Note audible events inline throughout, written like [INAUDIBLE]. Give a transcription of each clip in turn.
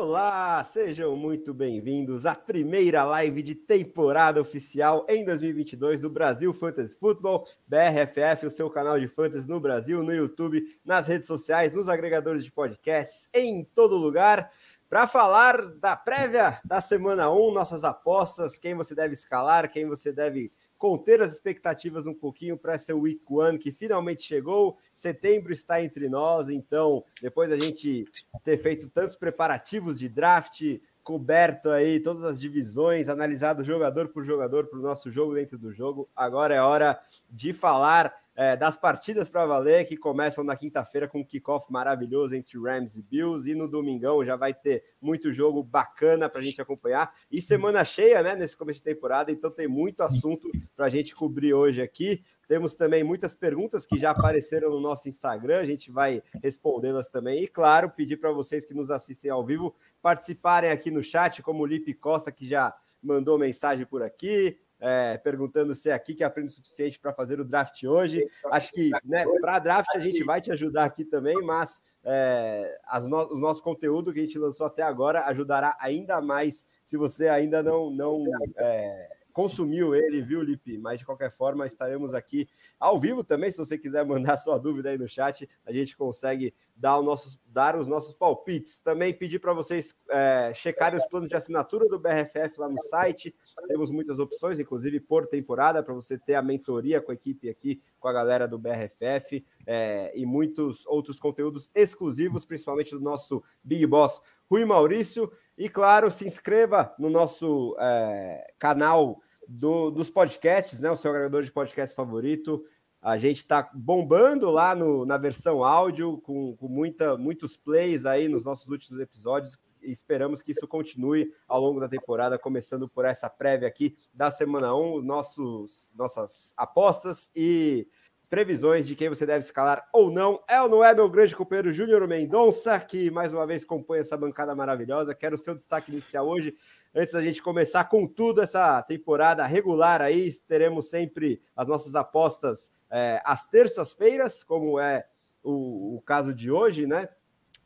Olá, sejam muito bem-vindos à primeira live de temporada oficial em 2022 do Brasil Fantasy Football, BRFF, o seu canal de fantasy no Brasil, no YouTube, nas redes sociais, nos agregadores de podcasts, em todo lugar. Para falar da prévia da semana 1, nossas apostas, quem você deve escalar, quem você deve conter as expectativas um pouquinho para essa Week One que finalmente chegou. Setembro está entre nós, então, depois da gente ter feito tantos preparativos de draft, coberto aí todas as divisões, analisado jogador por jogador para o nosso jogo dentro do jogo, agora é hora de falar é, das partidas para valer, que começam na quinta-feira com um kickoff maravilhoso entre Rams e Bills, e no domingão já vai ter muito jogo bacana para a gente acompanhar. E semana cheia, né, nesse começo de temporada, então tem muito assunto para a gente cobrir hoje aqui. Temos também muitas perguntas que já apareceram no nosso Instagram, a gente vai respondê-las também. E, claro, pedir para vocês que nos assistem ao vivo participarem aqui no chat, como o Lipe Costa, que já mandou mensagem por aqui, é, perguntando se é aqui que aprende o suficiente para fazer o draft hoje. Acho que né, para draft a gente vai te ajudar aqui também, mas é, no, o nosso conteúdo que a gente lançou até agora ajudará ainda mais se você ainda não, não é, consumiu ele, viu, Lipe? Mas de qualquer forma, estaremos aqui ao vivo também. Se você quiser mandar sua dúvida aí no chat, a gente consegue dar, dar os nossos palpites. Também pedir para vocês é, checarem os planos de assinatura do BRFF lá no site. Temos muitas opções, inclusive por temporada, para você ter a mentoria com a equipe aqui, com a galera do BRFF é, e muitos outros conteúdos exclusivos, principalmente do nosso Big Boss Rui Maurício. E claro, se inscreva no nosso é, canal do, dos podcasts, né? O seu agregador de podcast favorito. A gente está bombando lá no, na versão áudio, com, com muita, muitos plays aí nos nossos últimos episódios. E esperamos que isso continue ao longo da temporada, começando por essa prévia aqui da semana 1, nossos, nossas apostas e previsões de quem você deve escalar ou não. É ou não é meu grande companheiro Júnior Mendonça, que mais uma vez compõe essa bancada maravilhosa. Quero o seu destaque inicial hoje. Antes da gente começar com tudo essa temporada regular aí, teremos sempre as nossas apostas é, às terças-feiras, como é o, o, caso de hoje, né?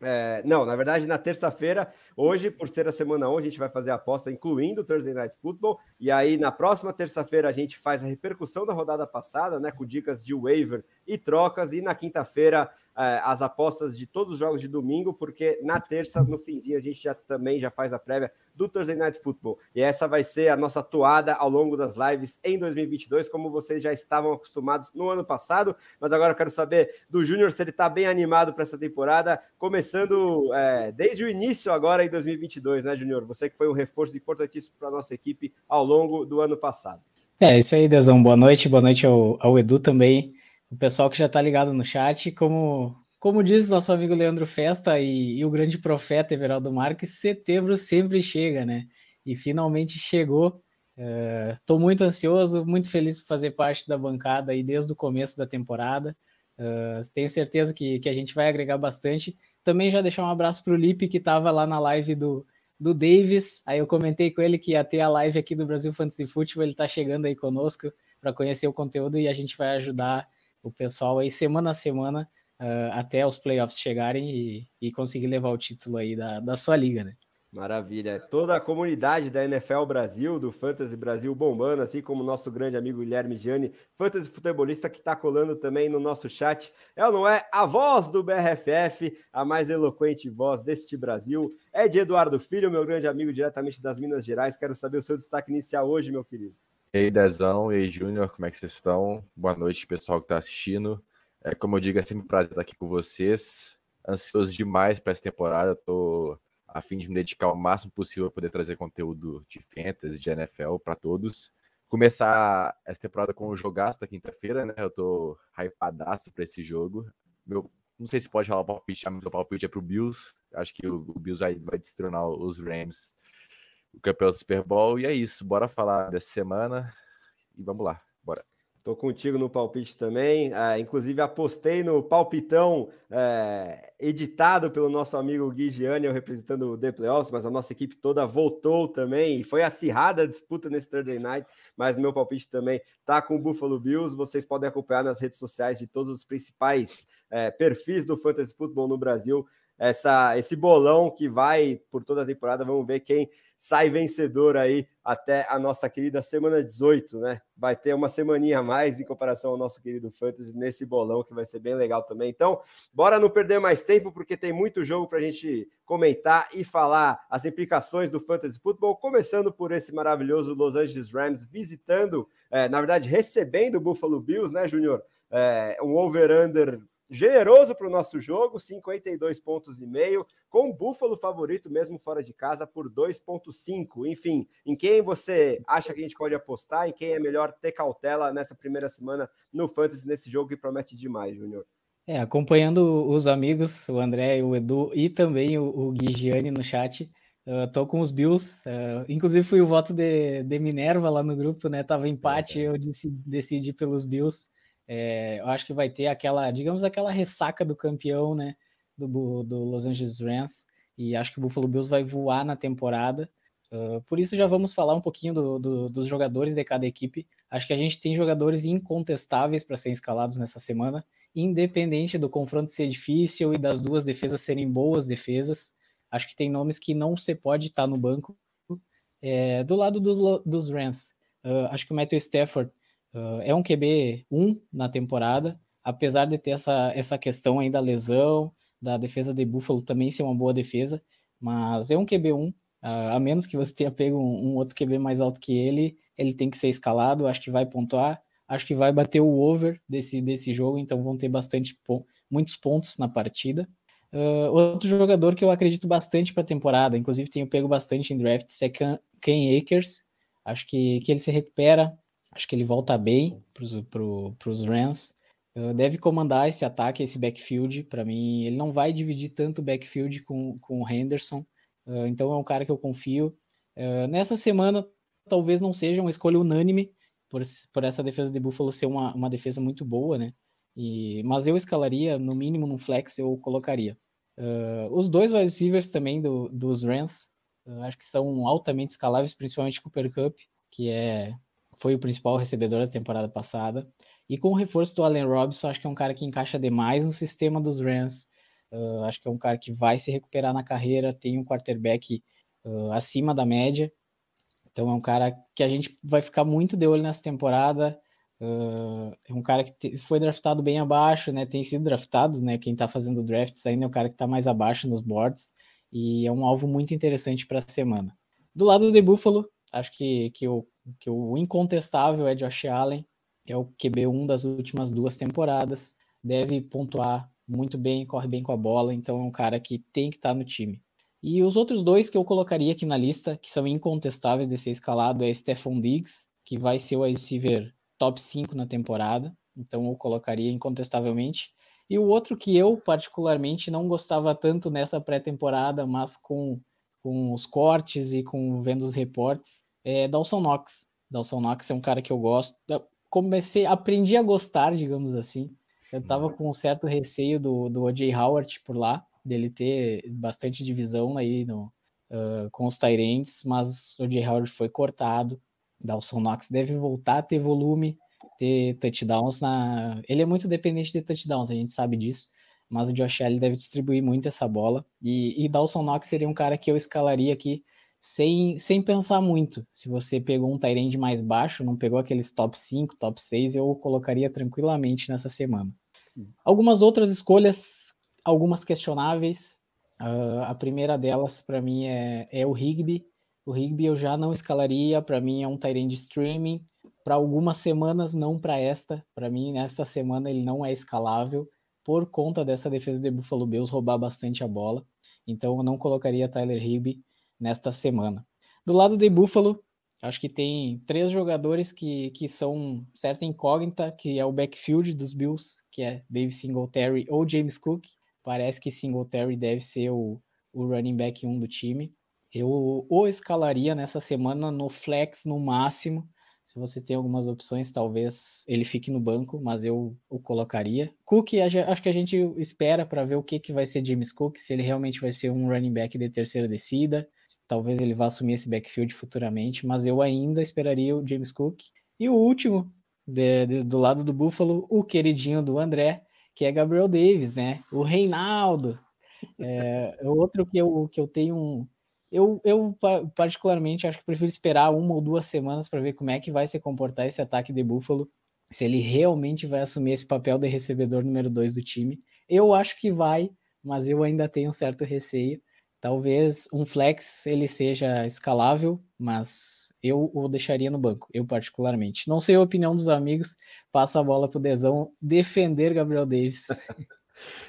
É, não, na verdade, na terça-feira, hoje, por ser a semana 1, a gente vai fazer a aposta incluindo o Thursday Night Football. E aí, na próxima terça-feira, a gente faz a repercussão da rodada passada, né? Com dicas de waiver e trocas. E na quinta-feira, é, as apostas de todos os jogos de domingo, porque na terça, no finzinho, a gente já também já faz a prévia do Thursday Night Football. E essa vai ser a nossa toada ao longo das lives em 2022, como vocês já estavam acostumados no ano passado. Mas agora eu quero saber do Júnior se ele está bem animado para essa temporada, começando é, desde o início agora em 2022, né, Júnior? Você que foi um reforço importantíssimo para a nossa equipe ao longo do ano passado. É, isso aí, Dezão. Boa noite, boa noite ao, ao Edu também o pessoal que já está ligado no chat, como, como diz nosso amigo Leandro Festa e, e o grande profeta Everaldo Marques, setembro sempre chega, né? E finalmente chegou. Estou uh, muito ansioso, muito feliz por fazer parte da bancada aí desde o começo da temporada. Uh, tenho certeza que, que a gente vai agregar bastante. Também já deixar um abraço para o Lipe, que estava lá na live do, do Davis. Aí eu comentei com ele que ia ter a live aqui do Brasil Fantasy Football. Ele está chegando aí conosco para conhecer o conteúdo e a gente vai ajudar o pessoal aí semana a semana uh, até os playoffs chegarem e, e, conseguir levar o título aí da, da sua liga, né? Maravilha. Toda a comunidade da NFL Brasil, do Fantasy Brasil bombando, assim como o nosso grande amigo Guilherme Gianni, fantasy futebolista que está colando também no nosso chat. É ou não é? A voz do BRFF, a mais eloquente voz deste Brasil. É de Eduardo Filho, meu grande amigo diretamente das Minas Gerais. Quero saber o seu destaque inicial hoje, meu querido. E aí, Dezão, e aí, Júnior, como é que vocês estão? Boa noite, pessoal que está assistindo. É, como eu digo, é sempre um prazer estar aqui com vocês. Ansioso demais para essa temporada. Estou a fim de me dedicar o máximo possível a poder trazer conteúdo de fantasy, de NFL para todos. Começar essa temporada com o jogaço da quinta-feira, né? Eu tô hypadaço para esse jogo. Meu, não sei se pode falar o palpite, mas o palpite é pro Bills. Acho que o, o Bills vai, vai destronar os Rams o campeão do Super Bowl. E é isso, bora falar dessa semana e vamos lá, bora. Tô contigo no palpite também. É, inclusive, apostei no palpitão é, editado pelo nosso amigo Gui Gianni, representando o The Playoffs, mas a nossa equipe toda voltou também. E foi acirrada a disputa nesse Thursday Night, mas meu palpite também tá com o Buffalo Bills. Vocês podem acompanhar nas redes sociais de todos os principais é, perfis do Fantasy Football no Brasil essa, esse bolão que vai por toda a temporada. Vamos ver quem sai vencedor aí até a nossa querida semana 18, né? Vai ter uma semaninha a mais em comparação ao nosso querido Fantasy nesse bolão, que vai ser bem legal também. Então, bora não perder mais tempo, porque tem muito jogo para a gente comentar e falar as implicações do Fantasy Football, começando por esse maravilhoso Los Angeles Rams visitando, é, na verdade, recebendo o Buffalo Bills, né, Júnior? É, um over-under generoso para o nosso jogo, 52 pontos e meio, com o Búfalo favorito mesmo fora de casa por 2.5. Enfim, em quem você acha que a gente pode apostar, em quem é melhor ter cautela nessa primeira semana no Fantasy, nesse jogo que promete demais, Júnior? É, acompanhando os amigos, o André, o Edu e também o, o Gui Gianni no chat, uh, tô com os Bills, uh, inclusive fui o voto de, de Minerva lá no grupo, né, tava empate, é. eu decidi, decidi pelos Bills, é, eu acho que vai ter aquela, digamos, aquela ressaca do campeão, né? Do, do Los Angeles Rams. E acho que o Buffalo Bills vai voar na temporada. Uh, por isso já vamos falar um pouquinho do, do, dos jogadores de cada equipe. Acho que a gente tem jogadores incontestáveis para serem escalados nessa semana, independente do confronto ser difícil e das duas defesas serem boas defesas. Acho que tem nomes que não se pode estar no banco. É, do lado do, dos Rams, uh, acho que o Matthew Stafford Uh, é um QB 1 na temporada, apesar de ter essa, essa questão aí da lesão, da defesa de Buffalo também ser uma boa defesa, mas é um QB 1, uh, a menos que você [LAUGHS] tenha pego um, um, outro QB mais alto que ele, ele tem que ser escalado, acho que vai pontuar, acho que vai bater o over desse, desse jogo, então vão ter bastante muitos pontos na partida. Uh, outro jogador que eu acredito bastante para a temporada, inclusive tenho pego bastante em drafts, é Ken Akers. Acho que, que ele se recupera, Acho que ele volta bem para os Rams. Uh, deve comandar esse ataque, esse backfield. Para mim, ele não vai dividir tanto backfield com, com o Henderson. Uh, então é um cara que eu confio. Uh, nessa semana, talvez não seja uma escolha unânime, por, por essa defesa de Buffalo ser uma, uma defesa muito boa, né? E, mas eu escalaria, no mínimo no flex, eu colocaria. os dois wide receivers também do, dos Rams, acho que são altamente escaláveis, principalmente Cooper Cup, que é foi o principal recebedor da temporada passada. E com o reforço do Allen Robinson, acho que é um cara que encaixa demais no sistema dos Rams. Uh, acho que é um cara que vai se recuperar na carreira, tem um quarterback uh, acima da média. Então é um cara que a gente vai ficar muito de olho nessa temporada. Uh, é um cara que foi draftado bem abaixo, né? Tem sido draftado, né? Quem tá fazendo drafts ainda é o cara que tá mais abaixo nos boards. E é um alvo muito interessante para a semana. Do lado de Buffalo, acho que, que o que o incontestável é Josh Allen, é o QB1 das últimas duas temporadas, deve pontuar muito bem, corre bem com a bola, então é um cara que tem que estar tá no time. E os outros dois que eu colocaria aqui na lista, que são incontestáveis de ser escalado, é Stephon Diggs, que vai ser o receiver top 5 na temporada, então eu colocaria incontestavelmente. E o outro que eu particularmente não gostava tanto nessa pré-temporada, mas com, com os cortes e com vendo os reportes, é Dawson Knox. Dawson Knox é um cara que eu gosto. Eu comecei, aprendi a gostar, digamos assim. Eu tava com um certo receio do, do O.J. Howard por lá, dele ter bastante divisão aí no, uh, com os Tyrants, mas o O.J. Howard foi cortado. Dawson Knox deve voltar a ter volume, ter touchdowns na. Ele é muito dependente de touchdowns, a gente sabe disso, mas o Josh Allen deve distribuir muito essa bola. E, e Dawson Knox seria um cara que eu escalaria aqui sem, sem pensar muito. Se você pegou um Tyrande mais baixo, não pegou aqueles top 5, top 6, eu colocaria tranquilamente nessa semana. Algumas outras escolhas, algumas questionáveis. Uh, a primeira delas, para mim, é, é o Rigby. O Rigby eu já não escalaria, para mim é um Tyrande streaming. Para algumas semanas, não para esta. Para mim, nesta semana, ele não é escalável por conta dessa defesa de Buffalo Bills roubar bastante a bola. Então, eu não colocaria Tyler Rigby nesta semana. Do lado de Buffalo, acho que tem três jogadores que, que são certa incógnita, que é o backfield dos Bills, que é Dave Singletary ou James Cook. Parece que Singletary deve ser o, o running back 1 do time. Eu o escalaria nessa semana no flex no máximo, se você tem algumas opções, talvez ele fique no banco, mas eu o colocaria. Cook, acho que a gente espera para ver o que, que vai ser James Cook, se ele realmente vai ser um running back de terceira descida. Talvez ele vá assumir esse backfield futuramente, mas eu ainda esperaria o James Cook. E o último, de, de, do lado do Buffalo, o queridinho do André, que é Gabriel Davis, né? O Reinaldo. É, outro que eu, que eu tenho um. Eu, eu, particularmente, acho que prefiro esperar uma ou duas semanas para ver como é que vai se comportar esse ataque de Buffalo, se ele realmente vai assumir esse papel de recebedor número dois do time. Eu acho que vai, mas eu ainda tenho um certo receio. Talvez um flex ele seja escalável, mas eu o deixaria no banco, eu particularmente. Não sei a opinião dos amigos, passo a bola para o Dezão defender Gabriel Davis. [LAUGHS]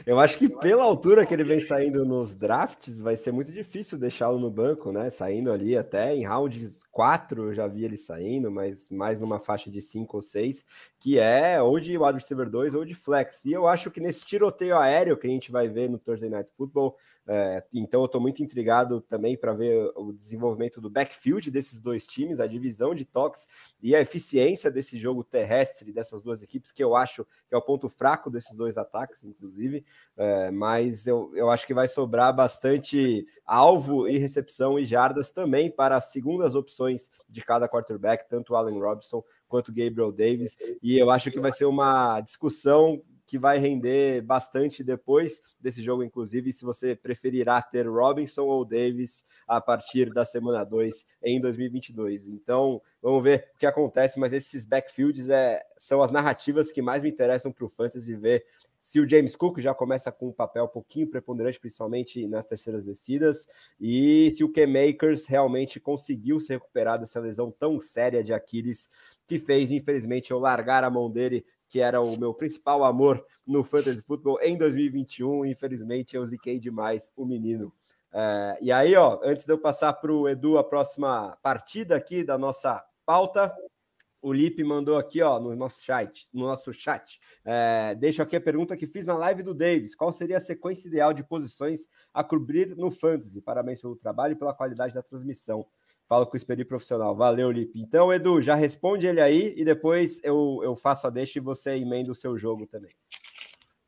Eu acho que pela altura que ele vem saindo nos drafts, vai ser muito difícil deixá-lo no banco, né? Saindo ali até em rounds 4, eu já vi ele saindo, mas mais numa faixa de 5 ou 6, que é ou de wide receiver 2 ou de flex. E eu acho que nesse tiroteio aéreo que a gente vai ver no Thursday Night Football, é, então eu estou muito intrigado também para ver o desenvolvimento do backfield desses dois times, a divisão de toques e a eficiência desse jogo terrestre dessas duas equipes, que eu acho que é o ponto fraco desses dois ataques, inclusive. É, mas eu, eu acho que vai sobrar bastante alvo e recepção e jardas também para as segundas opções de cada quarterback, tanto Allen Robinson quanto Gabriel Davis. E eu acho que vai ser uma discussão que vai render bastante depois desse jogo, inclusive, se você preferirá ter Robinson ou Davis a partir da semana 2 em 2022. Então, vamos ver o que acontece, mas esses backfields é, são as narrativas que mais me interessam para o Fantasy ver se o James Cook já começa com um papel um pouquinho preponderante, principalmente nas terceiras descidas, e se o K-Makers realmente conseguiu se recuperar dessa lesão tão séria de Aquiles, que fez, infelizmente, eu largar a mão dele que era o meu principal amor no Fantasy Football em 2021. Infelizmente, eu ziquei demais o menino. É, e aí, ó, antes de eu passar para o Edu a próxima partida aqui da nossa pauta, o Lipe mandou aqui, ó, no nosso chat, no nosso chat. É, deixo aqui a pergunta que fiz na live do Davis. Qual seria a sequência ideal de posições a cobrir no Fantasy? Parabéns pelo trabalho e pela qualidade da transmissão. Falo com o Esperi Profissional. Valeu, Lipe. Então, Edu, já responde ele aí e depois eu, eu faço a deixa e você emenda o seu jogo também.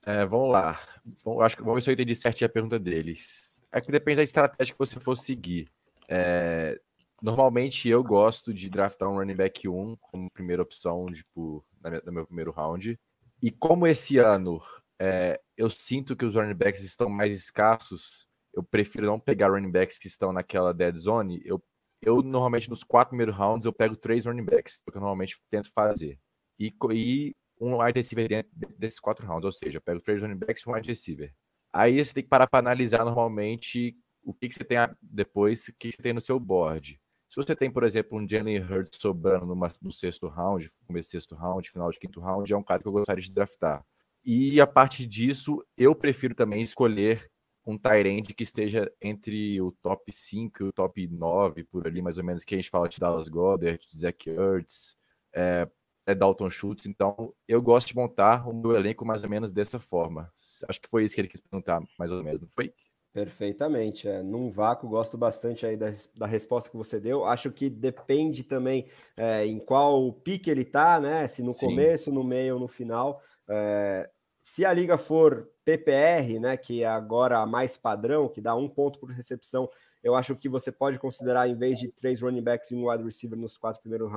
É, vamos lá. Bom, acho que vamos ver se eu entendi certinho a pergunta deles. É que depende da estratégia que você for seguir. É, normalmente eu gosto de draftar um running back 1 como primeira opção, tipo, no meu primeiro round. E como esse ano é, eu sinto que os running backs estão mais escassos, eu prefiro não pegar running backs que estão naquela dead zone. Eu eu normalmente nos quatro primeiros rounds eu pego três running backs, que eu normalmente tento fazer. E, e um wide receiver dentro desses quatro rounds, ou seja, eu pego três running backs e um wide receiver. Aí você tem que parar para analisar normalmente o que, que você tem depois, o que você tem no seu board. Se você tem, por exemplo, um Jalen Hurts sobrando numa, no sexto round, começo sexto round, final de quinto round, é um cara que eu gostaria de draftar. E a partir disso, eu prefiro também escolher um Tyrande que esteja entre o top 5 e o top 9, por ali, mais ou menos, que a gente fala de Dallas Goddard, de Zach Ertz, é, é Dalton Schultz. Então, eu gosto de montar o meu elenco mais ou menos dessa forma. Acho que foi isso que ele quis perguntar, mais ou menos, não foi? Perfeitamente. É, num vácuo, gosto bastante aí da, da resposta que você deu. Acho que depende também é, em qual pique ele tá, né? Se no Sim. começo, no meio ou no final. É, se a liga for PPR, né, que é agora mais padrão, que dá um ponto por recepção, eu acho que você pode considerar, em vez de três running backs e um wide receiver nos quatro primeiros,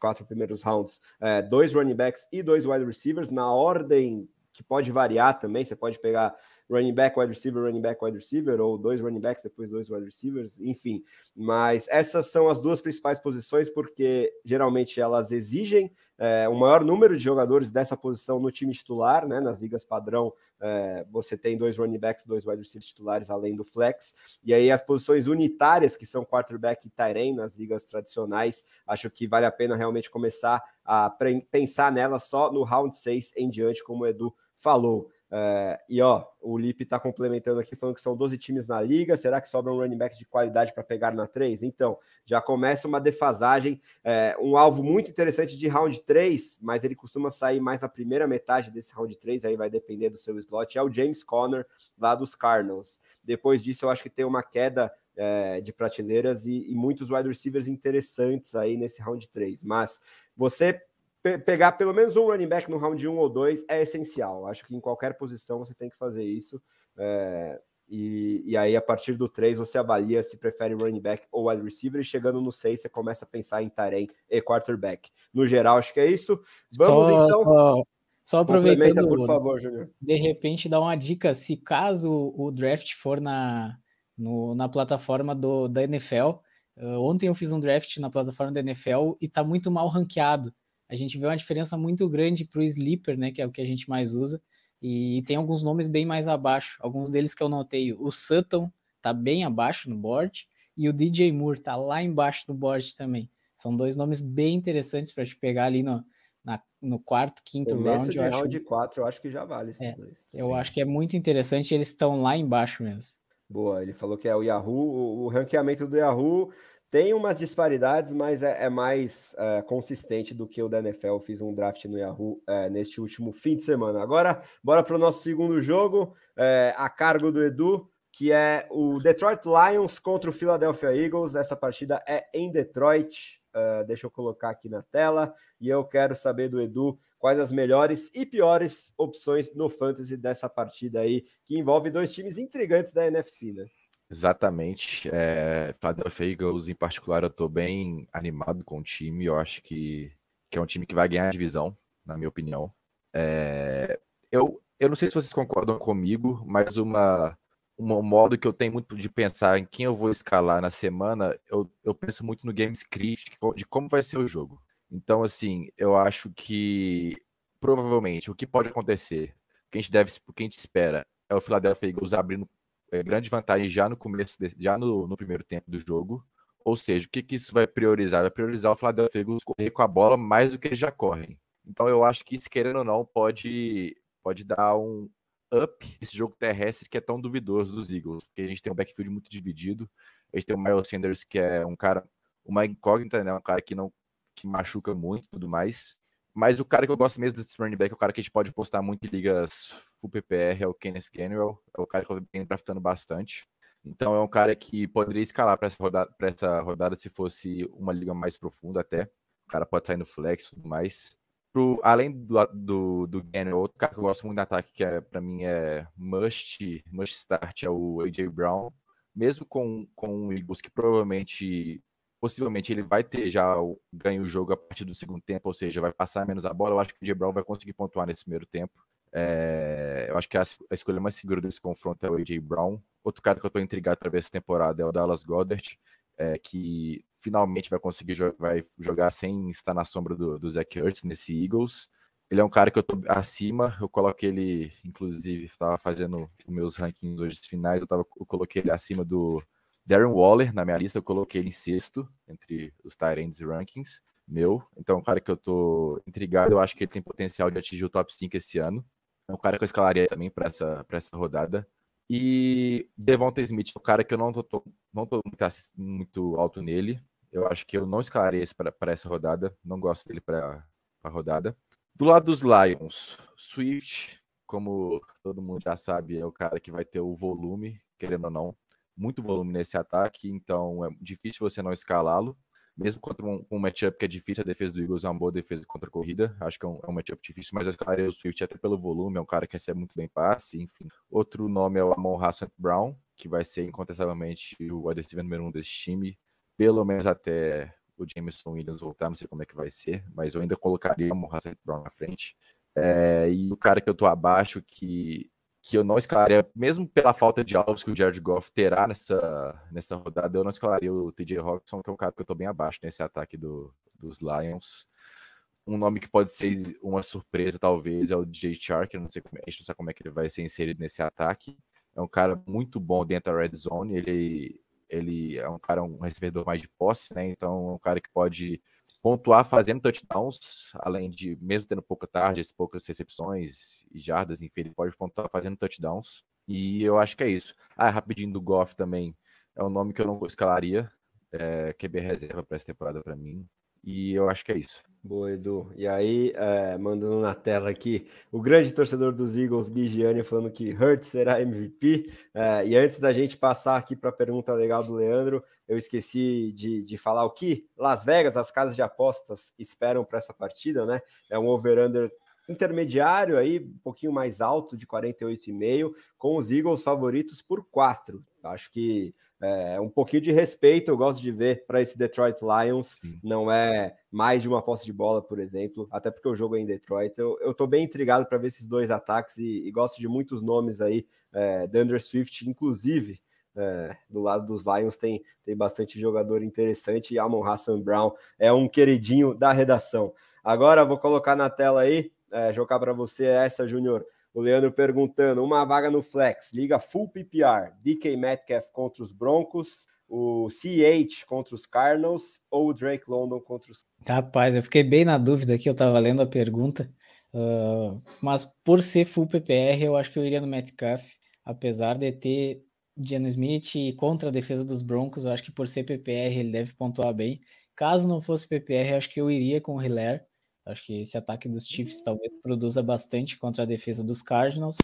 quatro primeiros rounds, é, dois running backs e dois wide receivers, na ordem que pode variar também. Você pode pegar running back, wide receiver, running back, wide receiver, ou dois running backs, depois dois wide receivers, enfim. Mas essas são as duas principais posições, porque geralmente elas exigem é, um maior número de jogadores dessa posição no time titular, né? Nas ligas padrão, é, você tem dois running backs, dois wide receivers titulares, além do flex. E aí as posições unitárias, que são quarterback e tight nas ligas tradicionais, acho que vale a pena realmente começar a pensar nela só no round 6 em diante, como o Edu falou. É, e ó, o Lipe está complementando aqui, falando que são 12 times na liga. Será que sobra um running back de qualidade para pegar na 3? Então, já começa uma defasagem. É, um alvo muito interessante de round 3, mas ele costuma sair mais na primeira metade desse round 3, aí vai depender do seu slot. É o James Conner, lá dos Cardinals. Depois disso, eu acho que tem uma queda é, de prateleiras e, e muitos wide receivers interessantes aí nesse round 3. Mas você pe pegar pelo menos um running back no round 1 ou 2 é essencial. Acho que em qualquer posição você tem que fazer isso. É, e, e, aí, a partir do 3, você avalia se prefere running back ou wide receiver, e chegando no 6, você começa a pensar em Tarém e quarterback. No geral, acho que é isso. Vamos só, então. Só, Só aproveitando, por favor, Júnior. De repente, dá uma dica: se caso o draft for na, no, na plataforma do, da NFL, uh, ontem eu fiz um draft na plataforma da NFL e tá muito mal ranqueado. A gente vê uma diferença muito grande para o sleeper, né, que é o que a gente mais usa, e tem alguns nomes bem mais abaixo. Alguns deles que eu notei, o Sutton tá bem abaixo no board e o DJ Moore tá lá embaixo do board também. São dois nomes bem interessantes para te pegar ali no, na, no quarto, quinto Começo round. De eu round acho... 4, eu acho que já vale. É, eu Sim. acho que é muito interessante, eles estão lá embaixo mesmo. Boa, ele falou que é o Yahoo, o, o ranqueamento do Yahoo tem umas disparidades, mas é, é mais é, consistente do que o da NFL. Eu fiz um draft no Yahoo é, neste último fim de semana. Agora, bora para o nosso segundo jogo, é, a cargo do Edu, que é o Detroit Lions contra o Philadelphia Eagles. Essa partida é em Detroit. Deixa eu colocar aqui na tela e eu quero saber do Edu quais as melhores e piores opções no fantasy dessa partida aí, que envolve dois times intrigantes da NFC, né? Exatamente. É, Philadelphia Eagles, em particular, eu estou bem animado com o time. Eu acho que, que é um time que vai ganhar a divisão, na minha opinião. É, eu, eu não sei se vocês concordam comigo, mas uma um modo que eu tenho muito de pensar em quem eu vou escalar na semana, eu, eu penso muito no game script, de como vai ser o jogo. Então, assim, eu acho que provavelmente o que pode acontecer, o que a gente deve, o que a gente espera, é o Philadelphia Eagles abrindo é, grande vantagem já no começo, de, já no, no, primeiro tempo do jogo. Ou seja, o que, que isso vai priorizar? Vai priorizar o Philadelphia Eagles correr com a bola mais do que eles já correm. Então eu acho que isso, querendo ou não, pode, pode dar um, up esse jogo terrestre que é tão duvidoso dos Eagles, porque a gente tem um backfield muito dividido, a gente tem o Miles Sanders que é um cara, uma incógnita, né, um cara que não que machuca muito e tudo mais, mas o cara que eu gosto mesmo desse running back, é o cara que a gente pode postar muito em ligas full PPR, é o Kenneth Gainwell, é o cara que eu venho draftando bastante, então é um cara que poderia escalar para essa, rodada, essa rodada se fosse uma liga mais profunda até, o cara pode sair no flex e tudo mais, Pro, além do, do, do outro cara que eu gosto muito do ataque, que é, para mim é must, must start, é o AJ Brown. Mesmo com, com o Eagles, que provavelmente, possivelmente, ele vai ter já o, ganho o jogo a partir do segundo tempo, ou seja, vai passar menos a bola. Eu acho que o AJ Brown vai conseguir pontuar nesse primeiro tempo. É, eu acho que a, a, escolha mais segura desse confronto é o AJ Brown. Outro cara que eu estou intrigado para ver essa temporada é o Dallas Goddard é, que finalmente vai conseguir jo vai jogar sem estar na sombra do, do Zach Ertz nesse Eagles. Ele é um cara que eu tô acima, eu coloquei ele, inclusive, estava fazendo os meus rankings hoje finais, eu, tava, eu coloquei ele acima do Darren Waller na minha lista, eu coloquei ele em sexto entre os Tyrants e rankings meu. Então, é um cara que eu tô intrigado, eu acho que ele tem potencial de atingir o top 5 esse ano. É um cara que eu escalaria também para essa, essa rodada. E Devonta Smith, o cara que eu não tô, não tô muito, muito alto nele. Eu acho que eu não escalaria esse para essa rodada. Não gosto dele para a rodada. Do lado dos Lions, Swift, como todo mundo já sabe, é o cara que vai ter o volume, querendo ou não, muito volume nesse ataque, então é difícil você não escalá-lo mesmo contra um, um matchup que é difícil, a defesa do Eagles é uma boa defesa contra a corrida. Acho que é um, é um matchup difícil, mas eu escalaria o Swift até pelo volume, é um cara que recebe muito bem passe, enfim. Outro nome é o Amon Hassan Brown, que vai ser incontestavelmente o receiver número um desse time, pelo menos até o Jameson Williams voltar, não sei como é que vai ser, mas eu ainda colocaria o Amon Hassan Brown na frente. É, e o cara que eu tô abaixo, que que eu não escalaria, mesmo pela falta de alvos que o Jared Goff terá nessa, nessa rodada, eu não escalaria o TJ Hawkinson, que é um cara que eu tô bem abaixo nesse ataque do, dos Lions. Um nome que pode ser uma surpresa, talvez, é o DJ Chark, não sei como, a gente não sabe como é que ele vai ser inserido nesse ataque. É um cara muito bom dentro da red zone, ele, ele é um cara, um recebedor mais de posse, né? Então, é um cara que pode pontuar fazendo touchdowns, além de, mesmo tendo pouca tarde, poucas recepções e jardas, enfim, ele pode pontuar fazendo touchdowns. E eu acho que é isso. Ah, rapidinho do Goff também. É um nome que eu não escalaria. É, QB reserva para essa temporada para mim. E eu acho que é isso. Boa, Edu. E aí, é, mandando na tela aqui, o grande torcedor dos Eagles, Gigiani, falando que Hurt será MVP. É, e antes da gente passar aqui para a pergunta legal do Leandro, eu esqueci de, de falar o que Las Vegas, as casas de apostas, esperam para essa partida, né? É um over-under intermediário aí, um pouquinho mais alto, de 48,5, com os Eagles favoritos por 4. Acho que é, um pouquinho de respeito eu gosto de ver para esse Detroit Lions. Sim. Não é mais de uma posse de bola, por exemplo, até porque o jogo é em Detroit. Eu, eu tô bem intrigado para ver esses dois ataques e, e, gosto de muitos nomes aí. É, Dunder Swift, inclusive, é, do lado dos Lions tem, tem bastante jogador interessante e Amon Hassan Brown é um queridinho da redação. Agora vou colocar na tela aí, é, jogar para você essa, Júnior. O Leandro perguntando: uma vaga no Flex, liga full PPR, DK Metcalf contra os Broncos, o CH contra os Cardinals ou o Drake London contra os. Rapaz, eu fiquei bem na dúvida aqui, eu tava lendo a pergunta, uh, mas por ser full PPR, eu acho que eu iria no Metcalf, apesar de ter Geno Smith contra a defesa dos Broncos, eu acho que por ser PPR ele deve pontuar bem. Caso não fosse PPR, eu acho que eu iria com o Hilaire. Acho que esse ataque dos Chiefs talvez produza bastante contra a defesa dos Cardinals.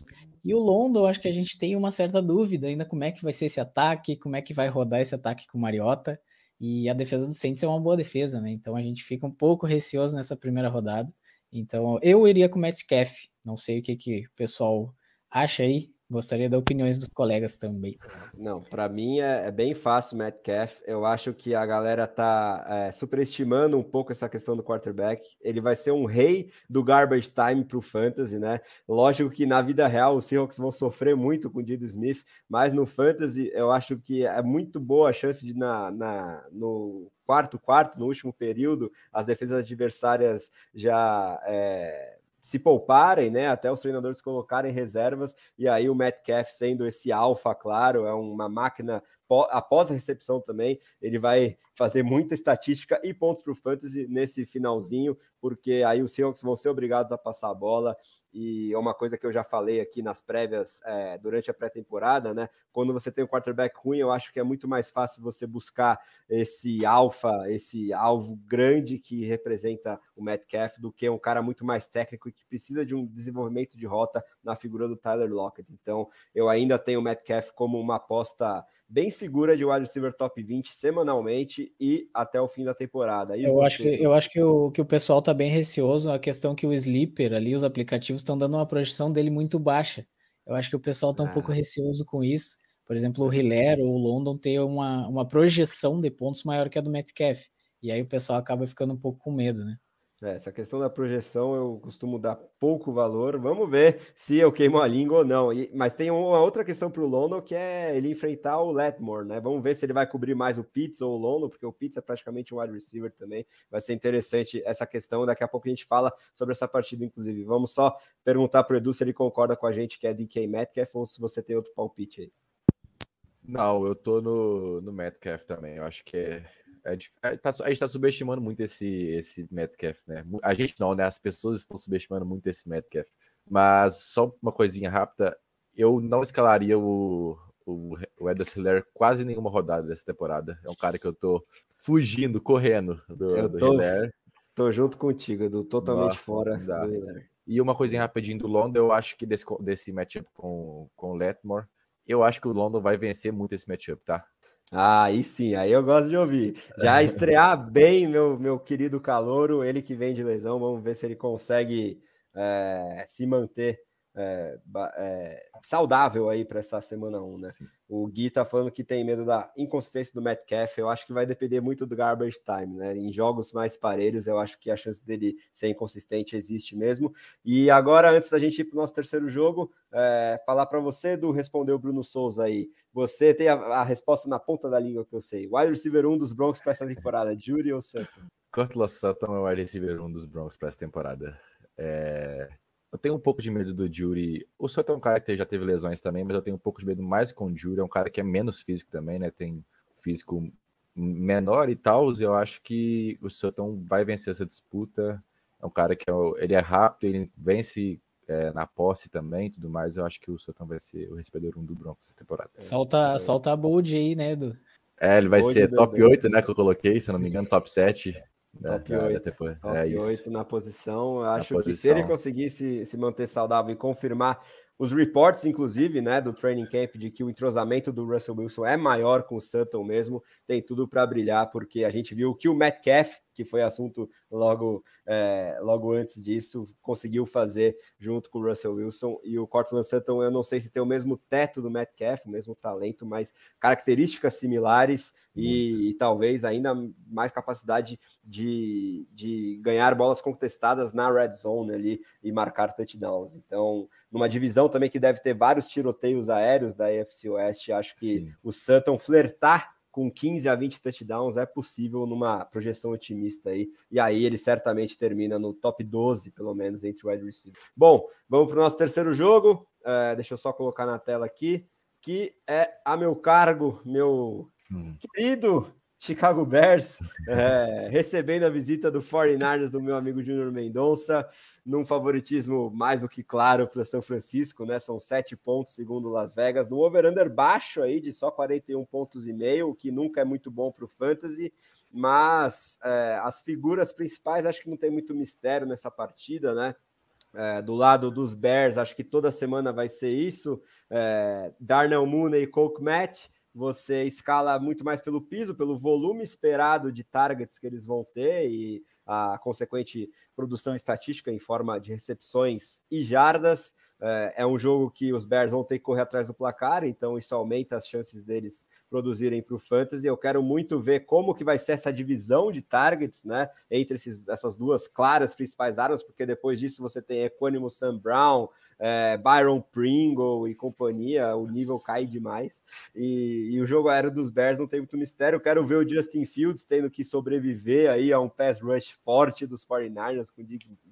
E o London, acho que a gente tem uma certa dúvida ainda como é que vai ser esse ataque, como é que vai rodar esse ataque com o Mariota. E a defesa do Saints é uma boa defesa, né? Então a gente fica um pouco receoso nessa primeira rodada. Então eu iria com o Metcalf. Não sei o que, que o pessoal acha aí. Gostaria da opiniões dos colegas também. Não, para mim é, é, bem fácil, Metcalf. Eu acho que a galera tá é, superestimando um pouco essa questão do quarterback. Ele vai ser um rei do garbage time para o fantasy, né? Lógico que na vida real os Seahawks vão sofrer muito com o Dido Smith, mas no fantasy eu acho que é muito boa a chance de na, na no quarto quarto, no último período, as defesas adversárias já é, se pouparem, né? Até os treinadores colocarem reservas, e aí o Metcalf sendo esse alfa, claro, é uma máquina após a recepção também, ele vai fazer muita estatística e pontos para o Fantasy nesse finalzinho, porque aí os Seahawks vão ser obrigados a passar a bola e é uma coisa que eu já falei aqui nas prévias é, durante a pré-temporada, né? Quando você tem um quarterback ruim, eu acho que é muito mais fácil você buscar esse alfa, esse alvo grande que representa o Metcalf, do que um cara muito mais técnico e que precisa de um desenvolvimento de rota na figura do Tyler Lockett. Então, eu ainda tenho o Metcalf como uma aposta bem segura de wide receiver top 20 semanalmente e até o fim da temporada. E eu, você? acho que, eu acho que o, que o pessoal tá bem receoso, a questão que o Sleeper ali, os aplicativos estão dando uma projeção dele muito baixa. Eu acho que o pessoal tá um ah. pouco receoso com isso. Por exemplo, o Hiller ou o London tem uma, uma projeção de pontos maior que a do Metcalf. E aí o pessoal acaba ficando um pouco com medo, né? É, essa questão da projeção eu costumo dar pouco valor. Vamos ver se eu queimo a língua ou não. E, mas tem uma outra questão para o London que é ele enfrentar o Letmore, né? Vamos ver se ele vai cobrir mais o Pitts ou o London, porque o Pitts é praticamente um wide receiver também. Vai ser interessante essa questão. Daqui a pouco a gente fala sobre essa partida, inclusive. Vamos só perguntar para o Edu se ele concorda com a gente que é DK Metcalf ou se você tem outro palpite aí. Não, eu tô no, no Metcalf também. Eu acho que é é, é, tá, a gente está subestimando muito esse, esse Metcalf, né? A gente não, né? As pessoas estão subestimando muito esse Metcalf. Mas só uma coisinha rápida, eu não escalaria o, o, o Edson Hiller quase nenhuma rodada dessa temporada. É um cara que eu tô fugindo, correndo do, eu do tô, Hiller. Tô junto contigo, do totalmente Nossa, fora. Do e uma coisinha rapidinho do London, eu acho que desse, desse matchup com, com o Letmore, eu acho que o London vai vencer muito esse matchup, tá? Ah, aí sim, aí eu gosto de ouvir. Já [LAUGHS] estrear bem, meu, meu querido Calouro, ele que vem de lesão, vamos ver se ele consegue é, se manter é, é, saudável aí para essa semana 1, né? Sim. O Gui tá falando que tem medo da inconsistência do Metcalf. Eu acho que vai depender muito do garbage time, né? Em jogos mais parelhos, eu acho que a chance dele ser inconsistente existe mesmo. E agora, antes da gente ir para o nosso terceiro jogo, é, falar para você, do responder o Bruno Souza aí. Você tem a, a, resposta na ponta da língua que eu sei. Wide receiver 1 dos Broncos para essa temporada, Judy ou Sutton? Cortland Sutton é o wide receiver 1 dos Broncos para essa temporada. É, eu tenho um pouco de medo do Jury. O Sutton é um cara que já teve lesões também, mas eu tenho um pouco de medo mais com o Jury. É um cara que é menos físico também, né? Tem físico menor e tal. Eu acho que o Sutton vai vencer essa disputa. É um cara que é, ele é rápido, ele vence é, na posse também e tudo mais. Eu acho que o Sutton vai ser o recebedor 1 do Broncos essa temporada. Solta, é. solta a bold aí, né, Edu? É, ele vai ser top 8, né? Que eu coloquei, se eu não me engano, top 7. Top, é, 8, depois. top é 8 na posição. Acho que se ele conseguisse se manter saudável e confirmar os reports, inclusive, né, do training camp, de que o entrosamento do Russell Wilson é maior com o Sutton mesmo, tem tudo para brilhar, porque a gente viu que o Metcalf, que foi assunto logo, é, logo antes disso, conseguiu fazer junto com o Russell Wilson. E o Cortland Sutton, eu não sei se tem o mesmo teto do Metcalf, o mesmo talento, mas características similares e, e, talvez ainda mais capacidade de, de ganhar bolas contestadas na red zone ali e marcar touchdowns. Então, numa divisão também que deve ter vários tiroteios aéreos da AFC Oeste, acho que Sim. o Sutton flertar com 15 a 20 touchdowns é possível numa projeção otimista aí. E aí ele certamente termina no top 12, pelo menos, entre wide receivers. Bom, vamos para o nosso terceiro jogo. É, deixa eu só colocar na tela aqui, que é a meu cargo, meu hum. querido Chicago Bears, [LAUGHS] é, recebendo a visita do 49ers do meu amigo Júnior Mendonça, num favoritismo mais do que claro para São Francisco, né? São sete pontos, segundo Las Vegas, no over-under baixo aí de só 41 pontos e meio, o que nunca é muito bom para o Fantasy, mas é, as figuras principais acho que não tem muito mistério nessa partida, né? É, do lado dos Bears, acho que toda semana vai ser isso. É, Darnell Mooney e Coke Matt você escala muito mais pelo piso, pelo volume esperado de targets que eles vão ter e a consequente produção estatística em forma de recepções e jardas. É, é um jogo que os Bears vão ter que correr atrás do placar, então isso aumenta as chances deles produzirem para o Fantasy. Eu quero muito ver como que vai ser essa divisão de targets, né? Entre esses, essas duas claras principais armas, porque depois disso você tem Equanimous Sam Brown, é, Byron Pringle e companhia, o nível cai demais. E, e, o jogo aéreo dos Bears não tem muito mistério. Eu quero ver o Justin Fields tendo que sobreviver aí a um pass rush forte dos 49ers, com,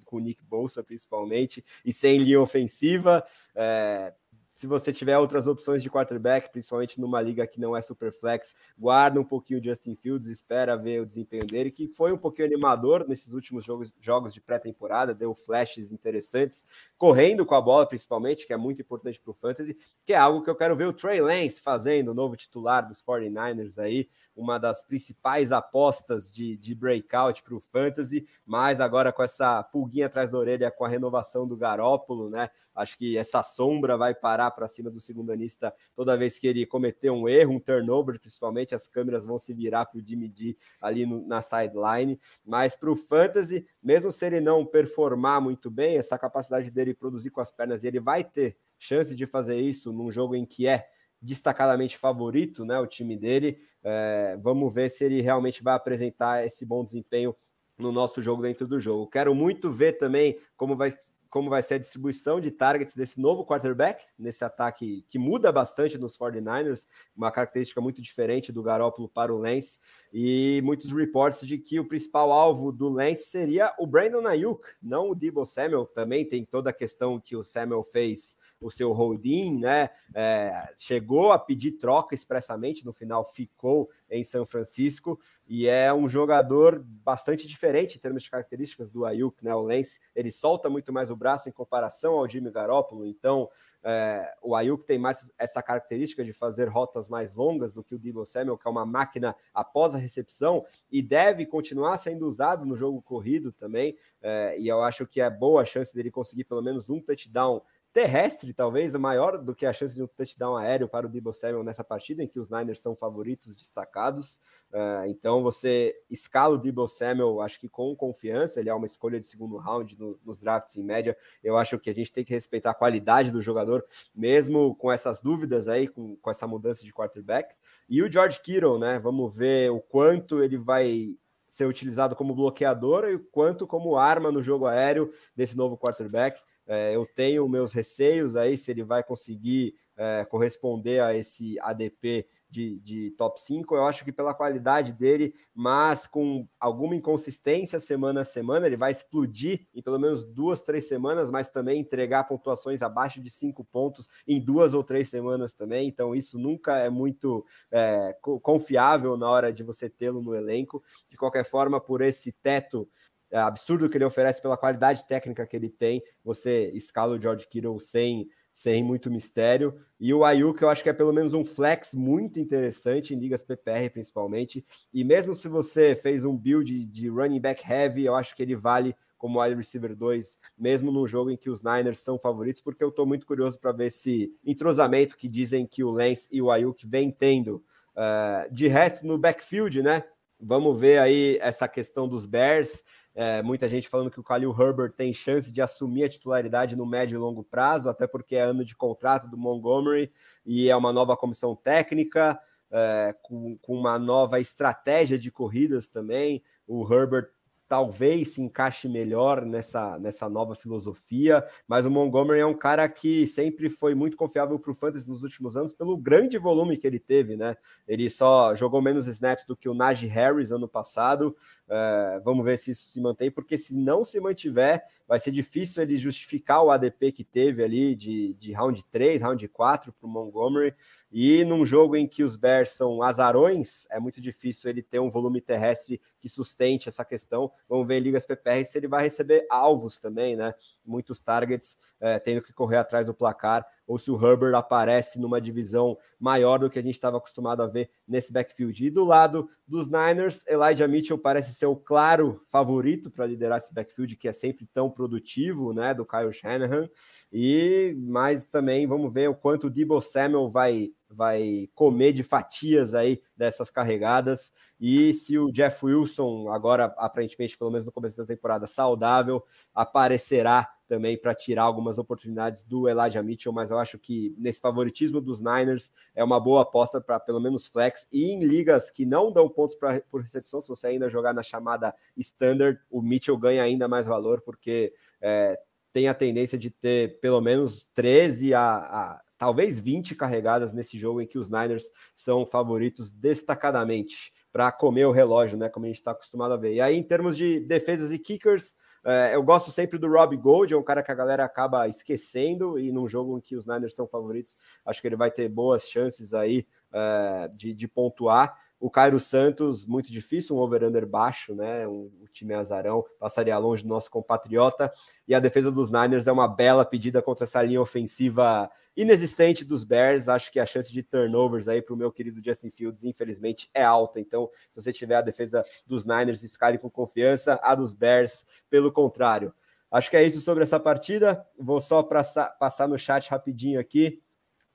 com o Nick Bolsa principalmente, e sem linha ofensiva. É, se você tiver outras opções de quarterback, principalmente numa liga que não é super flex, guarda um pouquinho o Justin Fields, espera ver o desempenho dele, que foi um pouquinho animador nesses últimos jogos, jogos de pré-temporada, deu flashes interessantes, correndo com a bola principalmente, que é muito importante para o fantasy, que é algo que eu quero ver o Trey Lance fazendo, o novo titular dos 49ers aí, uma das principais apostas de, de breakout para o fantasy, mas agora com essa pulguinha atrás da orelha com a renovação do Garópolo, né? Acho que essa sombra vai parar para cima do segundo anista toda vez que ele cometer um erro, um turnover, principalmente as câmeras vão se virar para o Jimmy D ali no, na sideline. Mas para o fantasy, mesmo se ele não performar muito bem, essa capacidade dele produzir com as pernas, ele vai ter chance de fazer isso num jogo em que é destacadamente favorito, né? O time dele. É, vamos ver se ele realmente vai apresentar esse bom desempenho no nosso jogo dentro do jogo. Quero muito ver também como vai como vai ser a distribuição de targets desse novo quarterback, nesse ataque que muda bastante nos 49ers, uma característica muito diferente do Garópolo para o Lance, e muitos reports de que o principal alvo do Lance seria o Brandon Ayuk, não o Debo Samuel, também tem toda a questão que o Samuel fez o seu holding, né? É, chegou a pedir troca expressamente, no final ficou em São Francisco e é um jogador bastante diferente em termos de características do Ayuk, né? O Lance ele solta muito mais o braço em comparação ao Jimmy Garoppolo, então é, o Ayuk tem mais essa característica de fazer rotas mais longas do que o Debo Samuel, que é uma máquina após a recepção e deve continuar sendo usado no jogo corrido também. É, e eu acho que é boa a chance dele conseguir pelo menos um touchdown terrestre, talvez, maior do que a chance de um touchdown aéreo para o Debo Samuel nessa partida, em que os Niners são favoritos destacados. Uh, então, você escala o Debo Samuel, acho que com confiança, ele é uma escolha de segundo round no, nos drafts em média. Eu acho que a gente tem que respeitar a qualidade do jogador, mesmo com essas dúvidas aí, com, com essa mudança de quarterback. E o George Kittle, né? Vamos ver o quanto ele vai ser utilizado como bloqueador e quanto como arma no jogo aéreo desse novo quarterback. É, eu tenho meus receios aí se ele vai conseguir é, corresponder a esse ADP de, de, top 5. Eu acho que pela qualidade dele, mas com alguma inconsistência semana a semana, ele vai explodir em pelo menos duas, três semanas, mas também entregar pontuações abaixo de cinco pontos em duas ou três semanas também. Então, isso nunca é muito é, confiável na hora de você tê-lo no elenco. De qualquer forma, por esse teto absurdo que ele oferece pela qualidade técnica que ele tem. Você escala o George Kittle sem, sem muito mistério. E o Ayuk, eu acho que é pelo menos um flex muito interessante em ligas PPR, principalmente. E mesmo se você fez um build de running back heavy, eu acho que ele vale como wide receiver 2, mesmo num jogo em que os Niners são favoritos, porque eu estou muito curioso para ver esse entrosamento que dizem que o Lance e o Ayuk vem tendo. Uh, de resto, no backfield, né? Vamos ver aí essa questão dos Bears. É, muita gente falando que o Khalil Herbert tem chance de assumir a titularidade no médio e longo prazo, até porque é ano de contrato do Montgomery e é uma nova comissão técnica, é, com, com uma nova estratégia de corridas também. O Herbert talvez se encaixe melhor nessa, nessa nova filosofia, mas o Montgomery é um cara que sempre foi muito confiável para o Fantasy nos últimos anos pelo grande volume que ele teve, né? Ele só jogou menos snaps do que o Najee Harris ano passado. É, vamos ver se isso se mantém, porque se não se mantiver, vai ser difícil ele justificar o ADP que teve ali de, de round 3, round 4 para o Montgomery. E num jogo em que os Bears são azarões, é muito difícil ele ter um volume terrestre que sustente essa questão. Vamos ver em ligas PPR se ele vai receber alvos também, né? Muitos targets, é, tendo que correr atrás do placar ou se o Herbert aparece numa divisão maior do que a gente estava acostumado a ver nesse backfield. E do lado dos Niners, Elijah Mitchell parece ser o claro favorito para liderar esse backfield que é sempre tão produtivo, né, do Kyle Shanahan. E mais também vamos ver o quanto o Debo Samuel vai vai comer de fatias aí dessas carregadas e se o Jeff Wilson agora aparentemente pelo menos no começo da temporada saudável aparecerá também para tirar algumas oportunidades do Elijah Mitchell, mas eu acho que nesse favoritismo dos Niners é uma boa aposta para pelo menos flex e em ligas que não dão pontos pra, por recepção, se você ainda jogar na chamada standard, o Mitchell ganha ainda mais valor porque é, tem a tendência de ter pelo menos 13 a, a talvez 20 carregadas nesse jogo em que os Niners são favoritos destacadamente para comer o relógio, né? Como a gente está acostumado a ver. E aí, em termos de defesas e kickers, é, eu gosto sempre do Rob Gold, é um cara que a galera acaba esquecendo, e num jogo em que os Niners são favoritos, acho que ele vai ter boas chances aí é, de, de pontuar. O Cairo Santos, muito difícil, um over-under baixo, né? Um, o time azarão passaria longe do nosso compatriota. E a defesa dos Niners é uma bela pedida contra essa linha ofensiva inexistente dos Bears. Acho que a chance de turnovers aí para o meu querido Justin Fields, infelizmente, é alta. Então, se você tiver a defesa dos Niners, escale com confiança. A dos Bears, pelo contrário. Acho que é isso sobre essa partida. Vou só passar no chat rapidinho aqui.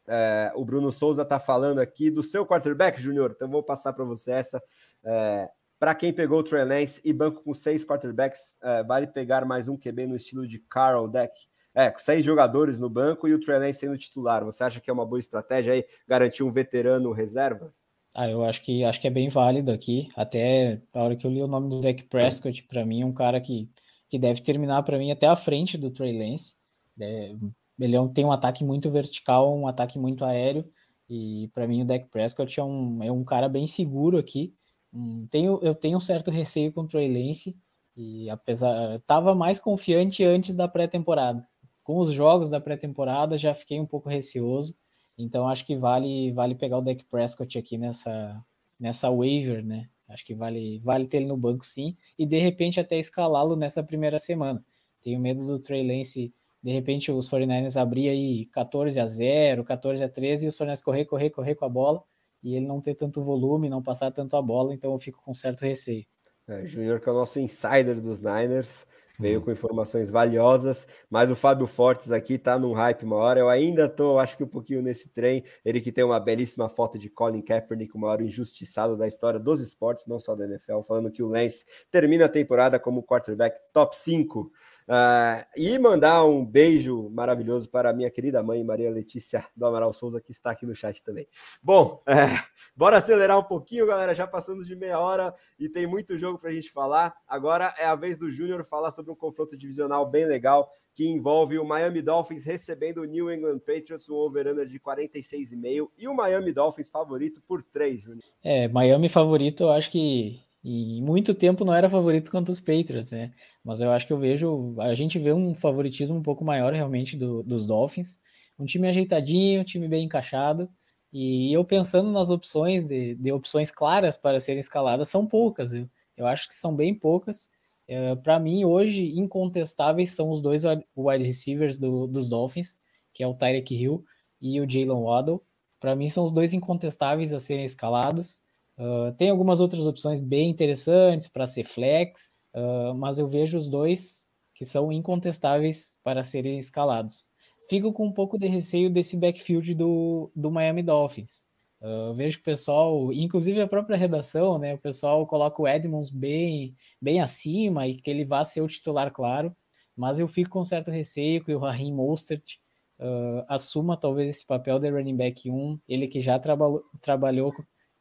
É, o Bruno Souza está falando aqui do seu quarterback, Júnior. Então vou passar para você essa. É, para quem pegou o Trey Lance e banco com seis quarterbacks, é, vale pegar mais um QB no estilo de Carl Deck. É, com seis jogadores no banco e o Trey Lance sendo titular. Você acha que é uma boa estratégia aí garantir um veterano reserva? Ah, eu acho que acho que é bem válido aqui. Até a hora que eu li o nome do Deck Prescott, para mim é um cara que, que deve terminar para mim até a frente do Trey Lance. É, ele é tem um ataque muito vertical, um ataque muito aéreo, e para mim o Dak Prescott é um, é um cara bem seguro aqui. Um, tenho, eu tenho um certo receio contra o Lance, e apesar. Estava mais confiante antes da pré-temporada. Com os jogos da pré-temporada já fiquei um pouco receoso, então acho que vale vale pegar o Dak Prescott aqui nessa, nessa waiver, né? Acho que vale, vale ter ele no banco sim, e de repente até escalá-lo nessa primeira semana. Tenho medo do Trey Lance de repente os 49ers abrir aí 14 a 0, 14 a 13 e os 49ers correr, correr, correr com a bola e ele não ter tanto volume, não passar tanto a bola, então eu fico com certo receio. É, Júnior, que é o nosso insider dos Niners, veio uhum. com informações valiosas, mas o Fábio Fortes aqui tá num hype maior. Eu ainda tô, acho que um pouquinho nesse trem. Ele que tem uma belíssima foto de Colin Kaepernick, o maior injustiçado da história dos esportes, não só da NFL, falando que o Lance termina a temporada como quarterback top 5 Uh, e mandar um beijo maravilhoso para a minha querida mãe, Maria Letícia do Amaral Souza, que está aqui no chat também. Bom, é, bora acelerar um pouquinho, galera. Já passamos de meia hora e tem muito jogo para a gente falar. Agora é a vez do Júnior falar sobre um confronto divisional bem legal que envolve o Miami Dolphins recebendo o New England Patriots, um over-under de 46,5 e o Miami Dolphins favorito por 3, Júnior. É, Miami favorito, eu acho que em muito tempo não era favorito contra os Patriots, né? Mas eu acho que eu vejo, a gente vê um favoritismo um pouco maior realmente do, dos Dolphins. Um time ajeitadinho, um time bem encaixado. E eu pensando nas opções, de, de opções claras para serem escaladas, são poucas. Eu, eu acho que são bem poucas. É, para mim, hoje, incontestáveis são os dois wide receivers do, dos Dolphins, que é o Tyreek Hill e o Jalen Waddle. Para mim, são os dois incontestáveis a serem escalados. Uh, tem algumas outras opções bem interessantes para ser flex, Uh, mas eu vejo os dois que são incontestáveis para serem escalados. Fico com um pouco de receio desse backfield do, do Miami Dolphins. Uh, vejo que o pessoal, inclusive a própria redação, né? O pessoal coloca o Edmonds bem, bem acima e que ele vá ser o titular, claro. Mas eu fico com certo receio que o Raheem Mostert uh, assuma talvez esse papel de running back 1, ele que já trabalhou, trabalhou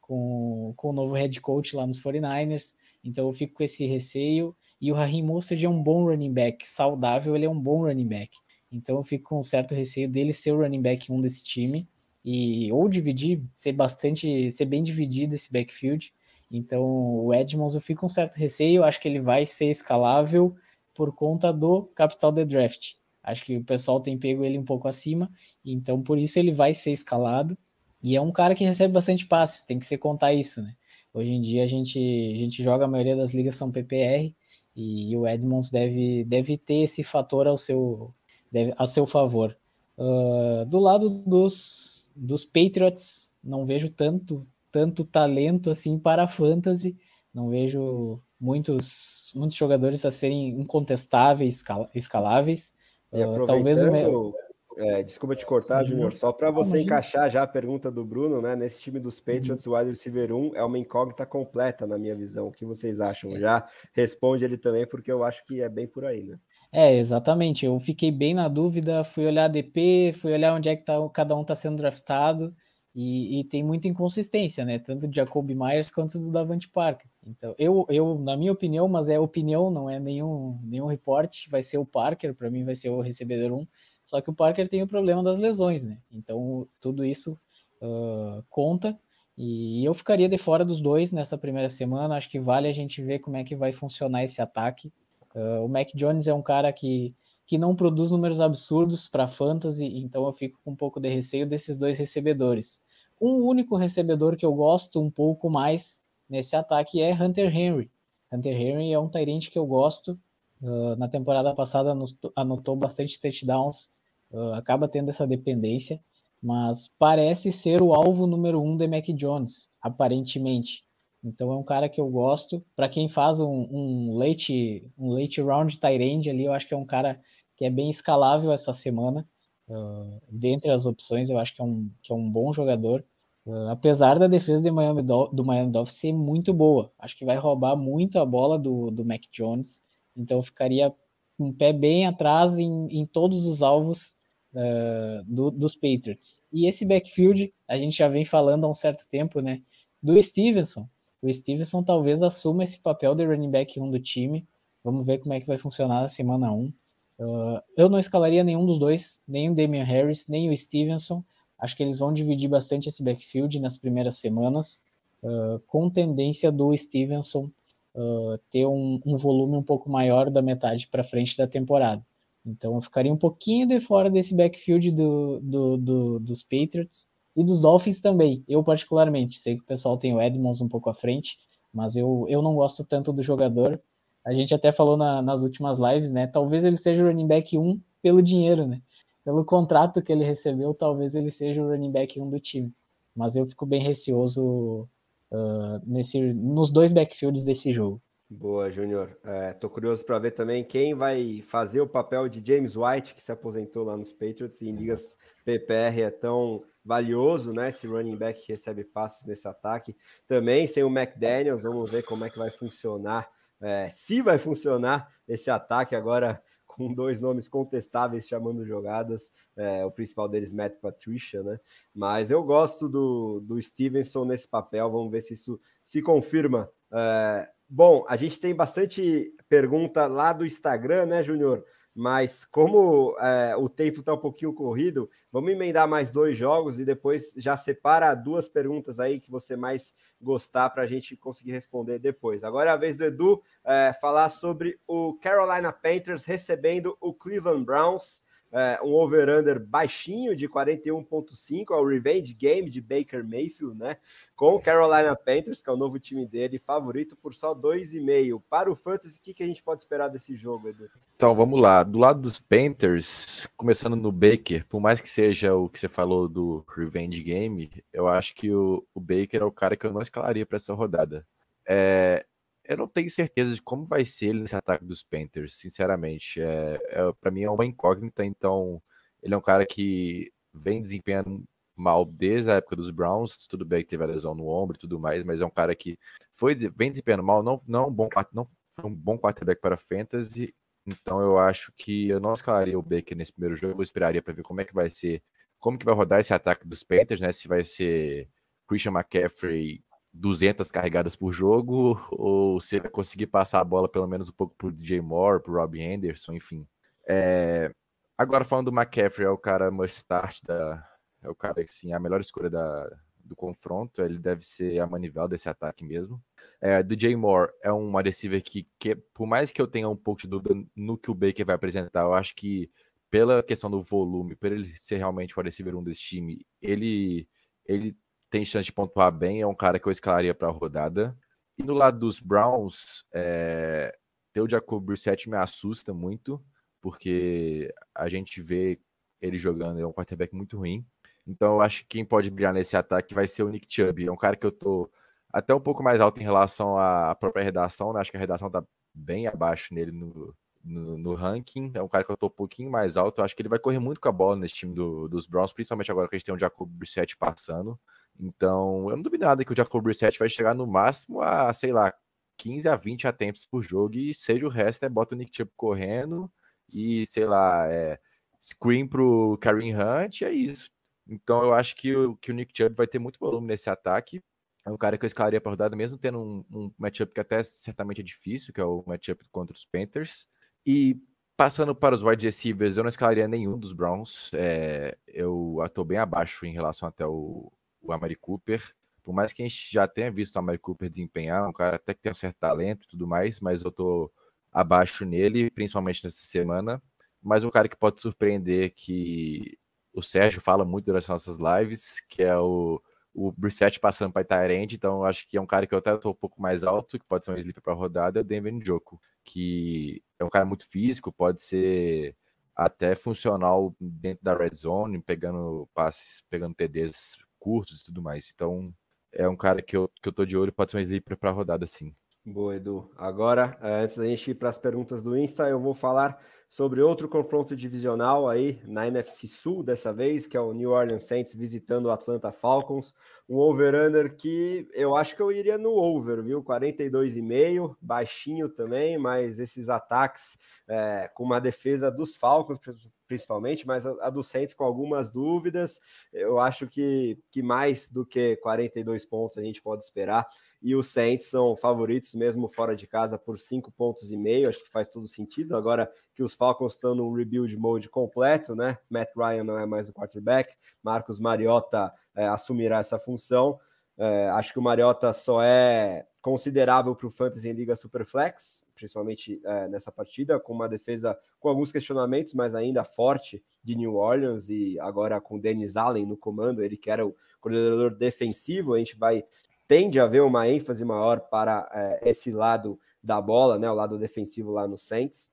com, com o novo head coach lá nos 49ers, então eu fico com esse receio. E o Raheem Mostert é um bom running back, saudável, ele é um bom running back. Então eu fico com certo receio dele ser o running back 1 desse time e ou dividir, ser bastante, ser bem dividido esse backfield. Então o Edmonds eu fico com certo receio, acho que ele vai ser escalável por conta do capital de draft. Acho que o pessoal tem pego ele um pouco acima, então por isso ele vai ser escalado. E é um cara que recebe bastante passes, tem que se contar isso, né? Hoje em dia a gente, a gente joga, a maioria das ligas são PPR, e o Edmonds deve, deve ter esse fator ao seu, deve, a seu favor. Uh, do lado dos, dos Patriots, não vejo tanto, tanto talento assim para a fantasy, não vejo muitos, muitos jogadores a serem incontestáveis, escaláveis. Uh, talvez o meu... É, desculpa te cortar, Júnior, só para você encaixar já a pergunta do Bruno, né? Nesse time dos Patriots, uhum. o wide receiver 1 é uma incógnita completa, na minha visão. O que vocês acham? É. Já responde ele também, porque eu acho que é bem por aí, né? É, exatamente. Eu fiquei bem na dúvida, fui olhar a DP, fui olhar onde é que tá, cada um está sendo draftado, e, e, tem muita inconsistência, né? Tanto do Jacob Myers quanto do Davante Parker. Então, eu, eu, na minha opinião, mas é opinião, não é nenhum, nenhum reporte, vai ser o Parker, para mim vai ser o recebedor 1. Só que o Parker tem o problema das lesões, né? Então, tudo isso uh, conta. E eu ficaria de fora dos dois nessa primeira semana. Acho que vale a gente ver como é que vai funcionar esse ataque Uh, o Mac Jones é um cara que, que não produz números absurdos para fantasy, então eu fico com um pouco de receio desses dois recebedores. Um único recebedor que eu gosto um pouco mais nesse ataque é Hunter Henry. Hunter Henry é um Tyrant que eu gosto. Uh, na temporada passada anotou bastante touchdowns, uh, acaba tendo essa dependência, mas parece ser o alvo número um de Mac Jones, aparentemente. Então é um cara que eu gosto. Para quem faz um, um, late um late round tight ali, eu acho que é um cara que é bem escalável essa semana. Uh, dentre as opções, eu acho que é um, que é um bom jogador. Uh, apesar da defesa de Miami do, do Miami Dolphins ser muito boa, acho que vai roubar muito a bola do, do Mac Jones. Então eu ficaria um pé bem atrás em, em todos os alvos uh, do, dos Patriots. E esse backfield, a gente já vem falando há um certo tempo, né? Do Stevenson o Stevenson talvez assuma esse papel de running back 1 do time. Vamos ver como é que vai funcionar na semana 1. Uh, eu não escalaria nenhum dos dois, nem o Damian Harris, nem o Stevenson. Acho que eles vão dividir bastante esse backfield nas primeiras semanas, uh, com tendência do Stevenson ter um, um, volume um pouco maior da metade para frente da temporada. Então eu ficaria um pouquinho de fora desse backfield do, do, do, dos Patriots e dos Dolphins também. Eu, particularmente, sei que o pessoal tem o Edmonds um pouco à frente, mas eu, eu não gosto tanto do jogador. A gente até falou na, nas últimas lives, né? Talvez ele seja o running back 1 pelo dinheiro, né? Pelo contrato que ele recebeu, talvez ele seja o running back 1 do time. Mas eu fico bem receoso uh, nesse, nos dois backfields desse jogo. Boa, Júnior. Estou é, curioso para ver também quem vai fazer o papel de James White, que se aposentou lá nos Patriots e em ligas PPR é tão valioso, né? Esse running back que recebe passes nesse ataque. Também sem o McDaniels, vamos ver como é que vai funcionar, é, se vai funcionar esse ataque agora [LAUGHS] com dois nomes contestáveis chamando jogadas, é, o principal deles, Matt Patricia, né? Mas eu gosto do, do Stevenson nesse papel, vamos ver se isso se confirma. É, bom, a gente tem bastante pergunta lá do Instagram, né, Júnior? Mas como é, o tempo está um pouquinho corrido, vamos emendar mais dois jogos e depois já separa duas perguntas aí que você mais gostar para a gente conseguir responder depois. Agora é a vez do Edu é, falar sobre o Carolina Panthers recebendo o Cleveland Browns é, um over-under baixinho de 41,5, é o Revenge Game de Baker Mayfield, né? Com o Carolina Panthers, que é o novo time dele, favorito por só 2,5. Para o Fantasy, o que, que a gente pode esperar desse jogo, Edu? Então, vamos lá. Do lado dos Panthers, começando no Baker, por mais que seja o que você falou do Revenge Game, eu acho que o, o Baker é o cara que eu não escalaria para essa rodada. É, eu não tenho certeza de como vai ser nesse ataque dos Panthers, sinceramente. É, é para mim é uma incógnita, então ele é um cara que vem desempenhando mal desde a época dos Browns. Tudo bem que teve a lesão no ombro e tudo mais, mas é um cara que foi vem desempenhando mal, não, não, um bom, não foi um bom quarterback para fantasy. Então eu acho que eu não escalaria o Baker nesse primeiro jogo. Eu esperaria para ver como é que vai ser, como que vai rodar esse ataque dos Panthers, né? Se vai ser Christian McCaffrey 200 carregadas por jogo, ou se ele conseguir passar a bola pelo menos um pouco pro DJ Moore, pro Robbie Anderson, enfim. É... Agora falando do McCaffrey, é o cara must start da. É o cara, assim, a melhor escolha da, do confronto. Ele deve ser a manivela desse ataque mesmo. É, DJ Moore é um receiver que, que, por mais que eu tenha um pouco de dúvida no que o Baker vai apresentar, eu acho que pela questão do volume, por ele ser realmente o receiver 1 desse time, ele, ele tem chance de pontuar bem, é um cara que eu escalaria para a rodada. E no lado dos Browns, é, ter o Jacob Brissett me assusta muito, porque a gente vê ele jogando, é um quarterback muito ruim. Então eu acho que quem pode brilhar nesse ataque vai ser o Nick Chubb. É um cara que eu tô até um pouco mais alto em relação à própria redação, né? Acho que a redação tá bem abaixo nele no, no, no, ranking. É um cara que eu tô um pouquinho mais alto. Eu acho que ele vai correr muito com a bola nesse time do, dos Browns, principalmente agora que a gente tem o Jacob Brissett passando. Então, eu não duvido nada que o Jacob Brissett vai chegar no máximo a, sei lá, 15 a 20 attempts por jogo e seja o resto, é bota o Nick Chubb correndo e, sei lá, é, screen pro Kareem Hunt, é isso. Então, eu acho que o, que o Nick Chubb vai ter muito volume nesse ataque. É um cara que eu escalaria para rodada, mesmo tendo um, um matchup que até certamente é difícil, que é o matchup contra os Panthers. E passando para os wide receivers, eu não escalaria nenhum dos Browns. É, eu estou bem abaixo em relação até o, o Amari Cooper. Por mais que a gente já tenha visto o Amari Cooper desempenhar, um cara até que tem um certo talento e tudo mais, mas eu tô abaixo nele, principalmente nessa semana. Mas um cara que pode surpreender, que o Sérgio fala muito durante as nossas lives, que é o, o Brissett passando para Tyrande, então eu acho que é um cara que eu até estou um pouco mais alto, que pode ser um sleeper para rodada, é o Denver Njoku, que é um cara muito físico, pode ser até funcional dentro da red zone, pegando passes, pegando TDs curtos e tudo mais. Então, é um cara que eu, que eu tô de olho, pode ser um sleeper para rodada sim. Boa, Edu. Agora, eh, antes da gente ir para as perguntas do Insta, eu vou falar sobre outro confronto divisional aí na NFC Sul dessa vez, que é o New Orleans Saints visitando o Atlanta Falcons. Um over-under que eu acho que eu iria no over, viu? 42,5, baixinho também, mas esses ataques é, com uma defesa dos Falcons, principalmente, mas a, a do Saints com algumas dúvidas. Eu acho que, que mais do que 42 pontos a gente pode esperar. E os Saints são favoritos mesmo fora de casa por 5 pontos e meio. Acho que faz todo sentido. Agora que os Falcons estão num rebuild mode completo, né? Matt Ryan não é mais o quarterback, Marcos Mariota é, assumirá essa função. É, acho que o Mariota só é considerável para o Fantasy em Liga Superflex, principalmente é, nessa partida, com uma defesa com alguns questionamentos, mas ainda forte de New Orleans e agora com Dennis Allen no comando, ele que era o coordenador defensivo, a gente vai tende a haver uma ênfase maior para é, esse lado da bola, né, o lado defensivo lá no Saints.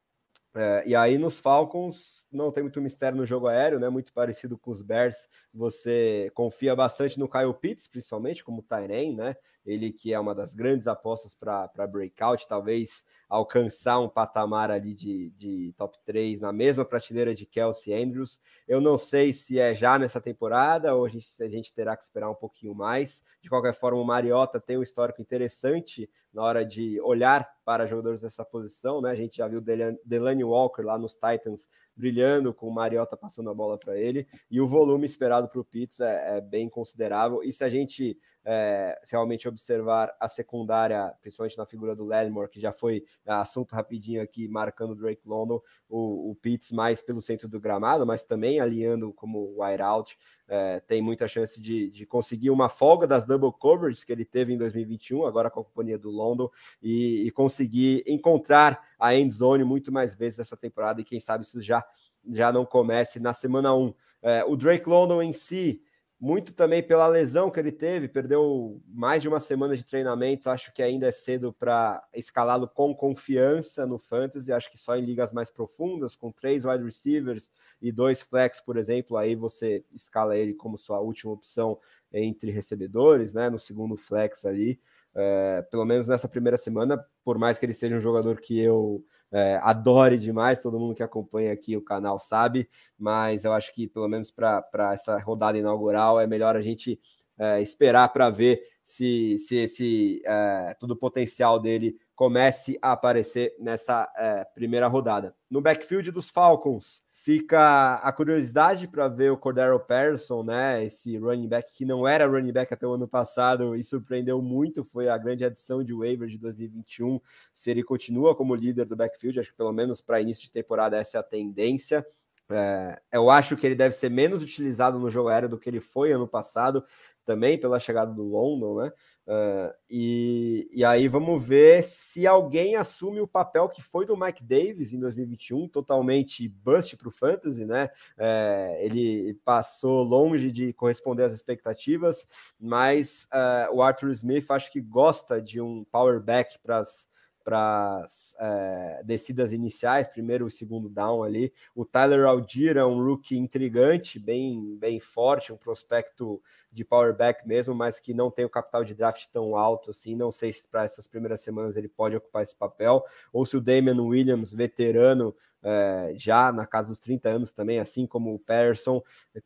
É, e aí nos Falcons não tem muito mistério no jogo aéreo, né? Muito parecido com os Bears. Você confia bastante no Kyle Pitts, principalmente como Tyren, né? Ele que é uma das grandes apostas para breakout, talvez alcançar um patamar ali de, de top 3 na mesma prateleira de Kelsey Andrews. Eu não sei se é já nessa temporada ou a gente, se a gente terá que esperar um pouquinho mais. De qualquer forma, o Mariota tem um histórico interessante na hora de olhar para jogadores dessa posição, né? A gente já viu Delaney Walker lá nos Titans brilhando, com o Mariota passando a bola para ele, e o volume esperado para o Pitts é, é, bem considerável. E se a gente é, realmente observar a secundária, principalmente na figura do Lattimore, que já foi é, assunto rapidinho aqui, marcando Drake London, o, o Pitts mais pelo centro do gramado, mas também alinhando como wide out, é, tem muita chance de, de, conseguir uma folga das double coverages que ele teve em 2021, agora com a companhia do London, e, e conseguir encontrar a end zone muito mais vezes essa temporada, e quem sabe isso já, já não comece na semana 1. É, o Drake London em si, muito também pela lesão que ele teve, perdeu mais de uma semana de treinamentos. Acho que ainda é cedo para escalá-lo com confiança no fantasy. Acho que só em ligas mais profundas, com três wide receivers e dois flex, por exemplo, aí você escala ele como sua última opção entre recebedores, né? No segundo flex ali. é, pelo menos nessa primeira semana, por mais que ele seja um jogador que eu é, adore demais, todo mundo que acompanha aqui o canal sabe, mas eu acho que pelo menos para essa rodada inaugural é melhor a gente é, esperar para ver se, se esse é, todo o potencial dele comece a aparecer nessa é, primeira rodada. No backfield dos Falcons, fica a curiosidade para ver o Cordero Patterson, né? Esse running back que não era running back até o ano passado e surpreendeu muito, foi a grande adição de waiver de 2021. Se ele continua como líder do backfield, acho que pelo menos para início de temporada essa é a tendência. É, eu acho que ele deve ser menos utilizado no jogo aéreo do que ele foi ano passado também pela chegada do London, né? Uh, e, e aí vamos ver se alguém assume o papel que foi do Mike Davis em 2021, totalmente bust para o Fantasy, né? Uh, ele passou longe de corresponder às expectativas, mas uh, o Arthur Smith acho que gosta de um power back para as para as é, descidas iniciais, primeiro e segundo down ali. O Tyler Aldir é um rookie intrigante, bem, bem forte, um prospecto de power back mesmo, mas que não tem o capital de draft tão alto assim. Não sei se para essas primeiras semanas ele pode ocupar esse papel, ou se o Damian Williams, veterano, é, já na casa dos 30 anos também, assim como o Patterson,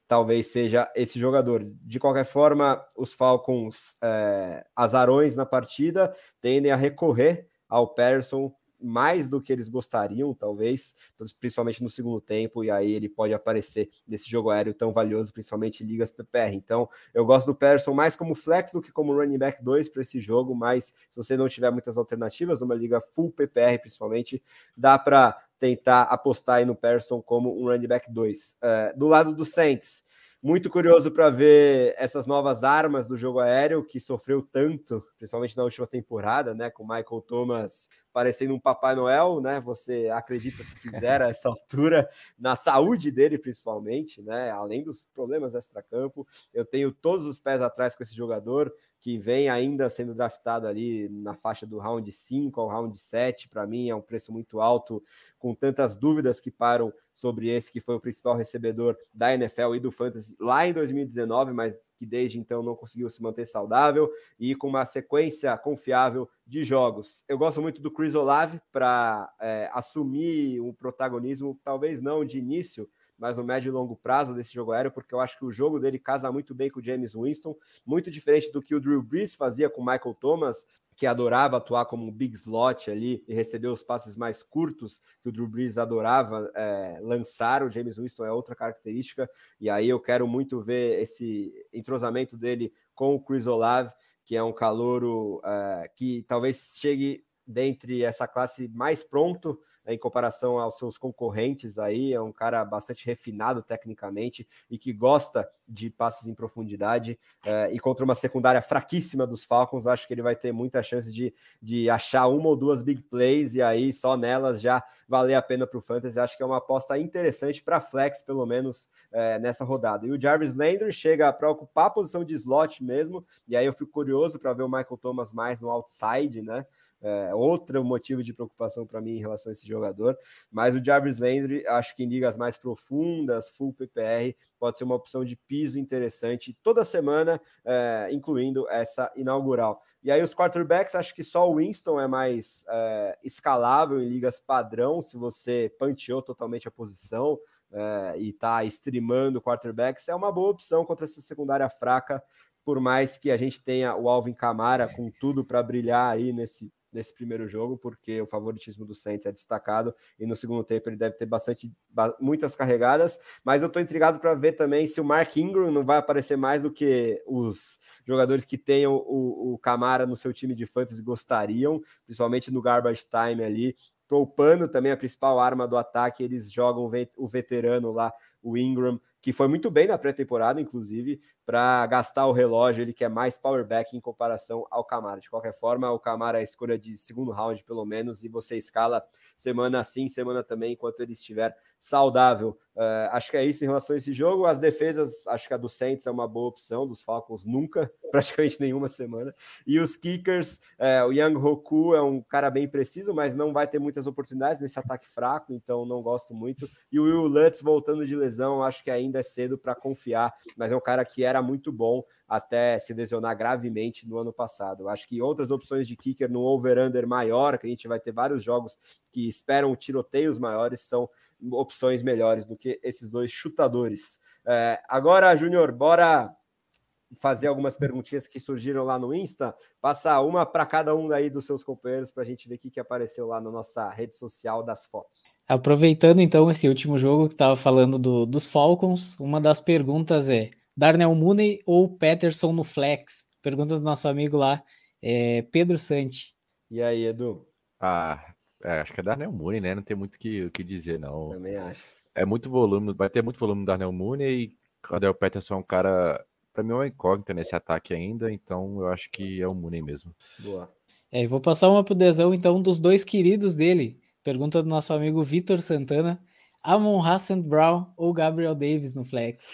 talvez seja esse jogador. De qualquer forma, os Falcons, é, azarões na partida, tendem a recorrer ao Patterson mais do que eles gostariam, talvez, principalmente no segundo tempo, e aí ele pode aparecer nesse jogo aéreo tão valioso, principalmente em ligas PPR. Então, eu gosto do Patterson mais como flex do que como running back 2 para esse jogo, mas se você não tiver muitas alternativas, numa liga full PPR principalmente, dá para tentar apostar aí no Patterson como um running back 2. É, do lado do Saints, muito curioso para ver essas novas armas do jogo aéreo que sofreu tanto, principalmente na última temporada, né? Com Michael Thomas parecendo um Papai Noel, né? Você acredita, se quiser, a essa altura, na saúde dele, principalmente, né? Além dos problemas extra-campo. Eu tenho todos os pés atrás com esse jogador, que vem ainda sendo draftado ali na faixa do round 5 ao round 7. Para mim, é um preço muito alto, com tantas dúvidas que param sobre esse que foi o principal recebedor da NFL e do Fantasy lá em 2019, mas que desde então não conseguiu se manter saudável e com uma sequência confiável de jogos. Eu gosto muito do Chris Olave para é, assumir um protagonismo, talvez não de início, mas no médio e longo prazo desse jogo aéreo, porque eu acho que o jogo dele casa muito bem com o James Winston, muito diferente do que o Drew Brees fazia com o Michael Thomas, que adorava atuar como um big slot ali e receber os passes mais curtos, que o Drew Brees adorava é, lançar. O James Winston é outra característica, e aí eu quero muito ver esse entrosamento dele com o Chris Olave, que é um calouro é, que talvez chegue dentre essa classe mais pronto né, em comparação aos seus concorrentes aí, é um cara bastante refinado tecnicamente e que gosta de passes em profundidade. É, e contra uma secundária fraquíssima dos Falcons, acho que ele vai ter muita chance de, de achar uma ou duas big plays e aí só nelas já valer a pena para o Fantasy. Acho que é uma aposta interessante para flex, pelo menos é, nessa rodada. E o Jarvis Landry chega para ocupar a posição de slot mesmo, e aí eu fico curioso para ver o Michael Thomas mais no outside, né? É, outro motivo de preocupação para mim em relação a esse jogador. Mas o Jarvis Landry, acho que em ligas mais profundas, full PPR, pode ser uma opção de piso interessante toda semana, é, incluindo essa inaugural. E aí os quarterbacks, acho que só o Winston é mais é, escalável em ligas padrão, se você panteou totalmente a posição. É, e está streamando quarterbacks, é uma boa opção contra essa secundária fraca, por mais que a gente tenha o Alvin Camara com tudo para brilhar aí nesse nesse primeiro jogo, porque o favoritismo do Saints é destacado e no segundo tempo ele deve ter bastante muitas carregadas, mas eu estou intrigado para ver também se o Mark Ingram não vai aparecer mais do que os jogadores que tenham o, o Camara no seu time de fantasy gostariam, principalmente no garbage time ali, poupando também a principal arma do ataque, eles jogam o veterano lá, o Ingram, que foi muito bem na pré-temporada, inclusive, para gastar o relógio, ele que é mais power back em comparação ao Camara. De qualquer forma, o Camara é a escolha de segundo round, pelo menos, e você escala semana sim, semana também, enquanto ele estiver saudável. Uh, acho que é isso em relação a esse jogo. As defesas, acho que a do Saints é uma boa opção, dos Falcons nunca, [LAUGHS] praticamente nenhuma semana. E os kickers, uh, o Young Hoku é um cara bem preciso, mas não vai ter muitas oportunidades nesse ataque fraco, então não gosto muito. E o Will Lutz voltando de lesão, acho que ainda é cedo para confiar, mas é um cara que era muito bom até se lesionar gravemente no ano passado. Acho que outras opções de kicker no over-under maior, que a gente vai ter vários jogos que esperam tiroteios maiores, são opções melhores do que esses dois chutadores. É, agora, Júnior, bora fazer algumas perguntinhas que surgiram lá no Insta, passar uma para cada um aí dos seus companheiros para a gente ver o que, que apareceu lá na nossa rede social das fotos. Aproveitando então esse último jogo que estava falando do, dos Falcons, uma das perguntas é Darnell Mooney ou Peterson no flex? Pergunta do nosso amigo lá, é Pedro Santi. E aí, Edu? Ah, é, acho que é Darnell Mooney, né? Não tem muito o que, que dizer, não. Também acho. É muito volume, vai ter muito volume do Darnell Mooney e o Peterson é um cara para mim é uma incógnita nesse ataque ainda, então eu acho que é o Mooney mesmo. Boa. É, vou passar uma pro Dezão, então, dos dois queridos dele. Pergunta do nosso amigo Vitor Santana: Amon Hassan Brown ou Gabriel Davis no flex?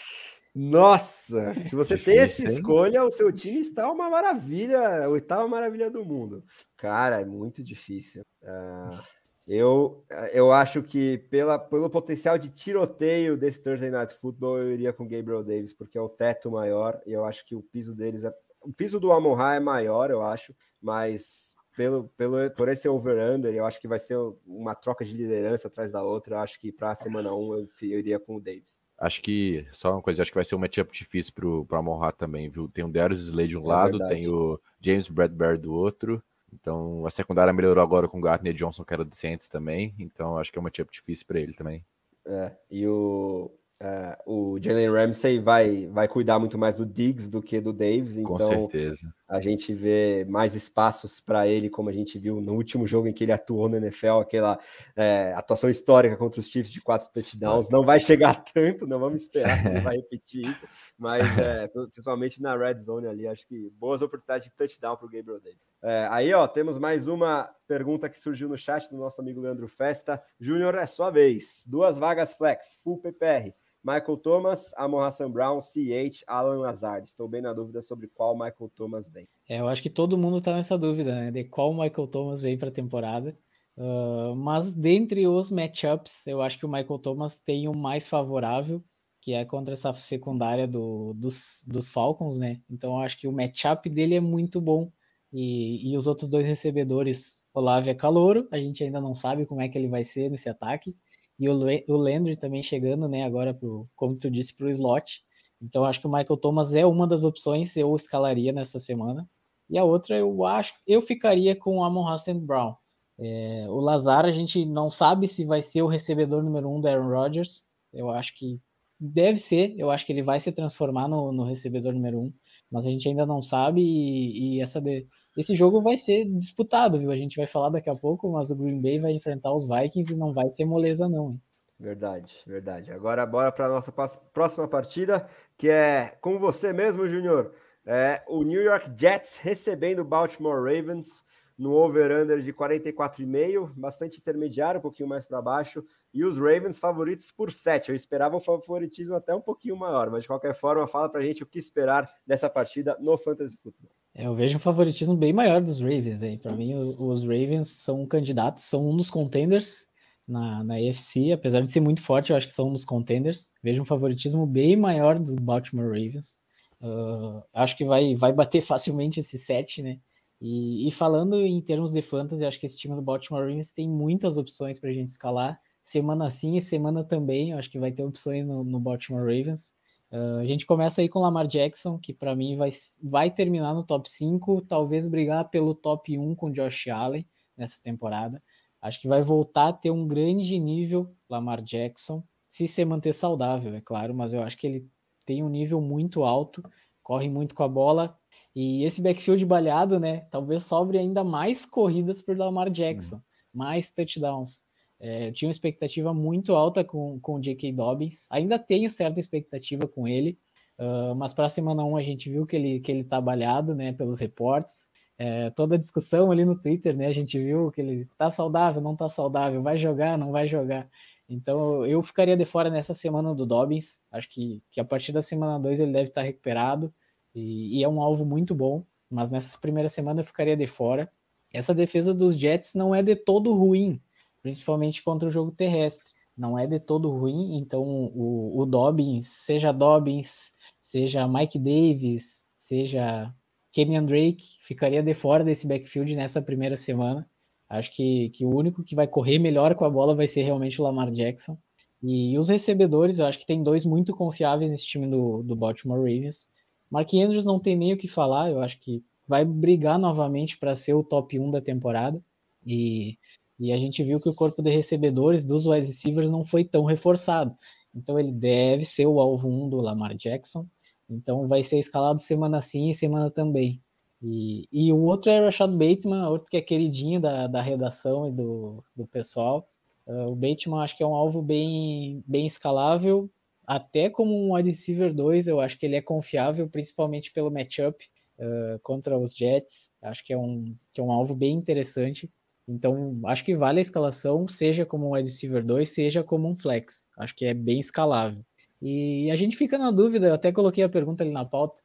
Nossa, se você Difícil, tem essa escolha, hein? o seu time está uma maravilha, a oitava maravilha do mundo. Cara, é muito difícil. Uh, eu, eu acho que pela, pelo potencial de tiroteio desse Thursday Night Football, eu iria com Gabriel Davis, porque é o teto maior, e eu acho que o piso deles é. O piso do Amon Ra é maior, eu acho, mas pelo, pelo, por esse over-under, eu acho que vai ser uma troca de liderança atrás da outra. Eu acho que para a semana 1 eu, eu, iria com o Davis. Acho que, só uma coisa, acho que vai ser um matchup difícil para o Amon Ra também, viu? Tem o Darius Slade de um é lado, verdade. tem o James Bradbury do outro. Então a secundária melhorou agora com o Gardner Johnson, que era do Saints também. Então acho que é uma matchup difícil para ele também. É, e o, é, o Jalen Ramsey vai, vai cuidar muito mais do Diggs do que do Davis. Então, com certeza. A gente vê mais espaços para ele, como a gente viu no último jogo em que ele atuou na NFL, aquela é, atuação histórica contra os Chiefs de quatro touchdowns. Não vai chegar [LAUGHS] tanto, não vamos esperar que ele vai [LAUGHS] repetir isso, mas é, principalmente na red zone ali, acho que boas oportunidades de touchdown para o Gabriel Davis. É, aí, ó, temos mais uma pergunta que surgiu no chat do nosso amigo Leandro Festa. Júnior, é sua vez. Duas vagas flex, full PPR. Michael Thomas, Amon Hassan Brown, CH, Alan Lazard. Estou bem na dúvida sobre qual Michael Thomas vem. É, eu acho que todo mundo está nessa dúvida, né? De qual Michael Thomas vem para a temporada. Uh, mas dentre os matchups, eu acho que o Michael Thomas tem o mais favorável, que é contra essa secundária do, dos, dos Falcons, né? Então eu acho que o matchup dele é muito bom. E, e os outros dois recebedores, Olavo é Calouro, a gente ainda não sabe como é que ele vai ser nesse ataque e o, o Landry também chegando, né, agora pro, como tu disse, para o slot. Então acho que o Michael Thomas é uma das opções eu escalaria nessa semana. E a outra eu acho, eu ficaria com o Amon Hassan Brown. É, o Lazar a gente não sabe se vai ser o recebedor número um do Aaron Rodgers. Eu acho que deve ser. Eu acho que ele vai se transformar no, no recebedor número um, mas a gente ainda não sabe. E, e essa de, esse jogo vai ser disputado, viu? A gente vai falar daqui a pouco, mas o Green Bay vai enfrentar os Vikings e não vai ser moleza, não. Hein? Verdade, verdade. Agora bora para a nossa próxima partida, que é com você mesmo, Júnior. É o New York Jets recebendo o Baltimore Ravens no over-under de 44,5, bastante intermediário, um pouquinho mais para baixo, e os Ravens favoritos por 7. Eu esperava um favoritismo até um pouquinho maior, mas de qualquer forma, fala para a gente o que esperar dessa partida no Fantasy Football. É, eu vejo um favoritismo bem maior dos Ravens. Hein? Para mim, os Ravens são candidatos, são um dos contenders na, na AFC, apesar de ser muito forte, eu acho que são um dos contenders. Vejo um favoritismo bem maior dos Baltimore Ravens. Uh, acho que vai, vai bater [LAUGHS] facilmente esse set, né? E, e, falando em termos de fantasy, acho que esse time do Baltimore Ravens tem muitas opções para a gente escalar. Semana sim e semana também, acho que vai ter opções no, no Baltimore Ravens. Uh, a gente começa aí com Lamar Jackson, que para mim vai, vai terminar no top 5, talvez brigar pelo top 1 com Josh Allen nessa temporada. Acho que vai voltar a ter um grande nível Lamar Jackson, se se manter saudável, é claro, mas eu acho que ele tem um nível muito alto, corre muito com a bola. E esse backfield balhado, né? Talvez sobre ainda mais corridas por Lamar Jackson, uhum. mais touchdowns. É, eu tinha uma expectativa muito alta com, com o J.K. Dobbins. Ainda tenho certa expectativa com ele, uh, mas para a semana 1 a gente viu que ele, que ele tá balhado, né, pelos reportes. É, toda a discussão ali no Twitter, né, a gente viu que ele tá saudável, não tá saudável, vai jogar, não vai jogar. Então eu ficaria de fora nessa semana do Dobbins. Acho que, que a partir da semana 2 ele deve estar recuperado e, e é um alvo muito bom, mas nessa primeira semana eu ficaria de fora. Essa defesa dos Jets não é de todo ruim principalmente contra o jogo terrestre. Não é de todo ruim, então o, o Dobbins, seja Dobbins, seja Mike Davis, seja Kenyan Drake, ficaria de fora desse backfield nessa primeira semana. Acho que, que o único que vai correr melhor com a bola vai ser realmente o Lamar Jackson. E, e os recebedores, eu acho que tem dois muito confiáveis nesse time do, do Baltimore Ravens. Mark Andrews não tem nem o que falar, eu acho que vai brigar novamente para ser o top 1 da temporada. E, e a gente viu que o corpo de recebedores dos wide receivers não foi tão reforçado. Então ele deve ser o alvo 1 do Lamar Jackson. Então vai ser escalado semana sim e semana também. E, e o outro é o Rashad Bateman, outro que é queridinho da, da redação e do, do pessoal. Uh, o Bateman acho que é um alvo bem, bem escalável, até como um wide receiver 2, eu acho que ele é confiável, principalmente pelo matchup uh, contra os Jets. Acho que é, um, que é um alvo bem interessante. Então, acho que vale a escalação, seja como um wide receiver 2, seja como um flex. Acho que é bem escalável. E a gente fica na dúvida, eu até coloquei a pergunta ali na pauta,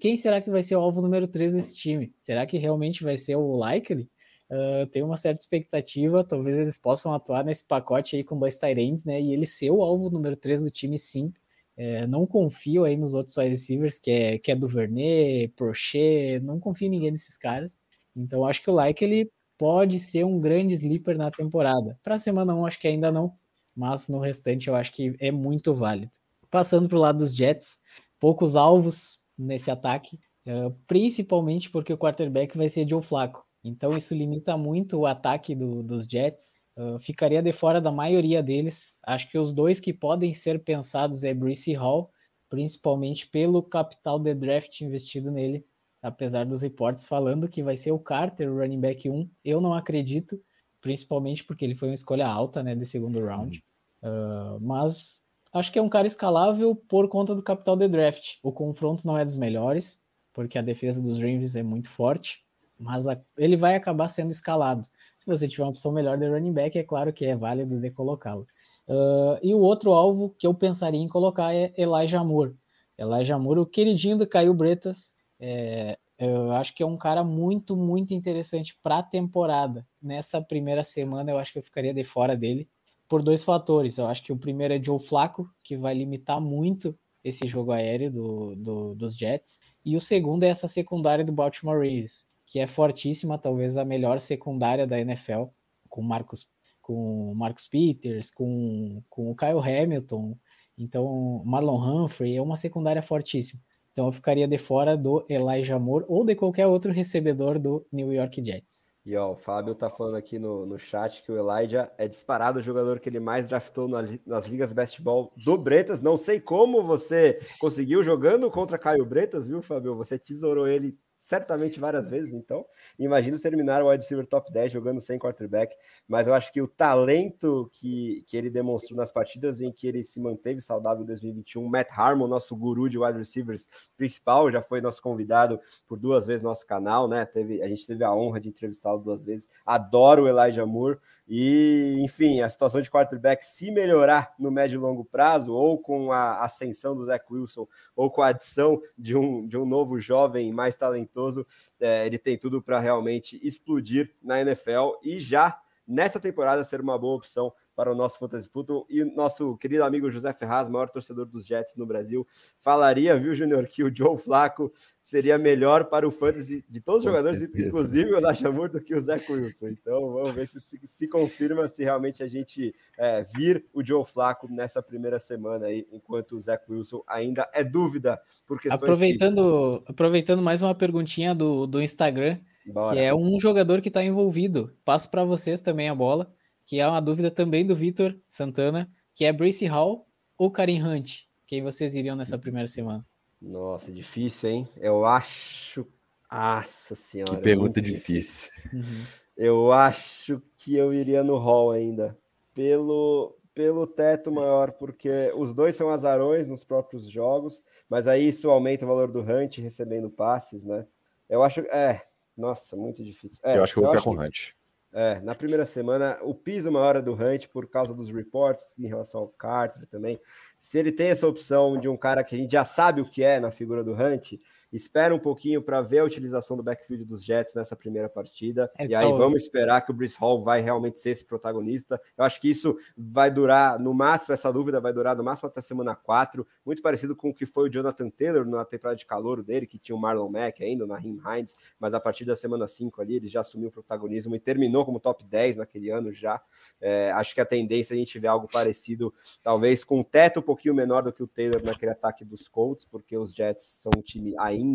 quem será que vai ser o alvo número 3 desse time? Será que realmente vai ser o Likely? Uh, tem uma certa expectativa, talvez eles possam atuar nesse pacote aí com dois Tyrants, né? E ele ser o alvo número 3 do time, sim. É, não confio aí nos outros wide receivers, que é, que é do Vernet, Prochet, não confio em ninguém desses caras. Então acho que o Like ele pode ser um grande sleeper na temporada. Para a semana 1 acho que ainda não, mas no restante eu acho que é muito válido. Passando para o lado dos Jets, poucos alvos, nesse ataque, uh, principalmente porque o quarterback vai ser Joe Flacco. Então isso limita muito o ataque do, dos Jets. Uh, ficaria de fora da maioria deles. Acho que os dois que podem ser pensados é Brice Hall, principalmente pelo capital de draft investido nele, apesar dos reportes falando que vai ser o Carter, o running back 1. Eu não acredito, principalmente porque ele foi uma escolha alta, né, de segundo round. Uh, mas acho que é um cara escalável por conta do capital de draft. O confronto não é dos melhores, porque a defesa dos Ravens é muito forte, mas a, ele vai acabar sendo escalado. Se você tiver uma opção melhor de running back, é claro que é válido de colocá-lo. Uh, e o outro alvo que eu pensaria em colocar é Elijah Moore. Elijah Moore, o queridinho do Caio Bretas, é, eu acho que é um cara muito, muito interessante para a temporada. Nessa primeira semana, eu acho que eu ficaria de fora dele por dois fatores. Eu acho que o primeiro é Joe Flaco, que vai limitar muito esse jogo aéreo do, do, dos Jets. E o segundo é essa secundária do Baltimore Ravens, que é fortíssima, talvez a melhor secundária da NFL, com Marcos, com Marcus Peters, com, com o Kyle Hamilton, então Marlon Humphrey, é uma secundária fortíssima. Então eu ficaria de fora do Elijah Moore ou de qualquer outro recebedor do New York Jets. E ó, o Fábio tá falando aqui no, no chat que o Elijah é disparado o jogador que ele mais draftou nas, nas ligas de baseball do Bretas. Não sei como você conseguiu jogando contra Caio Bretas, viu, Fábio? Você tesourou ele certamente várias vezes, então. Imagino terminar o wide receiver top 10 jogando sem quarterback, mas eu acho que o talento que, que ele demonstrou nas partidas em que ele se manteve saudável em 2021, Matt Harmon, nosso guru de wide receivers principal, já foi nosso convidado por duas vezes no nosso canal, né? Teve, a gente teve a honra de entrevistá-lo duas vezes. Adoro o Elijah Moore e, enfim, a situação de quarterback se melhorar no médio e longo prazo, ou com a ascensão do Zach Wilson, ou com a adição de um, de um novo jovem mais talentoso talentoso, é, ele tem tudo para realmente explodir na NFL e já nessa temporada ser uma boa opção para o nosso Fantasy Football. E nosso querido amigo José Ferraz, maior torcedor dos Jets no Brasil, falaria, viu, Júnior, que o Joe Flaco seria melhor para o Fantasy de todos os Com jogadores, certeza. inclusive o Najamur, do que o Zé Wilson. Então vamos ver se se, se confirma, se realmente a gente é, vir o Joe Flaco nessa primeira semana aí, enquanto o Zé Wilson ainda é dúvida por questões aproveitando Aproveitando mais uma perguntinha do, do Instagram, Bora. que é um jogador que está envolvido. Passo para vocês também a bola que é uma dúvida também do Vitor Santana, que é Brace Hall ou Karim Hunt? Quem vocês iriam nessa primeira semana? Nossa, difícil, hein? Eu acho. Nossa senhora. Que pergunta difícil. Uhum. Eu acho que eu iria no Hall ainda. Pelo, pelo teto maior, porque os dois são azarões nos próprios jogos, mas aí isso aumenta o valor do Hunt recebendo passes, né? Eu acho. É. Nossa, muito difícil. É, eu acho que eu vou ficar com o Hunt. É, na primeira semana, o piso maior é do Hunt por causa dos reports em relação ao Carter também. Se ele tem essa opção de um cara que a gente já sabe o que é na figura do Hunt, espera um pouquinho para ver a utilização do backfield dos Jets nessa primeira partida. É, e aí vamos esperar que o Brice Hall vai realmente ser esse protagonista. Eu acho que isso vai durar, no máximo, essa dúvida vai durar no máximo até semana 4, muito parecido com o que foi o Jonathan Taylor na temporada de calor dele, que tinha o Marlon Mack ainda, o Naheem Hines, mas a partir da semana 5 ali ele já assumiu o protagonismo e terminou como top 10 naquele ano já. É, acho que a tendência é a gente ver algo parecido, talvez com um teto um pouquinho menor do que o Taylor naquele ataque dos Colts, porque os Jets são um time ainda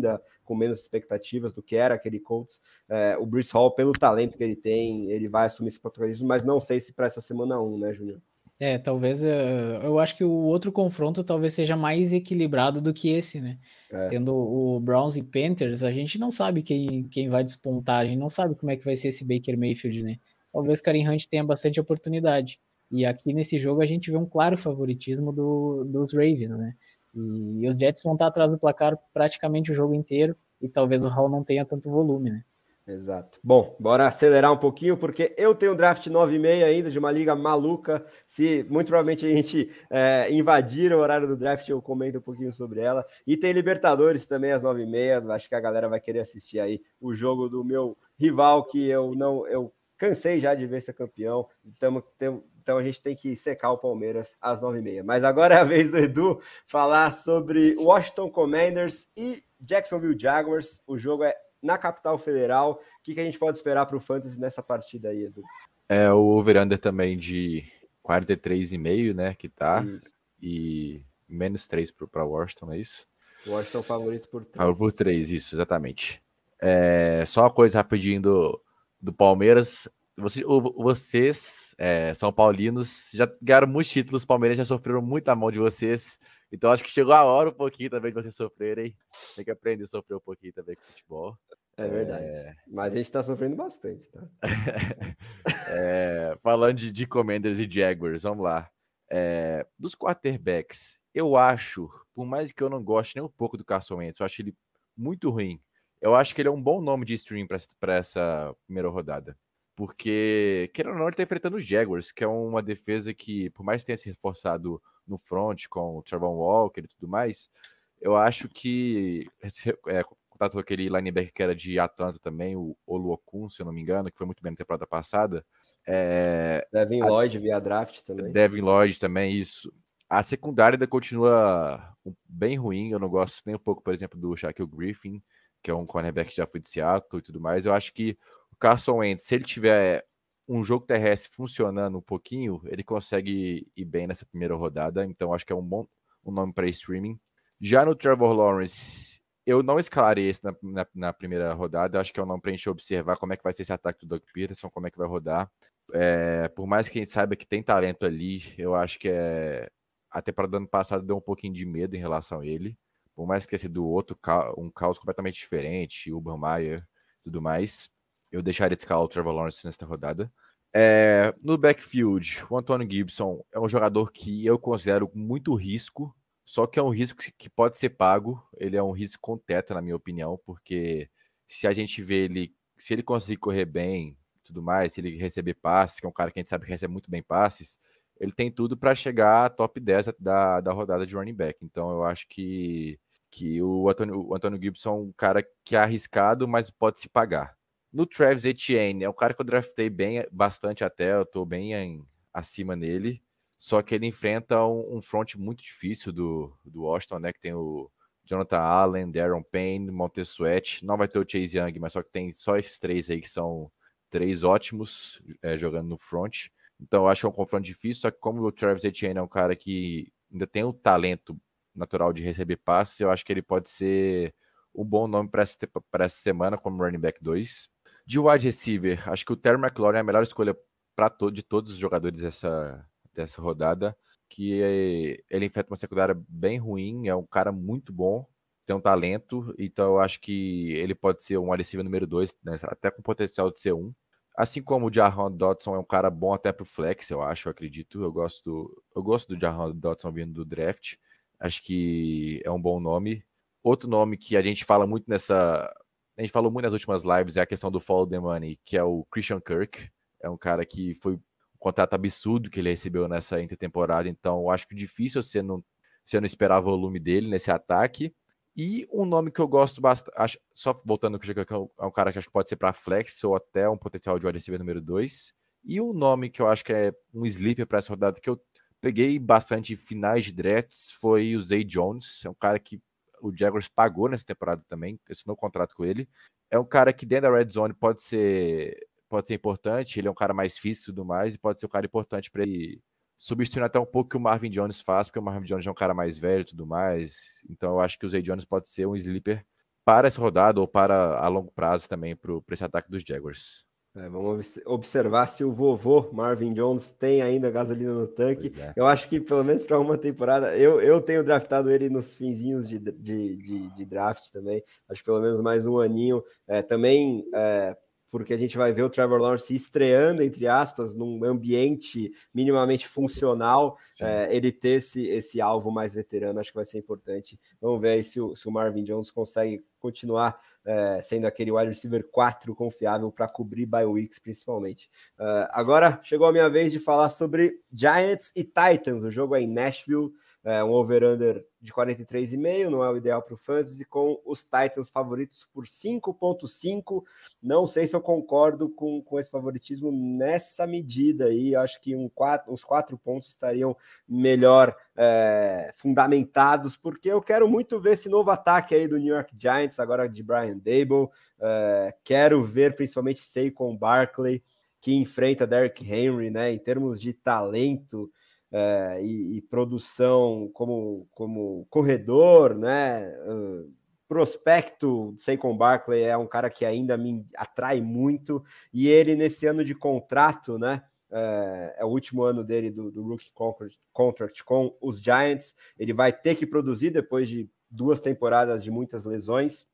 com menos expectativas do que era aquele Colts. É, o Bruce Hall, pelo talento que ele tem, ele vai assumir esse protagonismo, mas não sei se para essa semana 1, né, Júnior? É, talvez. Eh, eu acho que o outro confronto talvez seja mais equilibrado do que esse, né? É. Tendo o Browns e Panthers, a gente não sabe quem, quem vai despontar, a gente não sabe como é que vai ser esse Baker Mayfield, né? Talvez Karim Hunt tenha bastante oportunidade. E aqui nesse jogo a gente vê um claro favoritismo do, dos Ravens, né? E, os Jets vão estar atrás do placar praticamente o jogo inteiro, e talvez o Hall não tenha tanto volume, né? Exato. Bom, bora acelerar um pouquinho, porque eu tenho um draft 9 e meia ainda de uma liga maluca. Se muito provavelmente a gente é, invadir o horário do draft, eu comento um pouquinho sobre ela. E tem Libertadores também às 9 e meia. Acho que a galera vai querer assistir aí o jogo do meu rival, que eu não eu cansei já de ver ser campeão. Então, tem, então a gente tem que secar o Palmeiras às 9 e meia. Mas agora é a vez do Edu falar sobre Washington Commanders e Jacksonville Jaguars. O jogo é na capital federal. O que, que a gente pode esperar para o Fantasy nessa partida aí, Edu? É o over-under também de 43,5, né? Que tá. Isso. E menos 3 para Washington, é isso? Washington favorito por 3. Favorito por 3, isso, exatamente. É, só uma coisa rapidinho do, do Palmeiras. Você, vocês, é, São Paulinos, já ganharam muitos títulos, os Palmeiras já sofreram muita mão de vocês. Então acho que chegou a hora um pouquinho também de vocês sofrerem. Tem que aprender a sofrer um pouquinho também com futebol. É verdade. É... Mas a gente tá sofrendo bastante, tá? [LAUGHS] é, falando de, de Commanders e Jaguars, vamos lá. É, dos quarterbacks, eu acho, por mais que eu não goste nem um pouco do Carson Wentz, eu acho ele muito ruim. Eu acho que ele é um bom nome de stream para essa primeira rodada. Porque, querendo ou não, ele tá enfrentando os Jaguars, que é uma defesa que, por mais que tenha se reforçado no front com o Trevor Walker e tudo mais, eu acho que é, contato com aquele linebacker que era de Atlanta também, o Oluokun, se eu não me engano, que foi muito bem na temporada passada. É, Devin a, Lloyd via draft também. Devin Lloyd também, isso. A secundária ainda continua bem ruim, eu não gosto nem um pouco, por exemplo, do Shaquille Griffin, que é um cornerback que já foi de Seattle e tudo mais. Eu acho que Carson Wentz, se ele tiver um jogo terrestre funcionando um pouquinho, ele consegue ir bem nessa primeira rodada. Então, acho que é um bom um nome para streaming. Já no Trevor Lawrence, eu não escalarei esse na, na, na, primeira rodada. Acho que é um nome para a gente observar como é que vai ser esse ataque do Doug Peterson, como é que vai rodar. É, por mais que a gente saiba que tem talento ali, eu acho que é. A temporada do ano passado deu um pouquinho de medo em relação a ele. Por mais que tenha sido outro, um caos completamente diferente, Urban Meyer tudo mais. Eu deixaria de escalar o Trevor Lawrence nesta rodada. É, no backfield, o Antônio Gibson é um jogador que eu considero muito risco, só que é um risco que pode ser pago. Ele é um risco com teto, na minha opinião, porque se a gente vê ele, se ele conseguir correr bem, tudo mais, se ele receber passes, que é um cara que a gente sabe que recebe muito bem passes, ele tem tudo para chegar a top 10 da, da rodada de running back. Então eu acho que, que o, Antônio, o Antônio Gibson é um cara que é arriscado, mas pode se pagar. No Travis Etienne, é um cara que eu draftei bem, bastante até, eu tô bem em, acima nele. Só que ele enfrenta um, um front muito difícil do, do Washington, né? Que tem o Jonathan Allen, Darren Payne, Montez Sweat. Não vai ter o Chase Young, mas só que tem só esses três aí que são três ótimos é, jogando no front. Então eu acho que é um confronto difícil, só que como o Travis Etienne é um cara que ainda tem o talento natural de receber passes, eu acho que ele pode ser um bom nome para essa semana como running back 2. De wide receiver, acho que o Terry McLaurin é a melhor escolha para to de todos os jogadores dessa, dessa rodada. Que ele enfrenta uma secundária bem ruim, é um cara muito bom, tem um talento, então eu acho que ele pode ser um wide número 2, né, até com potencial de ser um. Assim como o Jahan Dodson é um cara bom até pro flex, eu acho, eu acredito. Eu gosto, eu gosto do Jahan Dodson vindo do draft. Acho que é um bom nome. Outro nome que a gente fala muito nessa a gente falou muito nas últimas lives, é a questão do follow the money, que é o Christian Kirk. É um cara que foi um contrato absurdo que ele recebeu nessa intertemporada, então eu acho que difícil você não, você não esperar volume dele nesse ataque. E um nome que eu gosto bastante, só voltando que é um cara que acho que pode ser para flex ou até um potencial de wide receiver número 2. E um nome que eu acho que é um sleeper para essa rodada que eu peguei bastante finais de drafts foi o Zay Jones. É um cara que o Jaguars pagou nessa temporada também, assinou um contrato com ele. É um cara que dentro da red zone pode ser pode ser importante, ele é um cara mais físico e tudo mais, e pode ser um cara importante para ele substituindo até um pouco o que o Marvin Jones faz, porque o Marvin Jones é um cara mais velho e tudo mais. Então eu acho que o Zay Jones pode ser um sleeper para essa rodada ou para a longo prazo também para esse ataque dos Jaguars. É, vamos observar se o vovô Marvin Jones tem ainda gasolina no tanque. É. Eu acho que pelo menos para uma temporada, eu, eu tenho draftado ele nos finzinhos de, de, de, de draft também. Acho que pelo menos mais um aninho. É, também é, porque a gente vai ver o Trevor Lawrence estreando, entre aspas, num ambiente minimamente funcional, é, ele ter esse, esse alvo mais veterano, acho que vai ser importante. Vamos ver aí se o, se o Marvin Jones consegue continuar é, sendo aquele wide receiver 4 confiável para cobrir bye weeks, principalmente. Uh, agora chegou a minha vez de falar sobre Giants e Titans, o jogo é em Nashville, é, um over-under de 43,5, não é o ideal para o Fantasy, com os Titans favoritos por 5,5. Não sei se eu concordo com, com esse favoritismo nessa medida aí. Acho que um quatro, uns quatro pontos estariam melhor é, fundamentados, porque eu quero muito ver esse novo ataque aí do New York Giants, agora de Brian Dable. É, quero ver principalmente Saquon Barkley, que enfrenta Derrick Henry, né? Em termos de talento é, e, e, produção como, como corredor, né? Uh, prospecto Saquon Barkley é um cara que ainda me atrai muito e ele nesse ano de contrato, né? É, é o último ano dele do, do rookie contract com os Giants. Ele vai ter que produzir depois de duas temporadas de muitas lesões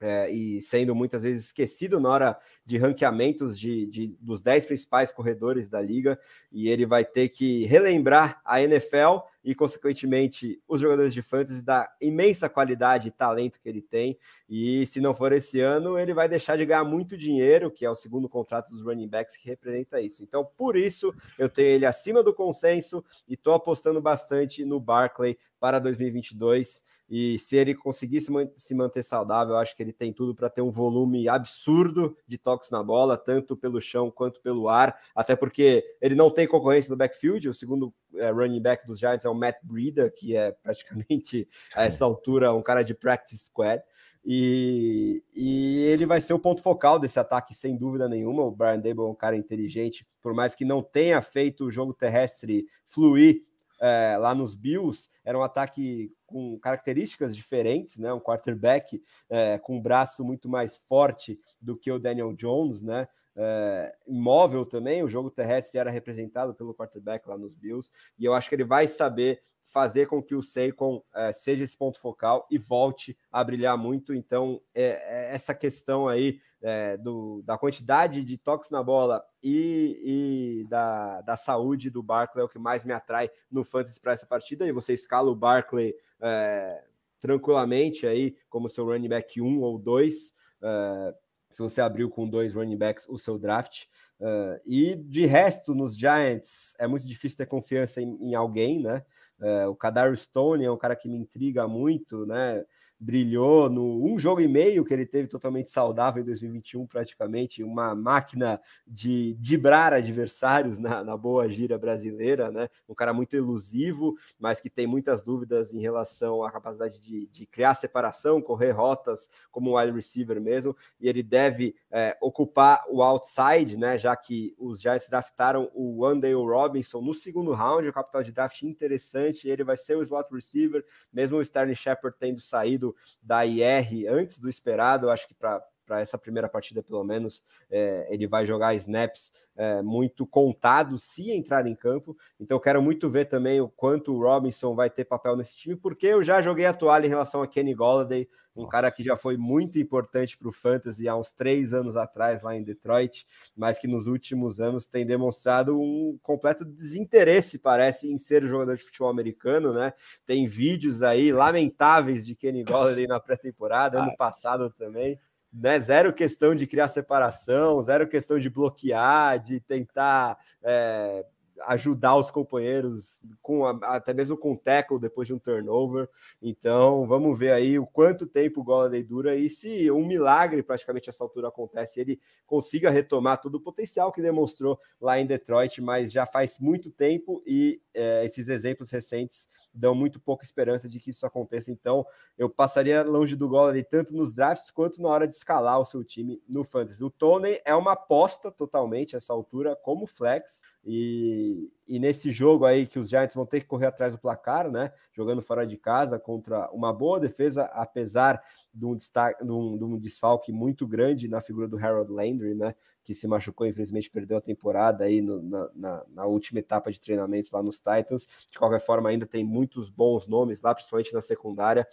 é, e sendo muitas vezes esquecido na hora de ranqueamentos de, de, dos 10 principais corredores da liga, e ele vai ter que relembrar a NFL e, consequentemente, os jogadores de fantasy da imensa qualidade e talento que ele tem. E se não for esse ano, ele vai deixar de ganhar muito dinheiro, que é o segundo contrato dos running backs que representa isso. Então, por isso, eu tenho ele acima do consenso e estou apostando bastante no Barclay para 2022. E se ele conseguir se manter saudável, acho que ele tem tudo para ter um volume absurdo de toques na bola, tanto pelo chão quanto pelo ar, até porque ele não tem concorrência no backfield. O segundo é, running back dos Giants é o Matt Breida, que é praticamente a essa altura um cara de practice squad. E, e, ele vai ser o ponto focal desse ataque, sem dúvida nenhuma. O Brian Dable é um cara inteligente, por mais que não tenha feito o jogo terrestre fluir é, lá nos Bills, era um ataque com características diferentes, né? Um quarterback é, com um braço muito mais forte do que o Daniel Jones, né? É, imóvel também, o jogo terrestre era representado pelo quarterback lá nos Bills, e eu acho que ele vai saber fazer com que o Seikon é, seja esse ponto focal e volte a brilhar muito. Então, é, é essa questão aí é, do, da quantidade de toques na bola e, e da, da, saúde do Barkley é o que mais me atrai no Fantasy para essa partida. E você escala o Barkley é, tranquilamente aí como seu running back 1 ou 2. É, se você abriu com dois running backs o seu draft. Uh, e de resto, nos Giants, é muito difícil ter confiança em, em alguém, né? Uh, o Kadar Stone é um cara que me intriga muito, né? Brilhou no um jogo e meio que ele teve totalmente saudável em 2021, praticamente, uma máquina de dibrar adversários na, na boa gira brasileira, né? Um cara muito elusivo, mas que tem muitas dúvidas em relação à capacidade de, de criar separação, correr rotas como wide receiver mesmo, e ele deve é, ocupar o outside, né? Já que os Giants draftaram o Wandale Robinson no segundo round, o capital de draft interessante, ele vai ser o slot receiver, mesmo o Sterling Shepard tendo saído da IR antes do esperado. acho que para para essa primeira partida, pelo menos, é, ele vai jogar snaps é, muito contados se entrar em campo. Então, eu quero muito ver também o quanto o Robinson vai ter papel nesse time, porque eu já joguei a toalha em relação a Kenny Golladay, um Nossa. cara que já foi muito importante para o Fantasy há uns três anos atrás, lá em Detroit, mas que nos últimos anos tem demonstrado um completo desinteresse, parece, em ser jogador de futebol americano, né? Tem vídeos aí lamentáveis de Kenny Golladay na pré-temporada, ano ah. passado também né? Zero questão de criar separação, zero questão de bloquear, de tentar é, ajudar os companheiros com a, até mesmo com tackle depois de um turnover. Então, vamos ver aí o quanto tempo o Golladay dura e se um milagre praticamente essa altura acontece, ele consiga retomar todo o potencial que demonstrou lá em Detroit, mas já faz muito tempo e é, esses exemplos recentes dão muito pouca esperança de que isso aconteça. Então, eu passaria longe do Golladay tanto nos drafts quanto na hora de escalar o seu time no fantasy. O Tony é uma aposta totalmente essa altura como flex. E, e, nesse jogo aí que os Giants vão ter que correr atrás do placar, né? Jogando fora de casa contra uma boa defesa, apesar de um, destaque, de um, de um desfalque muito grande na figura do Harold Landry, né? Que se machucou, infelizmente perdeu a temporada aí no, na, na, na, última etapa de treinamentos lá nos Titans. De qualquer forma, ainda tem muitos bons nomes lá, principalmente na secundária.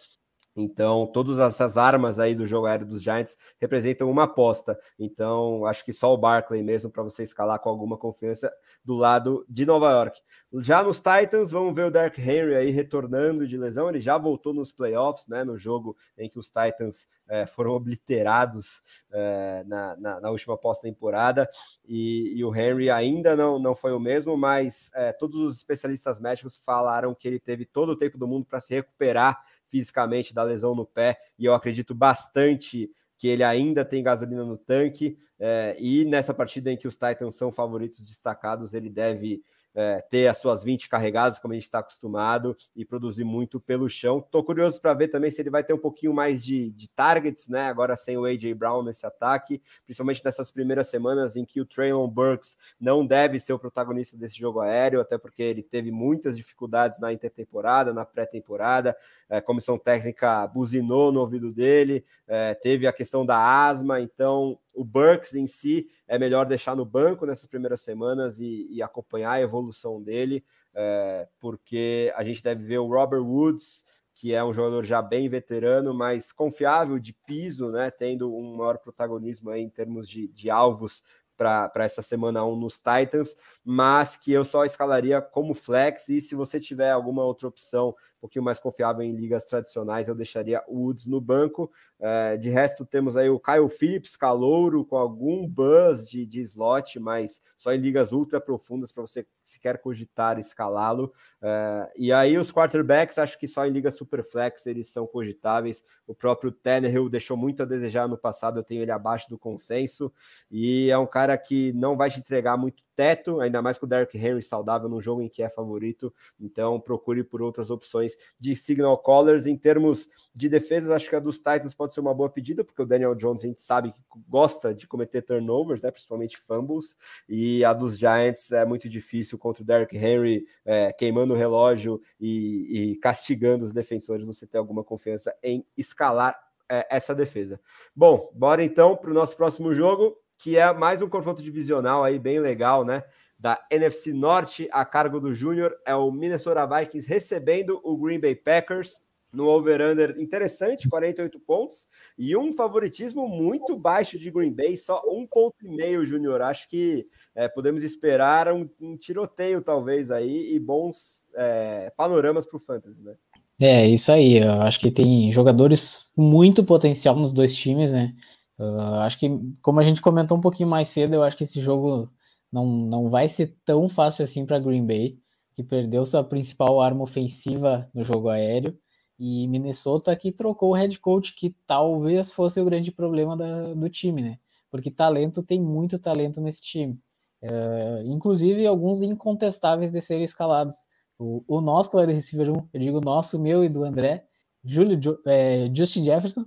Então, todas essas armas aí do jogo aéreo dos Giants representam uma aposta. Então, acho que só o Barkley mesmo para você escalar com alguma confiança do lado de Nova York. Já nos Titans, vamos ver o Dark Henry aí retornando de lesão. Ele já voltou nos playoffs, né? No jogo em que os Titans é, foram obliterados é, na, na, na, última pós-temporada. E, e, o Henry ainda não, não foi o mesmo, mas é, todos os especialistas médicos falaram que ele teve todo o tempo do mundo para se recuperar fisicamente da lesão no pé, e eu acredito bastante que ele ainda tem gasolina no tanque, é, e nessa partida em que os Titans são favoritos destacados, ele deve é, ter as suas 20 carregadas, como a gente está acostumado, e produzir muito pelo chão. Estou curioso para ver também se ele vai ter um pouquinho mais de, de, targets, né? Agora sem o A.J. Brown nesse ataque, principalmente nessas primeiras semanas em que o Traylon Burks não deve ser o protagonista desse jogo aéreo, até porque ele teve muitas dificuldades na intertemporada, na pré-temporada, é, a comissão técnica buzinou no ouvido dele, é, teve a questão da asma, então o Burks em si é melhor deixar no banco nessas primeiras semanas e, e acompanhar a evolução dele, é, porque a gente deve ver o Robert Woods, que é um jogador já bem veterano, mas confiável de piso, né, tendo um maior protagonismo em termos de, de alvos para essa semana 1 nos Titans, mas que eu só escalaria como flex. E se você tiver alguma outra opção pouquinho mais confiável em ligas tradicionais, eu deixaria o Woods no banco. É, de resto, temos aí o Kyle Phillips, calouro, com algum buzz de, de slot, mas só em ligas ultra profundas para você se quer cogitar escalá-lo. É, e aí os quarterbacks, acho que só em ligas super flex eles são cogitáveis. O próprio Tannehill deixou muito a desejar no passado, eu tenho ele abaixo do consenso, e é um cara que não vai te entregar muito teto, ainda mais com o Derrick Henry saudável no jogo em que é favorito. Então, procure por outras opções de signal callers. Em termos de defesas, acho que a dos Titans pode ser uma boa pedida, porque o Daniel Jones a gente sabe que gosta de cometer turnovers, né, principalmente fumbles, e a dos Giants é muito difícil contra o Derrick Henry é, queimando o relógio e, e castigando os defensores. Você ter alguma confiança em escalar é, essa defesa. Bom, bora então para o nosso próximo jogo que é mais um confronto divisional aí bem legal, né? Da NFC Norte a cargo do Júnior, é o Minnesota Vikings recebendo o Green Bay Packers no over-under interessante, 48 pontos, e um favoritismo muito baixo de Green Bay, só um ponto e meio, Júnior. Acho que é, podemos esperar um, um, tiroteio, talvez, aí, e bons é, panoramas para o Fantasy, né? É, isso aí. Eu acho que tem jogadores muito potencial nos dois times, né? Uh, acho que, como a gente comentou um pouquinho mais cedo, eu acho que esse jogo não, não vai ser tão fácil assim para Green Bay, que perdeu sua principal arma ofensiva no jogo aéreo, e Minnesota que trocou o head coach, que talvez fosse o grande problema da, do time, né? Porque talento tem muito talento nesse time. Uh, inclusive alguns incontestáveis de serem escalados. O, o nosso wide receiver 1, eu digo nosso, meu e do André, Julio, é, Justin Jefferson,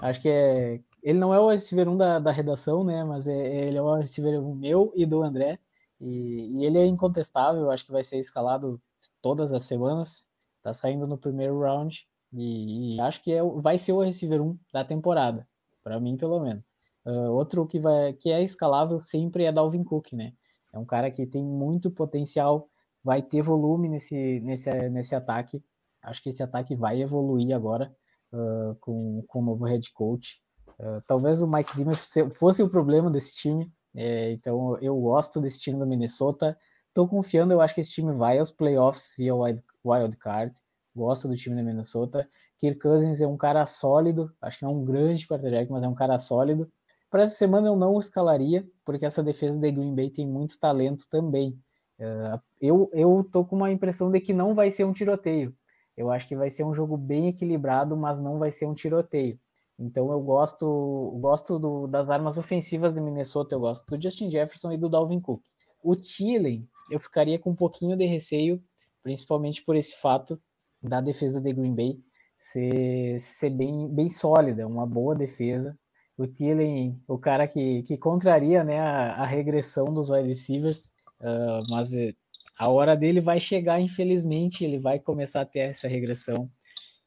acho que é ele não é o receiver 1 da, da redação, né? Mas é, ele é o receiver 1 meu e do André. E, e, ele é incontestável, acho que vai ser escalado todas as semanas. Tá saindo no primeiro round. E, e acho que é, vai ser o receiver 1 da temporada. para mim, pelo menos. Uh, outro que, vai, que é escalável sempre é Dalvin Cook, né? É um cara que tem muito potencial, vai ter volume nesse, nesse, nesse ataque. Acho que esse ataque vai evoluir agora uh, com, com o novo head coach. Uh, talvez o Mike Zimmer fosse o problema desse time. É, então eu gosto desse time do Minnesota. Estou confiando, eu acho que esse time vai aos playoffs via wild, wild card. Gosto do time do Minnesota. Kirk Cousins é um cara sólido. Acho que não é um grande quarterback, mas é um cara sólido. Para essa semana eu não escalaria, porque essa defesa de Green Bay tem muito talento também. Uh, eu, eu tô com uma impressão de que não vai ser um tiroteio. Eu acho que vai ser um jogo bem equilibrado, mas não vai ser um tiroteio. Então eu gosto, gosto do, das armas ofensivas de Minnesota, eu gosto do Justin Jefferson e do Dalvin Cook. O Thielen, eu ficaria com um pouquinho de receio, principalmente por esse fato da defesa de Green Bay ser, ser bem, bem sólida, uma boa defesa. O Thielen, o cara que, que contraria né, a, a regressão dos wide receivers, uh, mas eh, a hora dele vai chegar, infelizmente, ele vai começar a ter essa regressão.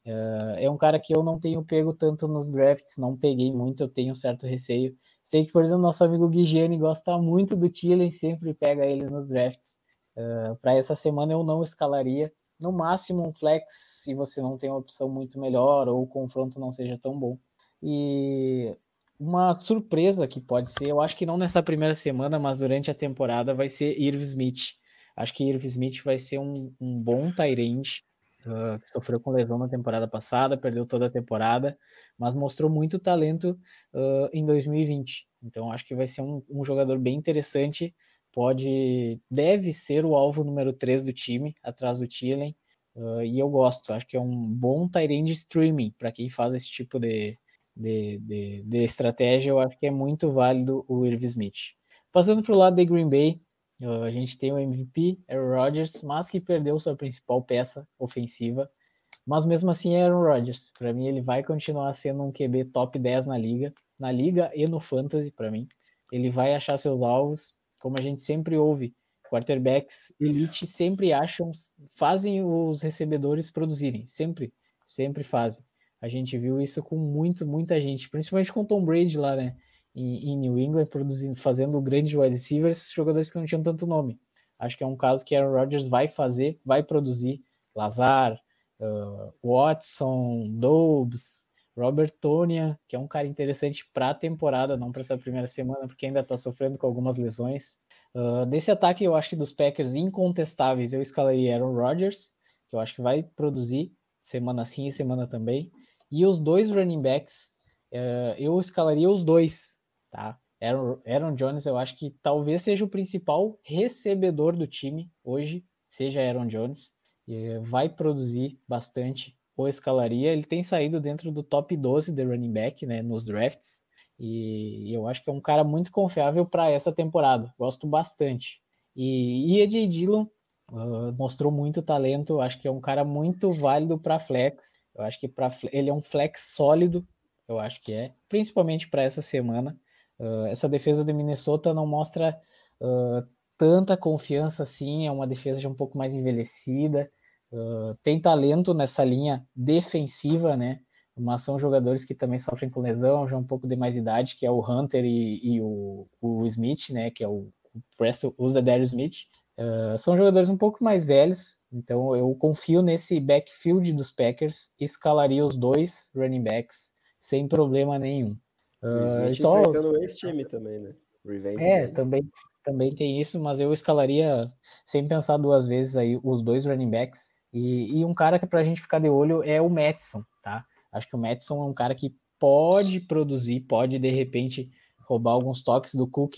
Uh, é um cara que eu não tenho pego tanto nos drafts, não peguei muito, eu tenho um certo receio. Sei que, por exemplo, nosso amigo Guigiani gosta muito do Thielen, sempre pega ele nos drafts. Uh, Para essa semana eu não escalaria. No máximo um flex, se você não tem uma opção muito melhor ou o confronto não seja tão bom. E uma surpresa que pode ser, eu acho que não nessa primeira semana, mas durante a temporada, vai ser Irv Smith. Acho que Irv Smith vai ser um, um bom Tyrande uh, que sofreu com lesão na temporada passada, perdeu toda a temporada, mas mostrou muito talento uh, em 2020. Então acho que vai ser um, um, jogador bem interessante. Pode, deve ser o alvo número 3 do time, atrás do Thielen. Uh, e eu gosto, acho que é um bom Tyrande streaming para quem faz esse tipo de, de, de, de, estratégia. Eu acho que é muito válido o Irv Smith. Passando para o lado de Green Bay, a gente tem o MVP, Aaron Rodgers, mas que perdeu sua principal peça ofensiva. Mas mesmo assim é Aaron Rodgers. Para mim, ele vai continuar sendo um QB top 10 na liga, na liga e no fantasy, para mim. Ele vai achar seus alvos, como a gente sempre ouve. Quarterbacks elite sempre acham, fazem os recebedores produzirem, sempre, sempre fazem. A gente viu isso com muito, muita gente, principalmente com Tom Brady lá, né? Em, em New England, produzindo, fazendo grandes wide receivers, jogadores que não tinham tanto nome. Acho que é um caso que Aaron Rodgers vai fazer, vai produzir. Lazar, uh, Watson, Dobbs, Robert Tonia, que é um cara interessante para a temporada, não para essa primeira semana, porque ainda está sofrendo com algumas lesões. Uh, desse ataque, eu acho que dos Packers incontestáveis, eu escalaria Aaron Rodgers, que eu acho que vai produzir semana sim e semana também. E os dois running backs, uh, eu escalaria os dois tá? Aaron, Aaron Jones, eu acho que talvez seja o principal recebedor do time hoje, seja Aaron Jones, e vai produzir bastante ou escalaria. Ele tem saído dentro do top 12 de running back, né, nos drafts, e eu acho que é um cara muito confiável para essa temporada. Gosto bastante. E, e Dillon uh, mostrou muito talento. Acho que é um cara muito válido para flex. Eu acho que para ele é um flex sólido. Eu acho que é, principalmente para essa semana. Uh, essa defesa do Minnesota não mostra uh, tanta confiança assim, é uma defesa já um pouco mais envelhecida, uh, tem talento nessa linha defensiva, né? Mas são jogadores que também sofrem com lesão, já um pouco de mais idade, que é o Hunter e, e o, o, Smith, né? Que é o, o Presto, o Zedary Smith. são jogadores um pouco mais velhos, então eu confio nesse backfield dos Packers, escalaria os dois running backs sem problema nenhum. Uh, só enfrentando esse time também, né? Revenge é, também, também tem isso, mas eu escalaria sem pensar duas vezes aí os dois running backs. E, e um cara que pra gente ficar de olho é o Madison, tá? Acho que o Madison é um cara que pode produzir, pode de repente roubar alguns toques do Cook.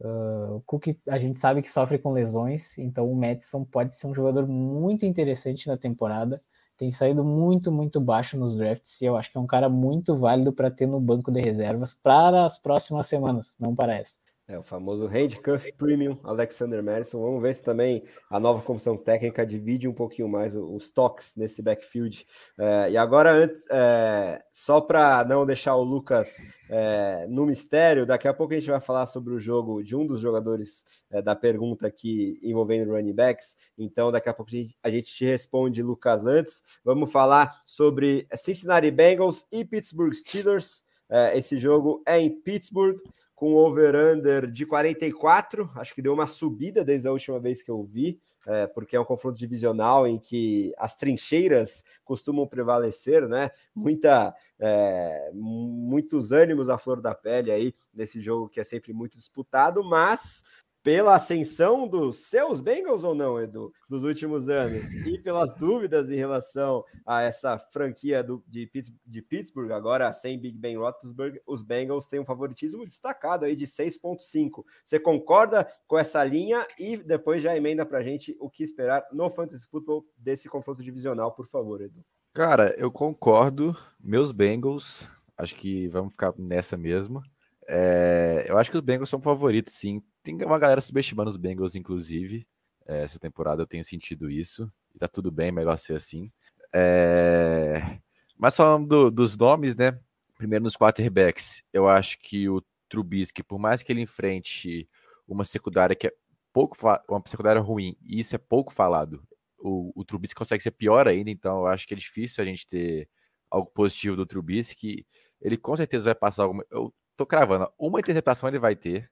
Uh, o Cook a gente sabe que sofre com lesões, então o Madison pode ser um jogador muito interessante na temporada tem saído muito, muito baixo nos drafts e eu acho que é um cara muito válido para ter no banco de reservas para as próximas semanas, não para esta. É o famoso Handcuff Premium Alexander Madison. Vamos ver se também a nova comissão técnica divide um pouquinho mais os toques nesse backfield. É, e agora, antes, é, só para não deixar o Lucas é, no mistério, daqui a pouco a gente vai falar sobre o jogo de um dos jogadores é, da pergunta aqui envolvendo running backs. Então, daqui a pouco a gente, a gente te responde, Lucas. Antes, vamos falar sobre Cincinnati Bengals e Pittsburgh Steelers. É, esse jogo é em Pittsburgh com over-under de 44. Acho que deu uma subida desde a última vez que eu vi, é, porque é um confronto divisional em que as trincheiras costumam prevalecer, né? Muita, é, muitos ânimos à flor da pele aí nesse jogo que é sempre muito disputado, mas pela ascensão dos seus Bengals ou não, Edu, dos últimos anos, e pelas dúvidas em relação a essa franquia do, de, de Pittsburgh, agora sem Big Ben Roethlisberger, os Bengals têm um favoritismo destacado aí de 6.5. Você concorda com essa linha e depois já emenda para a gente o que esperar no Fantasy Football desse confronto divisional, por favor, Edu. Cara, eu concordo. Meus Bengals, acho que vamos ficar nessa mesmo. É, eu acho que os Bengals são favoritos, sim. Tem uma galera subestimando os Bengals, inclusive. É, essa temporada eu tenho sentido isso. E tá tudo bem, melhor ser assim. É... Mas falando do, dos nomes, né? Primeiro nos quarterbacks, eu acho que o Trubisky, por mais que ele enfrente uma secundária que é pouco uma secundária ruim, e isso é pouco falado, o, o Trubisky consegue ser pior ainda, então eu acho que é difícil a gente ter algo positivo do Trubisky. Ele com certeza vai passar alguma. Eu tô cravando, uma interceptação ele vai ter.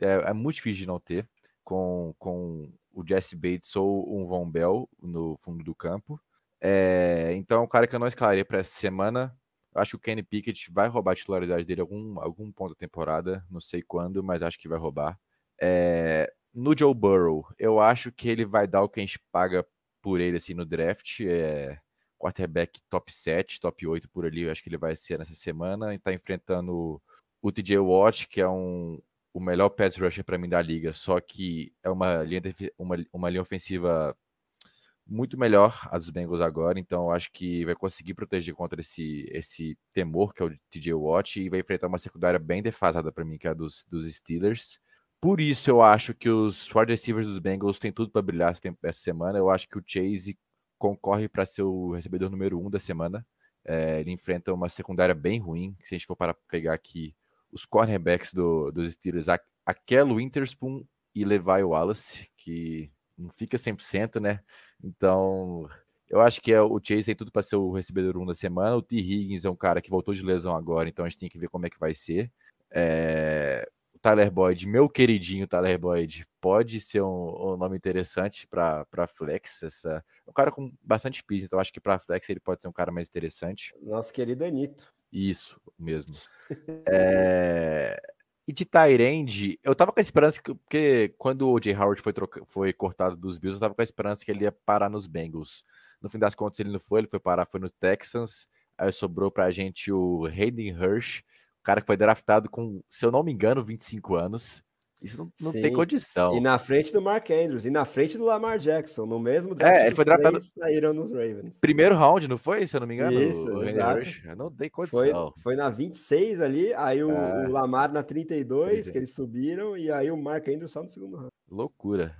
É, é muito difícil de não ter com, com o Jesse Bates ou um Von Bell no fundo do campo. É, então, é um cara que eu não escalaria para essa semana. Acho que o Kenny Pickett vai roubar a titularidade dele algum, algum ponto da temporada, não sei quando, mas acho que vai roubar. É, no Joe Burrow, eu acho que ele vai dar o que a gente paga por ele assim no draft. É, quarterback top 7, top 8 por ali, eu acho que ele vai ser nessa semana. E tá enfrentando o TJ Watt, que é um, o melhor pass rusher para mim da liga, só que é uma linha, uma, uma linha ofensiva muito melhor a dos Bengals agora, então acho que vai conseguir proteger contra esse, esse temor que é o TJ Watt e vai enfrentar uma secundária bem defasada para mim, que é a dos, dos Steelers. Por isso eu acho que os wide receivers dos Bengals têm tudo para brilhar essa semana. Eu acho que o Chase concorre para ser o recebedor número um da semana. É, ele enfrenta uma secundária bem ruim. Se a gente for para pegar aqui os cornerbacks do, dos Steelers, a, aquela Winterspoon e Levi Wallace, que não fica 100%, né? Então, eu acho que é, o Chase tem tudo para ser o recebedor 1 da semana. O T. Higgins é um cara que voltou de lesão agora, então a gente tem que ver como é que vai ser. É, o Tyler Boyd, meu queridinho Tyler Boyd, pode ser um, um nome interessante para Flex. Essa, um cara com bastante piso, então acho que para Flex ele pode ser um cara mais interessante. Nosso querido Anito. Isso mesmo. [LAUGHS] é... E de Tyrande, eu tava com a esperança que, porque quando o O.J. Howard foi, troca... foi cortado dos Bills, eu tava com a esperança que ele ia parar nos Bengals. No fim das contas, ele não foi, ele foi parar, foi no Texans. Aí sobrou pra gente o Hayden Hirsch, o cara que foi draftado com, se eu não me engano, 25 anos. Isso não, não tem condição. E na frente do Mark Andrews, e na frente do Lamar Jackson, no mesmo draft. É, ele foi draftado. Saíram nos Ravens. Primeiro round, não foi? Se eu não me engano. Isso. Não tem condição. Foi, foi na 26 ali, aí o, é. o Lamar na 32, que eles subiram, e aí o Mark Andrews só no segundo round. Loucura.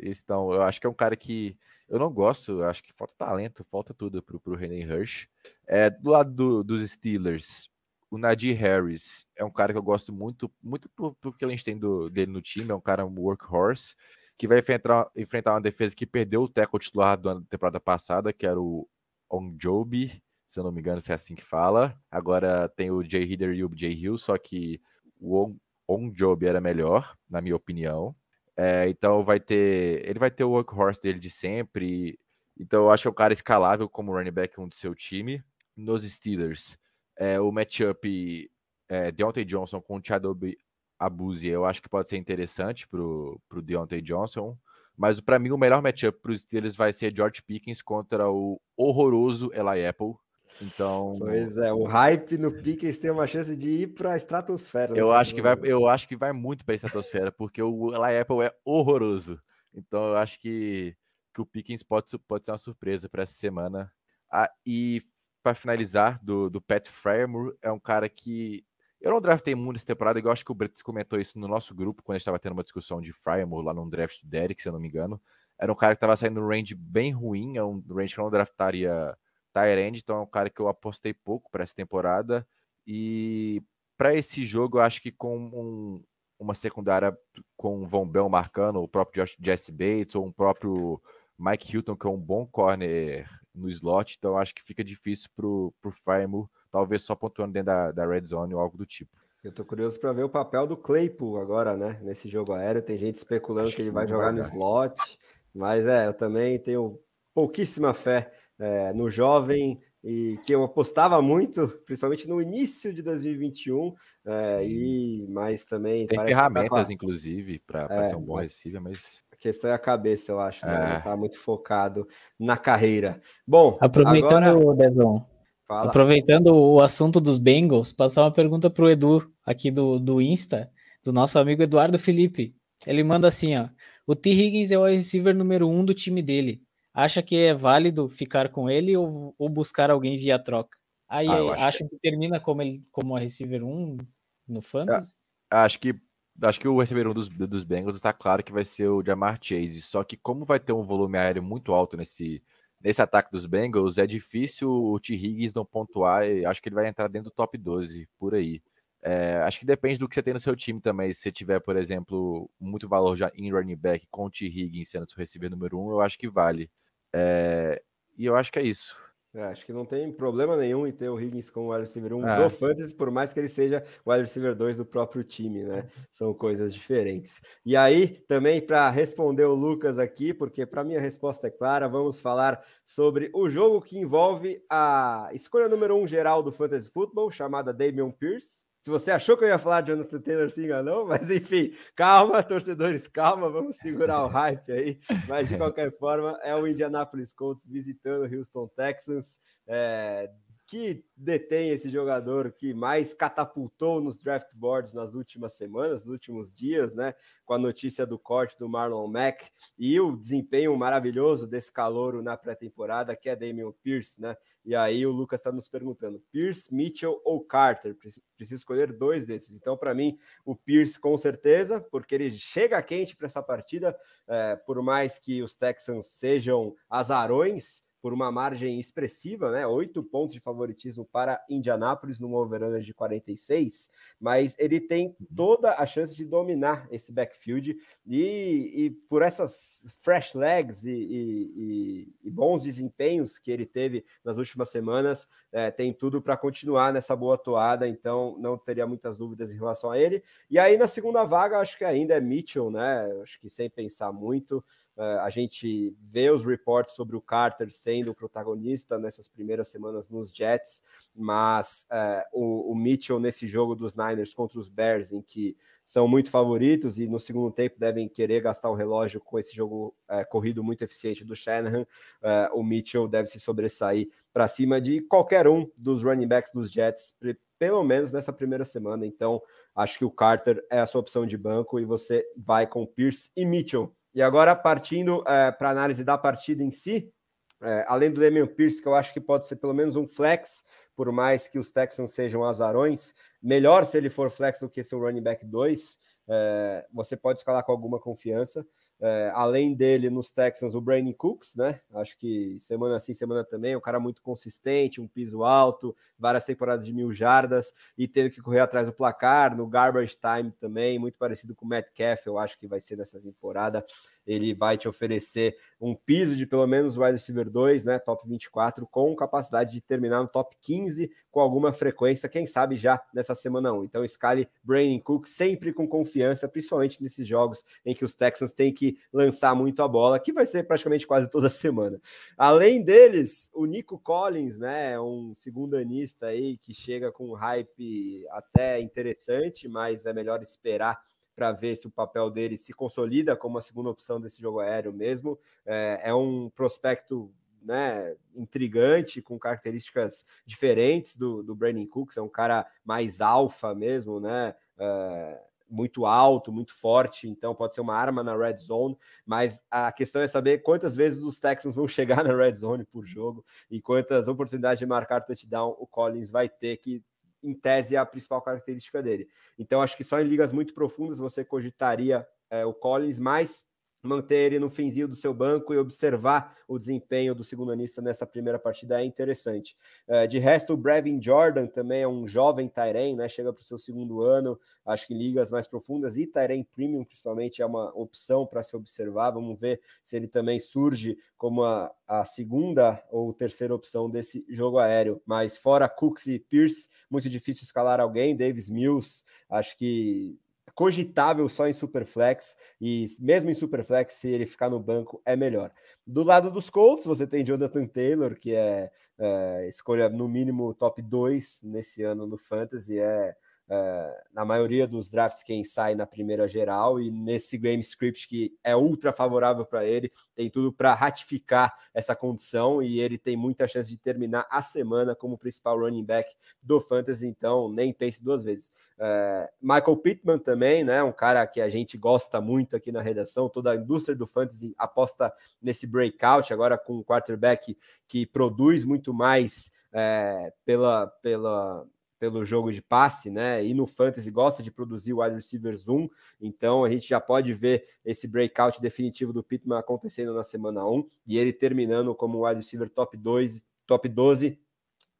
Então, eu acho que é um cara que eu não gosto, eu acho que falta talento, falta tudo pro, pro René Hirsch. É, do lado do, dos Steelers, o Nadir Harris é um cara que eu gosto muito, muito porque a gente tem do, dele no time, é um cara um workhorse, que vai enfrentar, enfrentar uma defesa que perdeu o tackle titular da temporada passada, que era o Onjobi, se eu não me engano se é assim que fala. Agora tem o Jay Hider e o Jay Hill, só que o Onjobi era melhor, na minha opinião. É, então vai ter. Ele vai ter o workhorse dele de sempre. Então eu acho que é um cara escalável como running back um do seu time. Nos Steelers, é, o matchup é, Deontay Johnson com o Chadobe Abuzi, eu acho que pode ser interessante pro, pro Deontay Johnson. Mas para mim o melhor matchup para os Steelers vai ser George Pickens contra o horroroso Eli Apple. Então, pois é, o hype no Pickens tem uma chance de ir para a estratosfera. Eu acho que vai, eu acho que vai muito para a estratosfera, porque o Eli Apple é horroroso. Então eu acho que, que o Pickens pode, pode ser uma surpresa para essa semana. Ah, e para finalizar, do, do Pat Fryermore, é um cara que eu não draftei muito essa temporada, eu acho que o Brits comentou isso no nosso grupo, quando a gente estava tendo uma discussão de Fryermore lá no draft do Derek, se eu não me engano. Era um cara que estava saindo no range bem ruim, é um range que eu não draftaria Tyrande, então é um cara que eu apostei pouco para essa temporada. E para esse jogo, eu acho que com um, uma secundária com o Von Bell marcando, o próprio Josh, Jesse Bates, ou um próprio Mike Hilton, que é um bom corner no slot, então acho que fica difícil pro, pro Firemo, talvez só pontuando dentro da, da red zone ou algo do tipo. Eu tô curioso para ver o papel do Claypool agora, né? Nesse jogo aéreo. Tem gente especulando acho que ele vai jogar no slot, mas é, eu também tenho pouquíssima fé é, no jovem e que eu apostava muito, principalmente no início de 2021, é, e mas também tem ferramentas, tá inclusive, para é, ser um bom receiver, mas a questão é a cabeça, eu acho, né? é. não tá muito focado na carreira. Bom, aproveitando agora... Dezon, aproveitando o assunto dos Bengals, passar uma pergunta para o Edu aqui do, do Insta, do nosso amigo Eduardo Felipe. Ele manda assim, ó: o T. Higgins é o receiver número um do time dele acha que é válido ficar com ele ou, ou buscar alguém via troca? Aí ah, acho que... que... termina como ele como a receiver 1 no Fantasy? acho que acho que o receiver 1 dos, dos Bengals está claro que vai ser o Jamar Chase, só que como vai ter um volume aéreo muito alto nesse nesse ataque dos Bengals, é difícil o T. Higgins não pontuar, acho que ele vai entrar dentro do top 12 por aí. É, acho que depende do que você tem no seu time também. Se você tiver, por exemplo, muito valor já em running back com o T. Higgins sendo seu receiver número um, eu acho que vale. É, e eu acho que é isso. É, acho que não tem problema nenhum em ter o Higgins como wide receiver 1 é. do Fantasy, por mais que ele seja o wide receiver 2 do próprio time, né? São coisas diferentes. E aí, também para responder o Lucas aqui, porque para mim a resposta é clara, vamos falar sobre o jogo que envolve a escolha número 1 um geral do Fantasy Football, chamada Damian Pierce. Se você achou que eu ia falar de Jonathan Taylor, se enganou, [LAUGHS] mas enfim, calma, torcedores, calma, vamos segurar o hype aí. Mas de [LAUGHS] qualquer forma, é o Indianapolis Colts visitando o Houston Texans. É, que detém esse jogador que mais catapultou nos draft boards nas últimas semanas, nos últimos dias, né? Com a notícia do corte do Marlon Mack e o desempenho maravilhoso desse calouro na pré-temporada, que é Damian Pierce, né? E aí o Lucas está nos perguntando: Pierce, Mitchell ou Carter? Preciso escolher dois desses. Então, para mim, o Pierce com certeza, porque ele chega quente para essa partida, é, por mais que os Texans sejam azarões por uma margem expressiva, né? Oito pontos de favoritismo para Indianápolis no over de 46, mas ele tem toda a chance de dominar esse backfield e, e por essas fresh legs e, e, e, bons desempenhos que ele teve nas últimas semanas, é, tem tudo para continuar nessa boa toada, então não teria muitas dúvidas em relação a ele. E aí na segunda vaga, acho que ainda é Mitchell, né? Acho que sem pensar muito. Uh, a gente vê os reportes sobre o Carter sendo o protagonista nessas primeiras semanas nos Jets, mas uh, o, o, Mitchell nesse jogo dos Niners contra os Bears, em que são muito favoritos e no segundo tempo devem querer gastar o relógio com esse jogo uh, corrido muito eficiente do Shanahan, o Mitchell deve se sobressair para cima de qualquer um dos running backs dos Jets, pelo menos nessa primeira semana. Então, acho que o Carter é a sua opção de banco e você vai com Pierce e Mitchell e agora, partindo é, para a análise da partida em si, é, além do Damian Pierce, que eu acho que pode ser pelo menos um flex, por mais que os Texans sejam azarões, melhor se ele for flex do que seu running back 2, é, você pode escalar com alguma confiança. É, além dele, nos Texans, o Brandon Cooks, né? Acho que semana sim, semana também, um cara muito consistente, um piso alto, várias temporadas de mil jardas e tendo que correr atrás do placar, no garbage time também, muito parecido com o Metcalf, eu acho que vai ser nessa temporada ele vai te oferecer um piso de pelo menos wide receiver 2, né, top 24, com capacidade de terminar no top 15 com alguma frequência, quem sabe já nessa semana 1. Então, escale Brain Cook sempre com confiança, principalmente nesses jogos em que os Texans têm que lançar muito a bola, que vai ser praticamente quase toda [LAUGHS] semana. Além deles, o Nico Collins, né, um segundo anista aí que chega com um hype até interessante, mas é melhor esperar para ver se o papel dele se consolida como a segunda opção desse jogo aéreo mesmo. É, é um prospecto né, intrigante, com características diferentes do, do Brandon Cooks, é um cara mais alfa mesmo, né? É, muito alto, muito forte, então pode ser uma arma na red zone, mas a questão é saber quantas vezes os Texans vão [LAUGHS] chegar na red zone por jogo e quantas oportunidades de marcar touchdown o Collins vai ter que em tese, é a principal característica dele. Então, acho que só em ligas muito profundas você cogitaria é, o Collins, mas manter ele no finzinho do seu banco e observar o desempenho do segundo anista nessa primeira partida é interessante. É, de resto, o Brevin Jordan também é um jovem Tyrene, né? Chega para o seu segundo ano, acho que ligas mais profundas, e Tyrene Premium, principalmente, é uma opção para se observar. Vamos ver se ele também surge como a, a segunda ou terceira opção desse jogo aéreo. Mas fora Cooks e Pierce, muito difícil escalar alguém. Davis Mills, acho que cogitável só em Superflex, e mesmo em Superflex, se ele ficar no banco, é melhor. Do lado dos Colts, você tem Jonathan Taylor, que é, é escolha no mínimo top 2 nesse ano no Fantasy, é Uh, na maioria dos drafts, quem sai na primeira geral, e nesse game script que é ultra favorável para ele, tem tudo para ratificar essa condição e ele tem muita chance de terminar a semana como principal running back do Fantasy, então nem pense duas vezes. Uh, Michael Pittman também, né? Um cara que a gente gosta muito aqui na redação, toda a indústria do Fantasy aposta nesse breakout, agora com um quarterback que produz muito mais. É, pela, pela pelo jogo de passe, né? E no Fantasy gosta de produzir o wide receiver zoom, então a gente já pode ver esse breakout definitivo do Pittman acontecendo na semana 1 e ele terminando como wide receiver top 2, top 12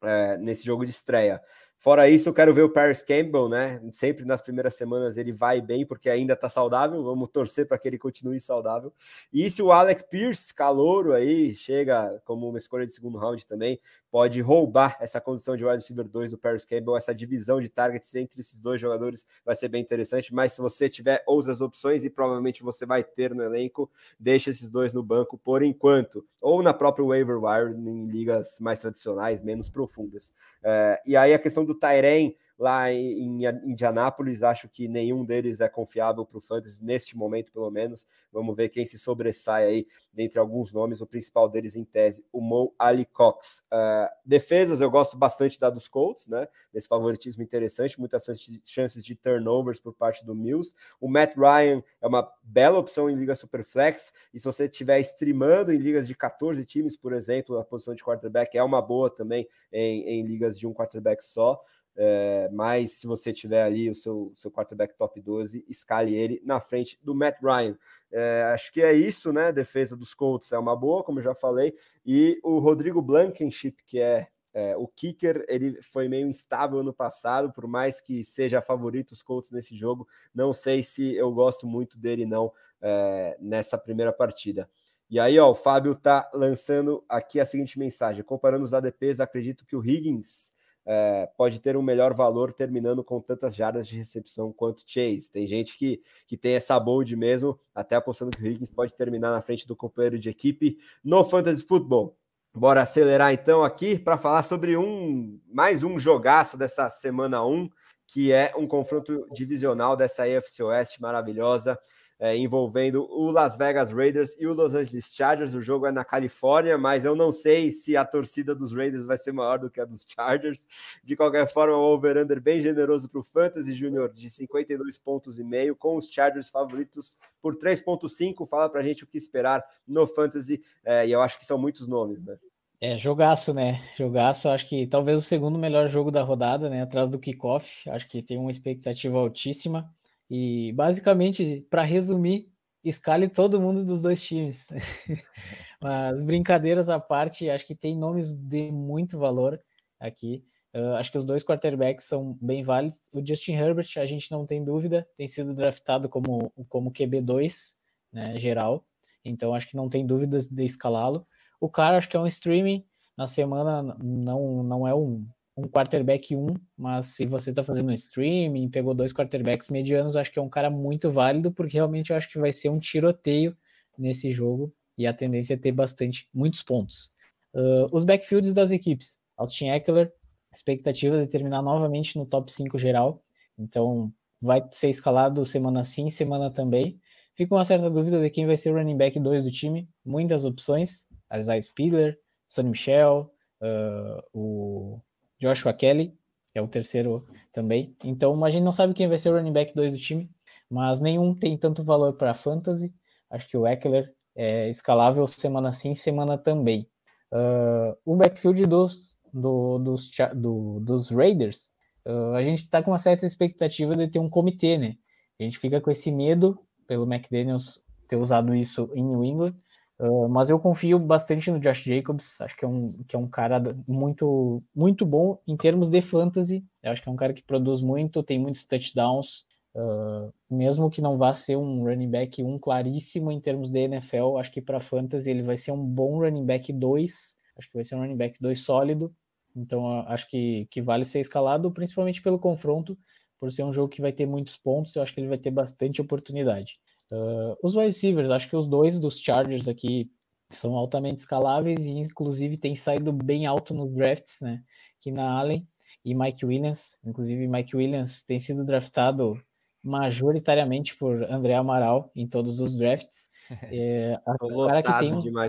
é, nesse jogo de estreia. Fora isso, eu quero ver o Paris Campbell, né? Sempre nas primeiras semanas ele vai bem, porque ainda está saudável. Vamos torcer para que ele continue saudável. E se o Alec Pierce, calouro aí, chega como uma escolha de segundo round também, pode roubar essa condição de wide receiver 2 do Paris Campbell, essa divisão de targets entre esses dois jogadores vai ser bem interessante. Mas se você tiver outras opções, e provavelmente você vai ter no elenco, deixa esses dois no banco por enquanto, ou na própria waiver wire, em ligas mais tradicionais, menos profundas. É, e aí a questão do do Tairen lá em, Indianápolis, acho que nenhum deles é confiável para o Fantasy neste momento, pelo menos. Vamos ver quem se sobressai aí dentre alguns nomes, o principal deles em tese, o Mo Ali Cox. Uh, defesas, eu gosto bastante da dos Colts, né? Esse favoritismo interessante, muitas chances de turnovers por parte do Mills. O Matt Ryan é uma bela opção em Liga Superflex, e se você estiver streamando em ligas de 14 times, por exemplo, a posição de quarterback é uma boa também em, em ligas de um quarterback só. É, mas se você tiver ali o seu, seu quarterback top 12, escale ele na frente do Matt Ryan. É, acho que é isso, né? defesa dos Colts é uma boa, como já falei, e o Rodrigo Blankenship, que é, é, o kicker, ele foi meio instável ano passado, por mais que seja favorito os Colts nesse jogo, não sei se eu gosto muito dele não é, nessa primeira partida. E aí, ó, o Fábio tá lançando aqui a seguinte mensagem: comparando os ADPs, acredito que o Higgins é, pode ter um melhor valor terminando com tantas jardas de recepção quanto Chase. Tem gente que, que tem essa bold mesmo, até apostando que o Higgins pode terminar na frente do companheiro de equipe no Fantasy Football. Bora acelerar então aqui para falar sobre um mais um jogaço dessa semana 1, que é um confronto divisional dessa AFC Oeste maravilhosa é, envolvendo o Las Vegas Raiders e o Los Angeles Chargers. O jogo é na Califórnia, mas eu não sei se a torcida dos Raiders vai ser maior do que a dos Chargers. De qualquer forma, o over-under bem generoso para o Fantasy Júnior, de 52 pontos e meio, com os Chargers favoritos por 3.5. Fala para a gente o que esperar no Fantasy, é, e eu acho que são muitos nomes, né? É, jogaço, né? Jogaço, acho que talvez o segundo melhor jogo da rodada, né? Atrás do kickoff. Acho que tem uma expectativa altíssima. E basicamente, para resumir, escale todo mundo dos dois times. [LAUGHS] Mas brincadeiras à parte, acho que tem nomes de muito valor aqui. Uh, acho que os dois quarterbacks são bem válidos. O Justin Herbert, a gente não tem dúvida, tem sido draftado como, como QB2, né, geral. Então acho que não tem dúvida de escalá-lo. O cara, acho que é um streaming. Na semana não, não é um, um quarterback 1, mas se você está fazendo um streaming, pegou dois quarterbacks medianos, acho que é um cara muito válido, porque realmente eu acho que vai ser um tiroteio nesse jogo e a tendência é ter bastante, muitos pontos. Uh, os backfields das equipes, Austin Eckler, expectativa de terminar novamente no top 5 geral, então vai ser escalado semana sim, semana também. Fica uma certa dúvida de quem vai ser o running back 2 do time, muitas opções, Isaiah Spiller, Sonny Michel, uh, o Joshua Kelly, é o terceiro também. Então a gente não sabe quem vai ser o running back 2 do time, mas nenhum tem tanto valor para fantasy. Acho que o Eckler é escalável semana sim, semana também. Uh, o backfield dos, do, dos, do, dos Raiders, uh, a gente está com uma certa expectativa de ter um comitê, né? A gente fica com esse medo pelo McDaniels ter usado isso em New England, Uh, mas eu confio bastante no Josh Jacobs, acho que é um, que é um cara muito, muito bom em termos de fantasy. Eu acho que é um cara que produz muito, tem muitos touchdowns, uh, mesmo que não vá ser um running back um claríssimo em termos de NFL, acho que para fantasy ele vai ser um bom running back 2, acho que vai ser um running back 2 sólido. Então acho que, que vale ser escalado, principalmente pelo confronto, por ser um jogo que vai ter muitos pontos, eu acho que ele vai ter bastante oportunidade. Uh, os wide receivers, acho que os dois dos Chargers aqui são altamente escaláveis e inclusive tem saído bem alto nos drafts, né? Que na Allen e Mike Williams, inclusive Mike Williams tem sido draftado majoritariamente por André Amaral em todos os drafts. [LAUGHS] É, um cara que tem um,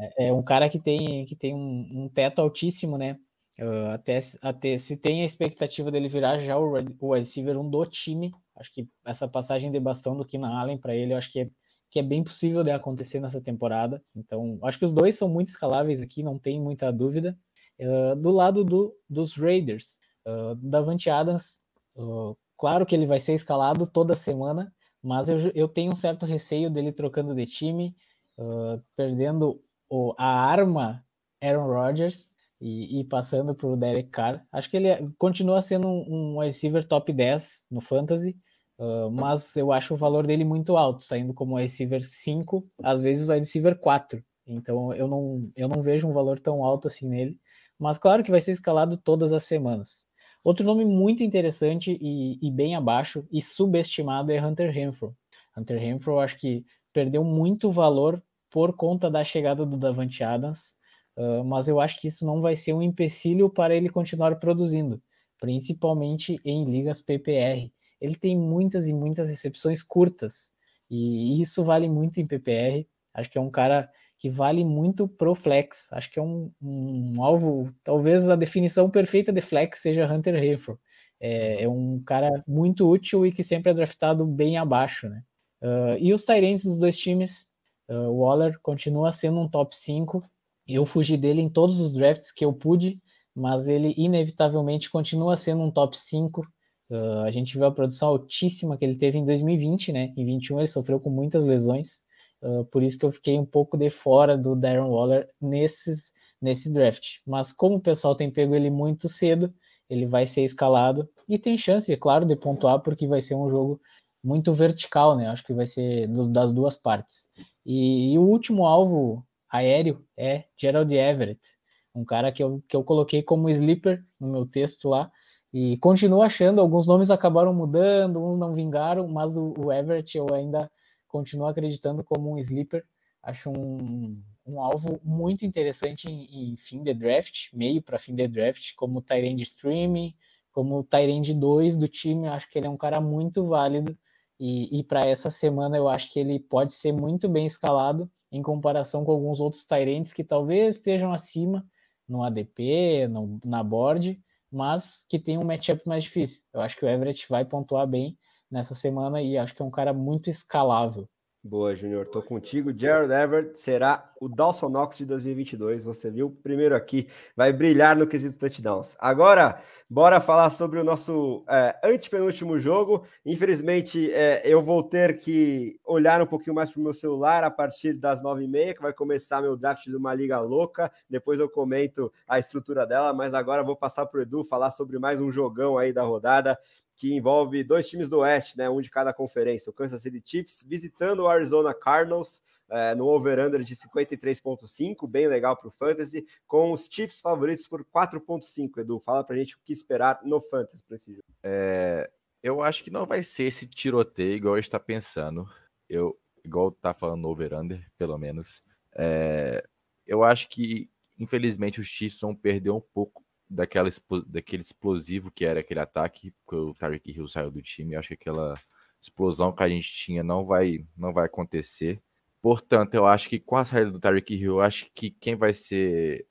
é, é, um cara que tem que tem um, um teto altíssimo, né? Uh, até, até se tem a expectativa dele virar já o, o receiver um do time, acho que essa passagem de bastão do Keenan Allen para ele, eu acho que é, que é bem possível de acontecer nessa temporada. Então, acho que os dois são muito escaláveis aqui, não tem muita dúvida. Uh, do lado do, dos Raiders, uh, Davante Adams, uh, claro que ele vai ser escalado toda semana, mas eu, eu tenho um certo receio dele trocando de time, uh, perdendo o, a arma Aaron Rodgers e, e passando para o Derek Carr. Acho que ele é, continua sendo um, um receiver top 10 no Fantasy, uh, mas eu acho o valor dele muito alto, saindo como receiver 5, às vezes vai receiver 4. Então eu não, eu não vejo um valor tão alto assim nele. Mas claro que vai ser escalado todas as semanas. Outro nome muito interessante e, e bem abaixo e subestimado é Hunter Renfro. Hunter Renfro, acho que perdeu muito valor por conta da chegada do Davante Adams, uh, mas eu acho que isso não vai ser um empecilho para ele continuar produzindo, principalmente em ligas PPR. Ele tem muitas e muitas recepções curtas, e isso vale muito em PPR. Acho que é um cara que vale muito pro flex. Acho que é um, um alvo, talvez a definição perfeita de flex seja Hunter Renfro. É, é, um cara muito útil e que sempre é draftado bem abaixo, né? Uh, e os Tyrants dos dois times, uh, Waller continua sendo um top 5. Eu fugi dele em todos os drafts que eu pude, mas ele inevitavelmente continua sendo um top 5. Uh, a gente viu a produção altíssima que ele teve em 2020, né? Em 21 ele sofreu com muitas lesões. Uh, por isso que eu fiquei um pouco de fora do Darren Waller nesses, nesse draft. Mas como o pessoal tem pego ele muito cedo, ele vai ser escalado e tem chance, é claro, de pontuar, porque vai ser um jogo muito vertical, né? Acho que vai ser do, das duas partes. E, e, o último alvo aéreo é Gerald Everett, um cara que eu, que eu coloquei como sleeper no meu texto lá. E continuo achando, alguns nomes acabaram mudando, uns não vingaram, mas o, o Everett eu ainda continuo acreditando como um sleeper. Acho um, um alvo muito interessante em, em fim de draft, meio para fim de draft, como Tyrande Stream, como Tyrande 2 do time. Acho que ele é um cara muito válido. E, e para essa semana eu acho que ele pode ser muito bem escalado em comparação com alguns outros Tyrands que talvez estejam acima no ADP, no, na board, mas que tem um matchup mais difícil. Eu acho que o Everett vai pontuar bem nessa semana e acho que é um cara muito escalável. Boa, Júnior, tô contigo. Gerald Everett será o Dawson Knox de 2022. Você viu primeiro aqui, vai brilhar no quesito touchdowns. Agora, bora falar sobre o nosso é, antepenúltimo jogo. Infelizmente, é, eu vou ter que olhar um pouquinho mais para o meu celular a partir das nove e meia, que vai começar meu draft de uma liga louca. Depois eu comento a estrutura dela, mas agora vou passar para o Edu falar sobre mais um jogão aí da rodada que envolve dois times do Oeste, né, um de cada conferência, o Kansas City Chiefs visitando o Arizona Cardinals é, no over-under de 53.5, bem legal para o Fantasy, com os Chiefs favoritos por 4.5. Edu, fala para gente o que esperar no Fantasy para esse jogo. É, eu acho que não vai ser esse tiroteio igual está pensando, eu igual tá falando no over-under, pelo menos. É, eu acho que, infelizmente, os Chiefs vão perder um pouco daquela, daquele explosivo que era aquele ataque, que o Tyreek Hill saiu do time. Eu acho que aquela explosão que a gente tinha não vai, não vai acontecer. Portanto, eu acho que com a saída do Tyreek Hill, eu acho que quem vai ser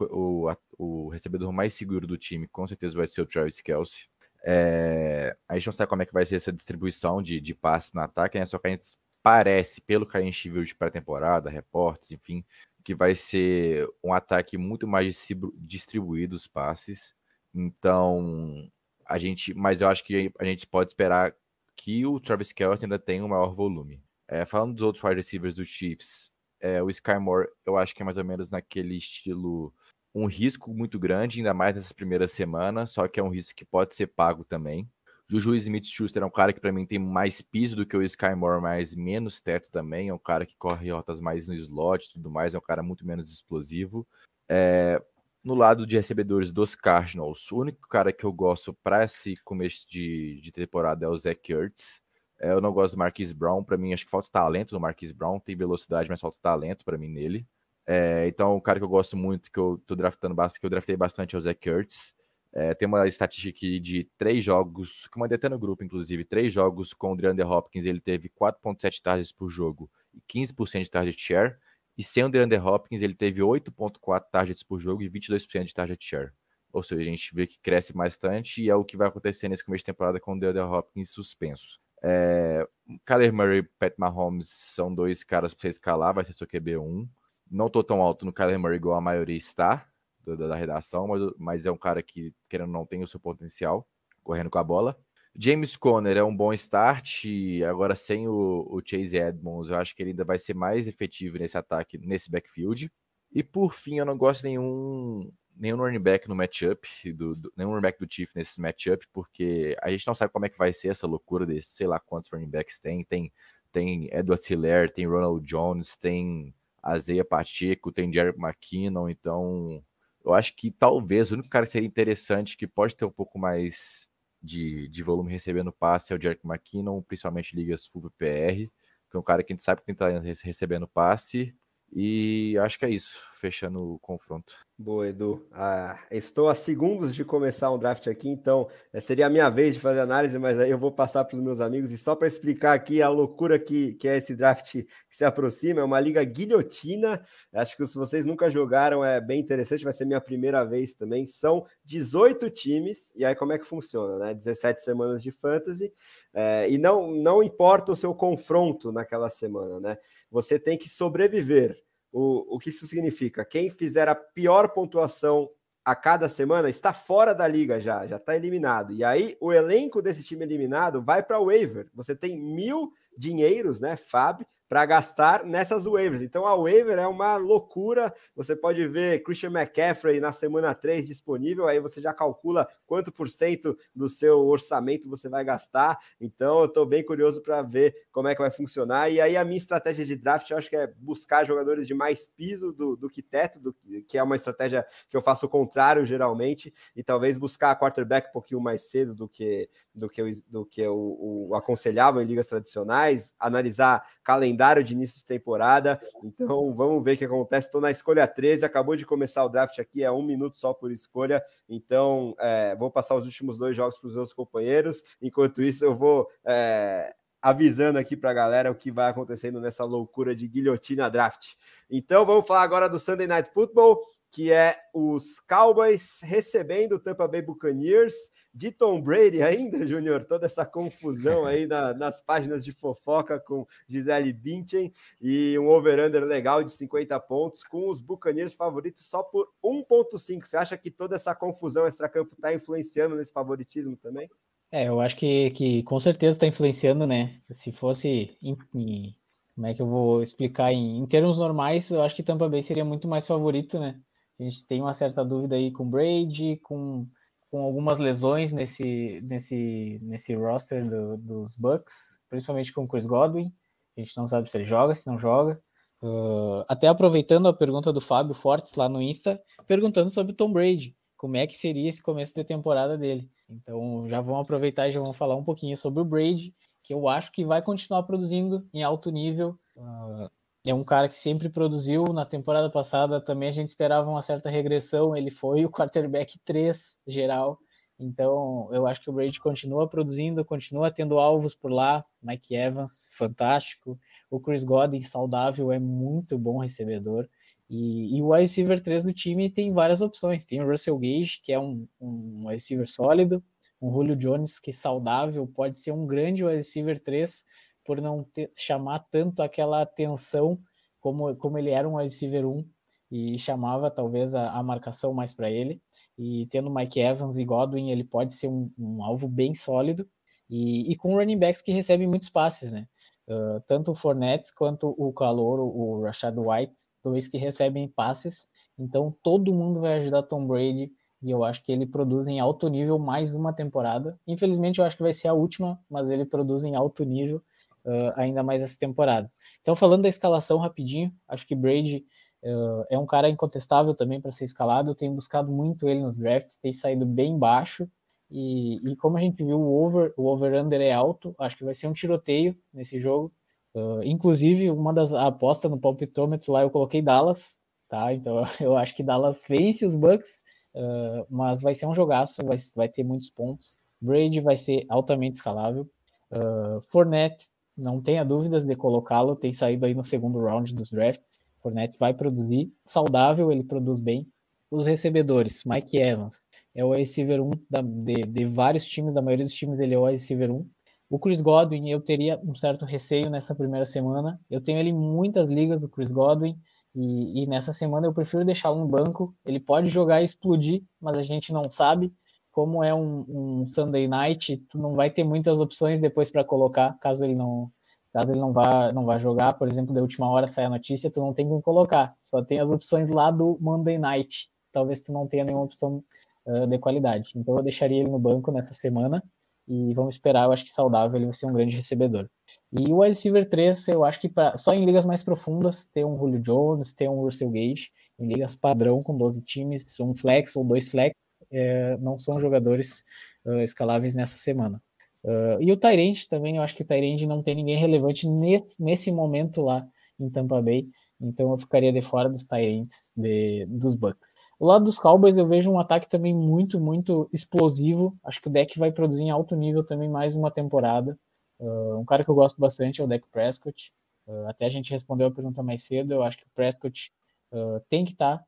o, o recebedor mais seguro do time, com certeza vai ser o Travis Kelsey. É, a gente não sabe como é que vai ser essa distribuição de, de passes no ataque, né? Só que a gente parece, pelo que a gente viu de pré-temporada, reportes, enfim, que vai ser um ataque muito mais distribuído os passes. Então, a gente, mas eu acho que a gente pode esperar que o Travis Kelce ainda tenha um maior volume. É, falando dos outros wide receivers dos Chiefs, é, o Sky Moore eu acho que é mais ou menos naquele estilo um risco muito grande, ainda mais nessas primeiras semanas, só que é um risco que pode ser pago também. Juju Smith-Schuster é um cara que para mim tem mais piso do que o Sky Moore, mas menos teto também. É um cara que corre rotas mais no slot e tudo mais. É um cara muito menos explosivo. É, no lado de recebedores dos Cardinals, o único cara que eu gosto para esse começo de, de temporada é o Zach Ertz. É, eu não gosto do Marquis Brown, para mim acho que falta talento no Marquis Brown, tem velocidade, mas falta talento para mim nele. É, então, o cara que eu gosto muito, que eu tô draftando bastante, que eu draftei bastante é o Zach Ertz. É, tem uma estatística aqui de três jogos, que mandei até no grupo, inclusive, três jogos com o DeAndre Hopkins, ele teve 4.7 targets por jogo e 15% de target share. E sem o DeAndre Hopkins, ele teve 8.4 targets por jogo e 22% de target share. Ou seja, a gente vê que cresce bastante e é o que vai acontecer nesse começo de temporada com o DeAndre Hopkins suspenso. É, Kyler Murray e Pat Mahomes são dois caras para você escalar, vai ser seu QB1. Não tô tão alto no Kyler Murray igual a maioria está do, da redação, mas, mas é um cara que, querendo não, tem o seu potencial correndo com a bola. James Conner é um bom start, agora sem o, o, Chase Edmonds, eu acho que ele ainda vai ser mais efetivo nesse ataque, nesse backfield. E por fim, eu não gosto nenhum nenhum running back no matchup, do, do, nenhum running back do Chief nesse matchup, porque a gente não sabe como é que vai ser essa loucura desse, sei lá quantos running backs tem. Tem, tem Edward Hiller, tem Ronald Jones, tem Azeia Pacheco, tem Jerry McKinnon, então eu acho que talvez o único cara que seria interessante, que pode ter um pouco mais de, de volume recebendo passe é o Jerick McKinnon, principalmente ligas full PPR, que é um cara que a gente sabe que está recebendo passe. E acho que é isso, fechando o confronto. Boa, Edu. Ah, estou a segundos de começar um draft aqui, então eh, seria a minha vez de fazer análise, mas aí eu vou passar para os meus amigos. E só para explicar aqui a loucura que, que é esse draft que se aproxima, é uma liga guilhotina. Acho que se vocês nunca jogaram, é bem interessante, vai ser minha primeira vez também. São 18 times, e aí como é que funciona, né? 17 semanas de fantasy, é, e não, não importa o seu confronto naquela semana, né? Você tem que sobreviver o, o que isso significa? Quem fizer a pior pontuação a cada semana está fora da liga já, já está eliminado. E aí o elenco desse time eliminado vai para o waiver. Você tem mil dinheiros, né, Fab, para gastar nessas waivers. Então a waiver é uma loucura. Você pode ver Christian McCaffrey na semana 3 disponível, aí você já calcula quanto por cento do seu orçamento você vai gastar. Então eu estou bem curioso para ver como é que vai funcionar. E aí a minha estratégia de draft, eu acho que é buscar jogadores de mais piso do, do que teto, do, que é uma estratégia que eu faço o contrário geralmente, e talvez buscar quarterback um pouquinho mais cedo do que do que, do que o, o aconselhável em ligas tradicionais, analisar calendário calendário de início de temporada. Então vamos ver o que acontece. Estou na escolha 13, acabou de começar o draft aqui, é um minuto só por escolha. Então é, vou passar os últimos dois jogos para os meus companheiros. Enquanto isso, eu vou. É, avisando aqui para a galera o que vai acontecendo nessa loucura de guilhotina draft. Então vamos falar agora do Sunday Night Football que é os Cowboys recebendo o Tampa Bay Buccaneers de Tom Brady ainda, [LAUGHS] Júnior, toda essa confusão aí na, nas páginas de fofoca com Gisele Bündchen e um over-under legal de 50 pontos com os Buccaneers favoritos só por 1.5. Você acha que toda essa confusão extracampo está influenciando nesse favoritismo também? É, eu acho que, que com certeza está influenciando, né? Se fosse em, em, como é que eu vou explicar em, em termos normais, eu acho que Tampa Bay seria muito mais favorito, né? A gente tem uma certa dúvida aí com Brady, com, com algumas lesões nesse, nesse, nesse roster do, dos Bucks, principalmente com o Chris Godwin. A gente não sabe se ele joga, se não joga. Uh, até aproveitando a pergunta do Fábio Fortes lá no Insta, perguntando sobre o Tom Brady, como é que seria esse começo de temporada dele. Então já vamos aproveitar e já vamos falar um pouquinho sobre o Brady, que eu acho que vai continuar produzindo em alto nível. Uh, é um cara que sempre produziu. Na temporada passada também a gente esperava uma certa regressão. Ele foi o quarterback 3 geral. Então eu acho que o Brady continua produzindo, continua tendo alvos por lá. Mike Evans, fantástico. O Chris Godwin, saudável, é muito bom recebedor. E, e o wide receiver 3 do time tem várias opções. Tem o Russell Gage, que é um, um receiver sólido. Um Julio Jones, que é saudável, pode ser um grande wide receiver 3 por não ter, chamar tanto aquela atenção como, como ele era um receiver 1 e chamava talvez a, a marcação mais para ele. E tendo Mike Evans e Godwin, ele pode ser um, um alvo bem sólido. E, e, com running backs que recebem muitos passes, né? Uh, tanto o Fournette quanto o Calor, o Rashad White, dois que recebem passes. Então todo mundo vai ajudar Tom Brady e eu acho que ele produz em alto nível mais uma temporada. Infelizmente eu acho que vai ser a última, mas ele produz em alto nível uh, ainda mais essa temporada. Então, falando da escalação rapidinho, acho que Brady uh, é um cara incontestável também para ser escalado. Eu tenho buscado muito ele nos drafts, tem saído bem baixo. E, e como a gente viu, o over, o over-under é alto, acho que vai ser um tiroteio nesse jogo. Uh, inclusive, uma das apostas no palpitômetro lá eu coloquei Dallas, tá? Então [LAUGHS] eu acho que Dallas vence os Bucks, uh, mas vai ser um jogaço, vai, vai ter muitos pontos. Brady vai ser altamente escalável. Uh, Fournette, não tenha dúvidas de colocá-lo, tem saído aí no segundo round dos drafts. Fournette vai produzir, saudável, ele produz bem. Os recebedores, Mike Evans, é o receiver 1 da, de, de, vários times, da maioria dos times ele é o receiver 1. O Chris Godwin, eu teria um certo receio nessa primeira semana. Eu tenho ele em muitas ligas, o Chris Godwin, e, e nessa semana eu prefiro deixá-lo no banco. Ele pode jogar e explodir, mas a gente não sabe. Como é um, um Sunday night, tu não vai ter muitas opções depois para colocar, caso ele não caso ele não vá, não vá jogar, por exemplo, da última hora sai a notícia, tu não tem como colocar, só tem as opções lá do Monday Night. Talvez tu não tenha nenhuma opção uh, de qualidade. Então eu deixaria ele no banco nessa semana e vamos esperar, eu acho que saudável, ele vai ser um grande recebedor. E o wide receiver 3, eu acho que pra, só em ligas mais profundas, ter um Julio Jones, ter um Russell Gage, em ligas padrão com 12 times, um flex ou dois flex, é, não são jogadores uh, escaláveis nessa semana. Uh, e o Tyrande também, eu acho que o Tyrande não tem ninguém relevante nesse, nesse momento lá em Tampa Bay, então eu ficaria de fora dos Tyrands de, dos Bucks. O lado dos Cowboys eu vejo um ataque também muito, muito explosivo. Acho que o deck vai produzir em alto nível também mais uma temporada. Uh, um cara que eu gosto bastante é o Dak Prescott. Uh, até a gente respondeu a pergunta mais cedo. Eu acho que o Prescott uh, tem que estar tá,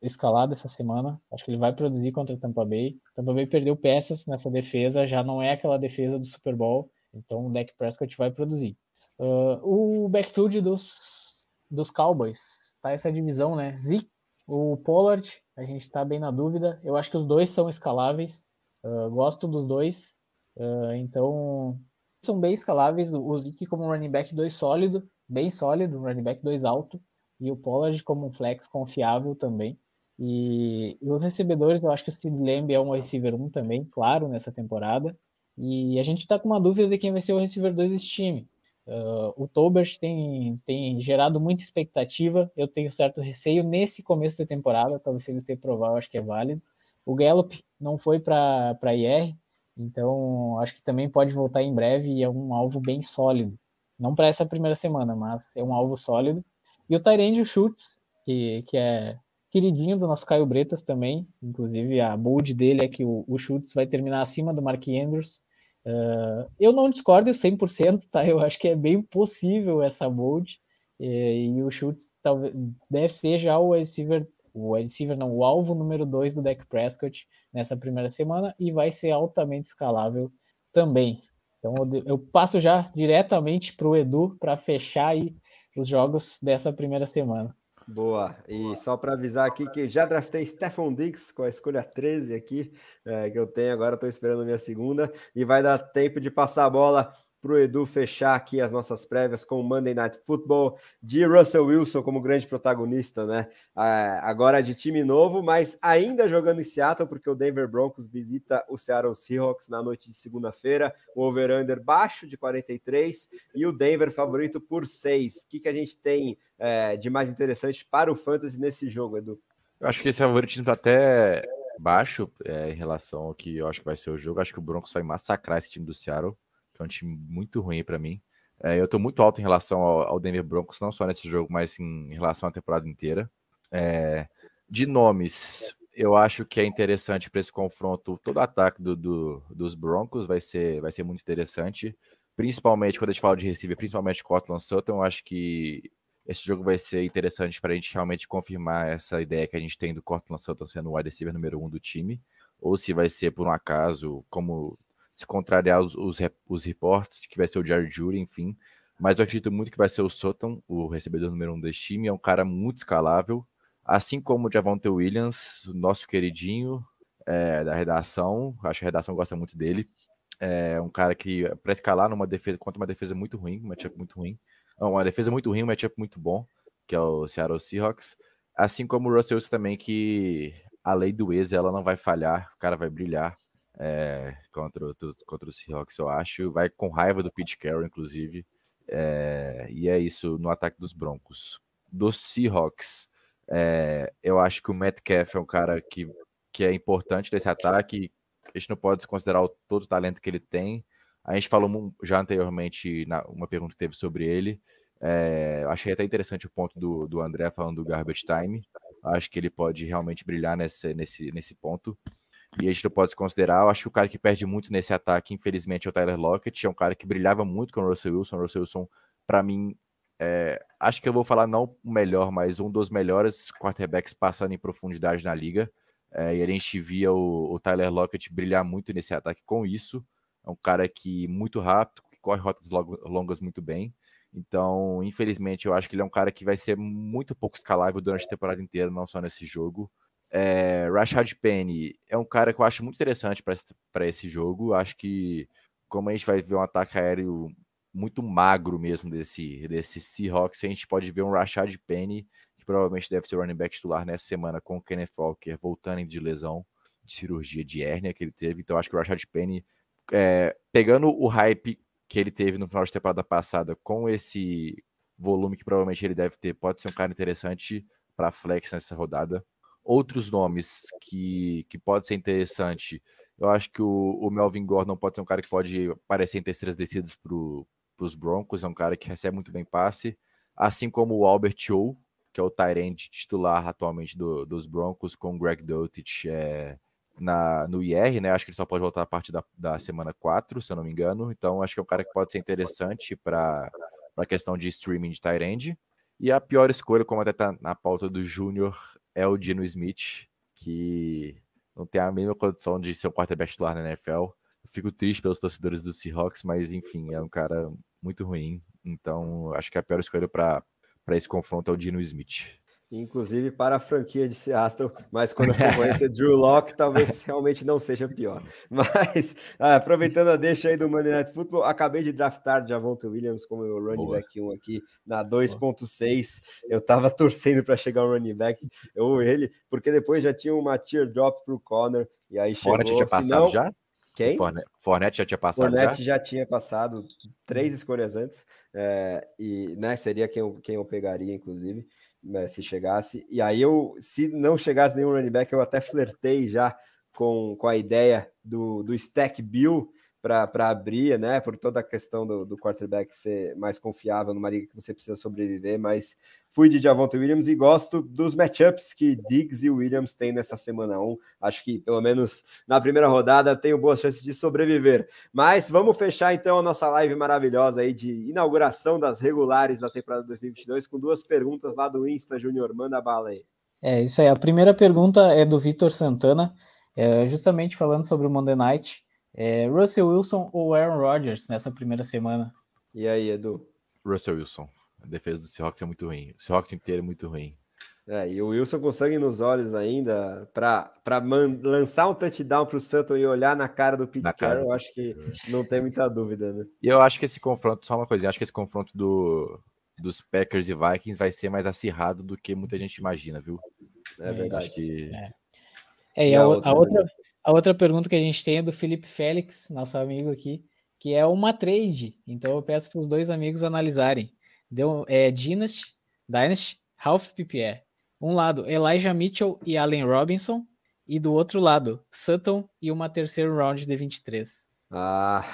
escalado essa semana. Acho que ele vai produzir contra o Tampa Bay. Tampa Bay perdeu peças nessa defesa, já não é aquela defesa do Super Bowl. Então o Dak Prescott vai produzir. o backfield dos, dos Cowboys, tá essa divisão, né? Zeke, o Pollard, a gente tá bem na dúvida. Eu acho que os dois são escaláveis. gosto dos dois. então são bem escaláveis. O Zeke como running back 2 sólido, bem sólido, running back 2 alto, e o Pollard como um flex confiável também. E, e os recebedores, eu acho que o Sid Lamb é um receiver 1 também, claro, nessa temporada. E a gente está com uma dúvida de quem vai ser o receiver 2 desse time. Uh, o Tolbert tem, tem gerado muita expectativa, eu tenho certo receio nesse começo da temporada, talvez se eles tenham provar, eu acho que é válido. O Gallup não foi para IR, então, acho que também pode voltar em breve e é um alvo bem sólido. Não para essa primeira semana, mas é um alvo sólido. E o Tyrande Schultz, que, que é queridinho do nosso Caio Bretas também. Inclusive, a bold dele é que o, o Schultz vai terminar acima do Mark Andrews. Uh, eu não discordo 100%, tá? Eu acho que é bem possível essa bold. E, e o Schultz talvez, deve ser já o receiver o receiver, não, o alvo número 2 do Dak Prescott nessa primeira semana e vai ser altamente escalável também. Então eu passo já diretamente para o Edu para fechar aí os jogos dessa primeira semana. Boa, e só para avisar aqui que já draftei Stephon Diggs com a escolha 13 aqui, é, que eu tenho agora, estou esperando a minha segunda, e vai dar tempo de passar a bola para o Edu fechar aqui as nossas prévias com o Monday Night Football de Russell Wilson como grande protagonista, né? Ah, agora de time novo, mas ainda jogando em Seattle, porque o Denver Broncos visita o Seattle Seahawks na noite de segunda-feira. O over-under baixo de 43 e o Denver favorito por 6. O que, que a gente tem é, de mais interessante para o Fantasy nesse jogo, Edu? Eu acho que esse favoritismo está até baixo é, em relação ao que eu acho que vai ser o jogo. Acho que o Broncos vai massacrar esse time do Seattle que é um time muito ruim para mim. É, eu estou muito alto em relação ao, ao, Denver Broncos, não só nesse jogo, mas em relação à temporada inteira. É, de nomes, eu acho que é interessante para esse confronto. Todo ataque do, do, dos Broncos vai ser, vai ser muito interessante, principalmente quando a gente fala de receiver, principalmente Cortland Sutton. Eu acho que esse jogo vai ser interessante para a gente realmente confirmar essa ideia que a gente tem do Cortland Sutton sendo o wide receiver número um do time, ou se vai ser por um acaso, como se contrariar os, os, os reportes, que vai ser o Jared Jury, enfim. Mas eu acredito muito que vai ser o Sutton, o recebedor número um desse time. É um cara muito escalável. Assim como o Javonte Williams, nosso queridinho é, da redação. Acho que a redação gosta muito dele. É um cara que, para escalar numa defesa, contra uma defesa muito ruim, um matchup muito ruim. Uma defesa muito ruim, um matchup muito bom, que é o Seattle Seahawks. Assim como o Russell Wilson também, que a lei do ex, ela não vai falhar, o cara vai brilhar. É, contra, contra o Seahawks, eu acho. Vai com raiva do Pete Carroll, inclusive. É, e é isso no ataque dos Broncos. Dos Seahawks, é, eu acho que o Metcalf é um cara que, que é importante nesse ataque. A gente não pode desconsiderar o, todo o talento que ele tem. A gente falou já anteriormente, na, uma pergunta que teve sobre ele. É, achei até interessante o ponto do, do André falando do garbage time. Acho que ele pode realmente brilhar nesse, nesse, nesse ponto. E a gente não pode se considerar. Eu acho que o cara que perde muito nesse ataque, infelizmente, é o Tyler Lockett. É um cara que brilhava muito com o Russell Wilson. O Russell Wilson, para mim, é, acho que eu vou falar não o melhor, mas um dos melhores quarterbacks passando em profundidade na liga. É, e a gente via o, o, Tyler Lockett brilhar muito nesse ataque com isso. É um cara que muito rápido, que corre rotas longas muito bem. Então, infelizmente, eu acho que ele é um cara que vai ser muito pouco escalável durante a temporada inteira, não só nesse jogo. É, Rashad Penny é um cara que eu acho muito interessante para esse jogo. Acho que, como a gente vai ver um ataque aéreo muito magro mesmo desse, desse Seahawks, a gente pode ver um Rashad Penny, que provavelmente deve ser running back titular nessa semana com o Kenneth Walker voltando de lesão, de cirurgia de hérnia que ele teve. Então, acho que o Rashad Penny, é, pegando o hype que ele teve no final de temporada passada, com esse volume que provavelmente ele deve ter, pode ser um cara interessante para flex nessa rodada. Outros nomes que, que pode ser interessante, eu acho que o, o Melvin Gordon pode ser um cara que pode aparecer em terceiras descidas para os Broncos, é um cara que recebe muito bem passe, assim como o Albert O, que é o Tyrant titular atualmente do, dos Broncos, com o Greg Dotich é, na, no IR, né? Acho que ele só pode voltar a partir da, da semana 4, se eu não me engano. Então, acho que é um cara que pode ser interessante para a questão de streaming de Tyrande. E a pior escolha, como até tá na pauta do Júnior, é o Dino Smith, que não tem a mínima condição de ser o quarterback titular na NFL. Eu fico triste pelos torcedores do Seahawks, mas enfim, é um cara muito ruim. Então, acho que a pior escolha para esse confronto é o Dino Smith inclusive para a franquia de Seattle, mas quando [LAUGHS] a concorrência Drew Locke, talvez realmente não seja pior. [LAUGHS] Mas, ah, aproveitando a deixa aí do Monday Night Football, acabei de draftar Javonte Williams como meu running Boa. back 1 aqui na 2.6. Eu estava torcendo para chegar um running back, ou ele, porque depois já tinha uma teardrop para o Connor, e aí chegou... Fornette tinha passado senão... já? Quem? Fornette já tinha passado. Fornette já? já tinha passado três escolhas antes, é, e né, seria quem eu, quem eu pegaria, inclusive né, se chegasse. E aí eu, se não chegasse nenhum running back, eu até flertei já com, com a ideia do, do stack bill para abrir, né? Por toda a questão do, do quarterback ser mais confiável numa liga que você precisa sobreviver, mas fui de Javonte Williams e gosto dos matchups que Diggs e Williams têm nessa semana 1. Acho que pelo menos na primeira rodada tenho boas chances de sobreviver. Mas vamos fechar então a nossa live maravilhosa aí de inauguração das regulares da temporada 2022 com duas perguntas lá do Insta Júnior. Manda bala aí. É isso aí. A primeira pergunta é do Vitor Santana, é, justamente falando sobre o Monday Night. É Russell Wilson ou Aaron Rodgers nessa primeira semana? E aí, Edu? Russell Wilson. A defesa do Seahawks é muito ruim. O Seahawks inteiro é muito ruim. É, e o Wilson consegue nos olhos ainda para lançar um touchdown para o Santos e olhar na cara do Pete Carroll, eu acho que não tem muita dúvida, né? E eu acho que esse confronto, só uma coisinha, acho que esse confronto do, dos Packers e Vikings vai ser mais acirrado do que muita gente imagina, viu? É verdade. Acho que... É, é e, a, a, outra, a outra, a outra pergunta que a gente tem é do Felipe Félix, nosso amigo aqui, que é uma trade. Então eu peço para os dois amigos analisarem. Deu, é Dynasty, Dynasty, Half PPE. Um lado, Elijah Mitchell e Allen Robinson. E do outro lado, Sutton e uma terceira round de 23. Ah,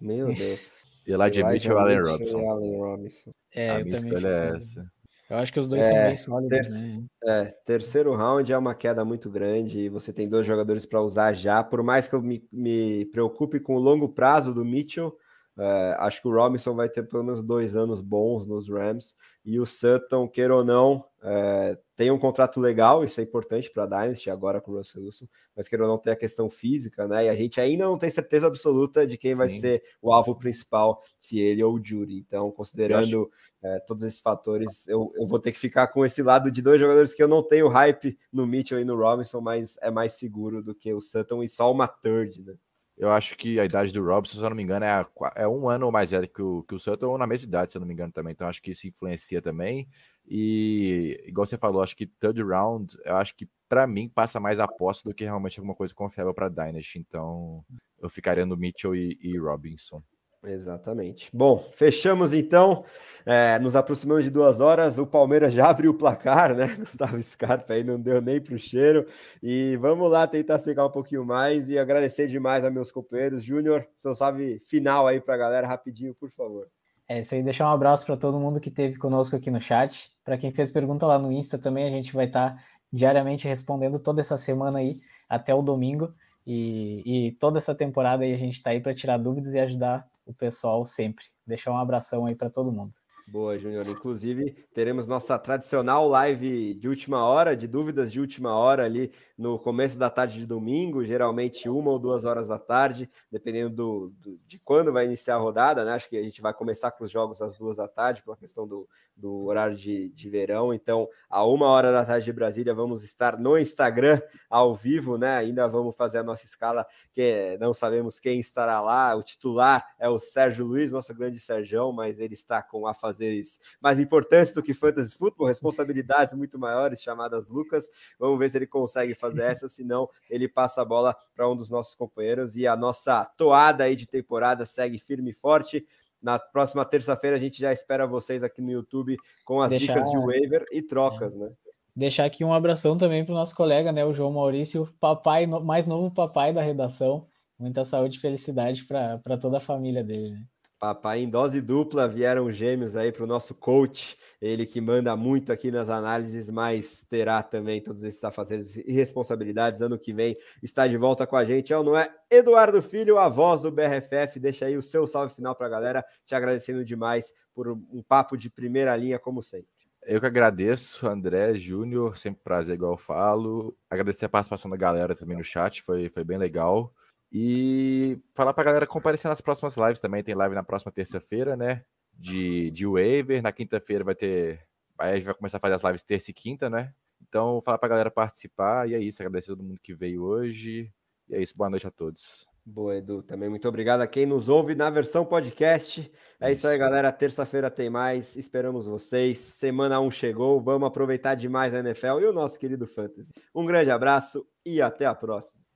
meu [LAUGHS] Deus. Elijah, Elijah Mitchell e Allen Robinson. Robinson. É, a minha escolha é essa. Eu acho que os dois é, são bem sólidos, ter né? É, terceiro round é uma queda muito grande e você tem dois jogadores para usar já. Por mais que eu me, me preocupe com o longo prazo do Mitchell, é, acho que o Robinson vai ter pelo menos dois anos bons nos Rams. E o Sutton, queira ou não, é, tem um contrato legal, isso é importante para a Dynasty agora com o Russell Wilson, mas queira ou não tem a questão física, né? E a gente ainda não tem certeza absoluta de quem Sim. vai ser o alvo principal, se ele ou o Jury. Então, considerando é, todos esses fatores, eu, eu vou ter que ficar com esse lado de dois jogadores que eu não tenho hype no Mitchell e no Robinson, mas é mais seguro do que o Sutton e só uma third, né? Eu acho que a idade do Robson, se eu não me engano, é, é um ano ou mais velho que o, que o Sutton, ou na mesma idade, se eu não me engano também. Então acho que isso influencia também. E, igual você falou, acho que third round, eu acho que para mim passa mais aposta do que realmente alguma coisa confiável para Dynasty. Então eu ficaria no Mitchell e, e Robinson. Exatamente. Bom, fechamos então. É, nos aproximamos de duas horas. O Palmeiras já [LAUGHS] abriu o placar, né? Gustavo Scarpa aí não deu nem para o cheiro. E vamos lá tentar secar um pouquinho mais e agradecer demais a meus companheiros. Júnior, seu salve final aí para a galera, rapidinho, por favor. É isso aí, deixar um abraço para todo mundo que esteve conosco aqui no chat. Para quem fez pergunta lá no Insta também, a gente vai estar tá diariamente respondendo toda essa semana aí, até o domingo. E, e toda essa temporada aí a gente está aí para tirar dúvidas e ajudar o pessoal sempre. Deixar um abração aí para todo mundo. Boa, Júnior. Inclusive, teremos nossa tradicional live de última hora, de dúvidas de última hora ali no começo da tarde de domingo, geralmente uma ou duas horas da tarde, dependendo do, do, de quando vai iniciar a rodada, né? Acho que a gente vai começar com os jogos às duas da tarde, pela questão do, do horário de, de verão. Então, a uma hora da tarde de Brasília, vamos estar no Instagram ao vivo, né? Ainda vamos fazer a nossa escala, que não sabemos quem estará lá. O titular é o Sérgio Luiz, nosso grande Sérgio, mas ele está com a fazer fazeres mais importantes do que fantasy futebol, responsabilidades muito maiores, chamadas Lucas. Vamos ver se ele consegue fazer essa, senão ele passa a bola para um dos nossos companheiros e a nossa toada aí de temporada segue firme e forte. Na próxima terça-feira a gente já espera vocês aqui no YouTube com as Deixar... dicas de waiver e trocas, é. né? Deixar aqui um abração também para o nosso colega, né, o João Maurício, papai, mais novo papai da redação. Muita saúde e felicidade para toda a família dele. Né? Papai, em dose dupla vieram gêmeos aí para o nosso coach, ele que manda muito aqui nas análises, mas terá também todos esses afazeres e responsabilidades. Ano que vem está de volta com a gente, é ou não é? Eduardo Filho, a voz do BRFF, deixa aí o seu salve final para a galera, te agradecendo demais por um papo de primeira linha, como sempre. Eu que agradeço, André, Júnior, sempre prazer, igual eu falo. Agradecer a participação da galera também no chat, foi, foi bem legal. E falar pra galera comparecer nas próximas lives também. Tem live na próxima terça-feira, né? De, de waiver. Na quinta-feira vai ter. Aí a gente vai começar a fazer as lives terça e quinta, né? Então, falar pra galera participar. E é isso. Agradecer a todo mundo que veio hoje. E é isso. Boa noite a todos. Boa, Edu. Também muito obrigado a quem nos ouve na versão podcast. É isso, isso aí, galera. Terça-feira tem mais. Esperamos vocês. Semana 1 chegou. Vamos aproveitar demais a NFL e o nosso querido Fantasy. Um grande abraço e até a próxima.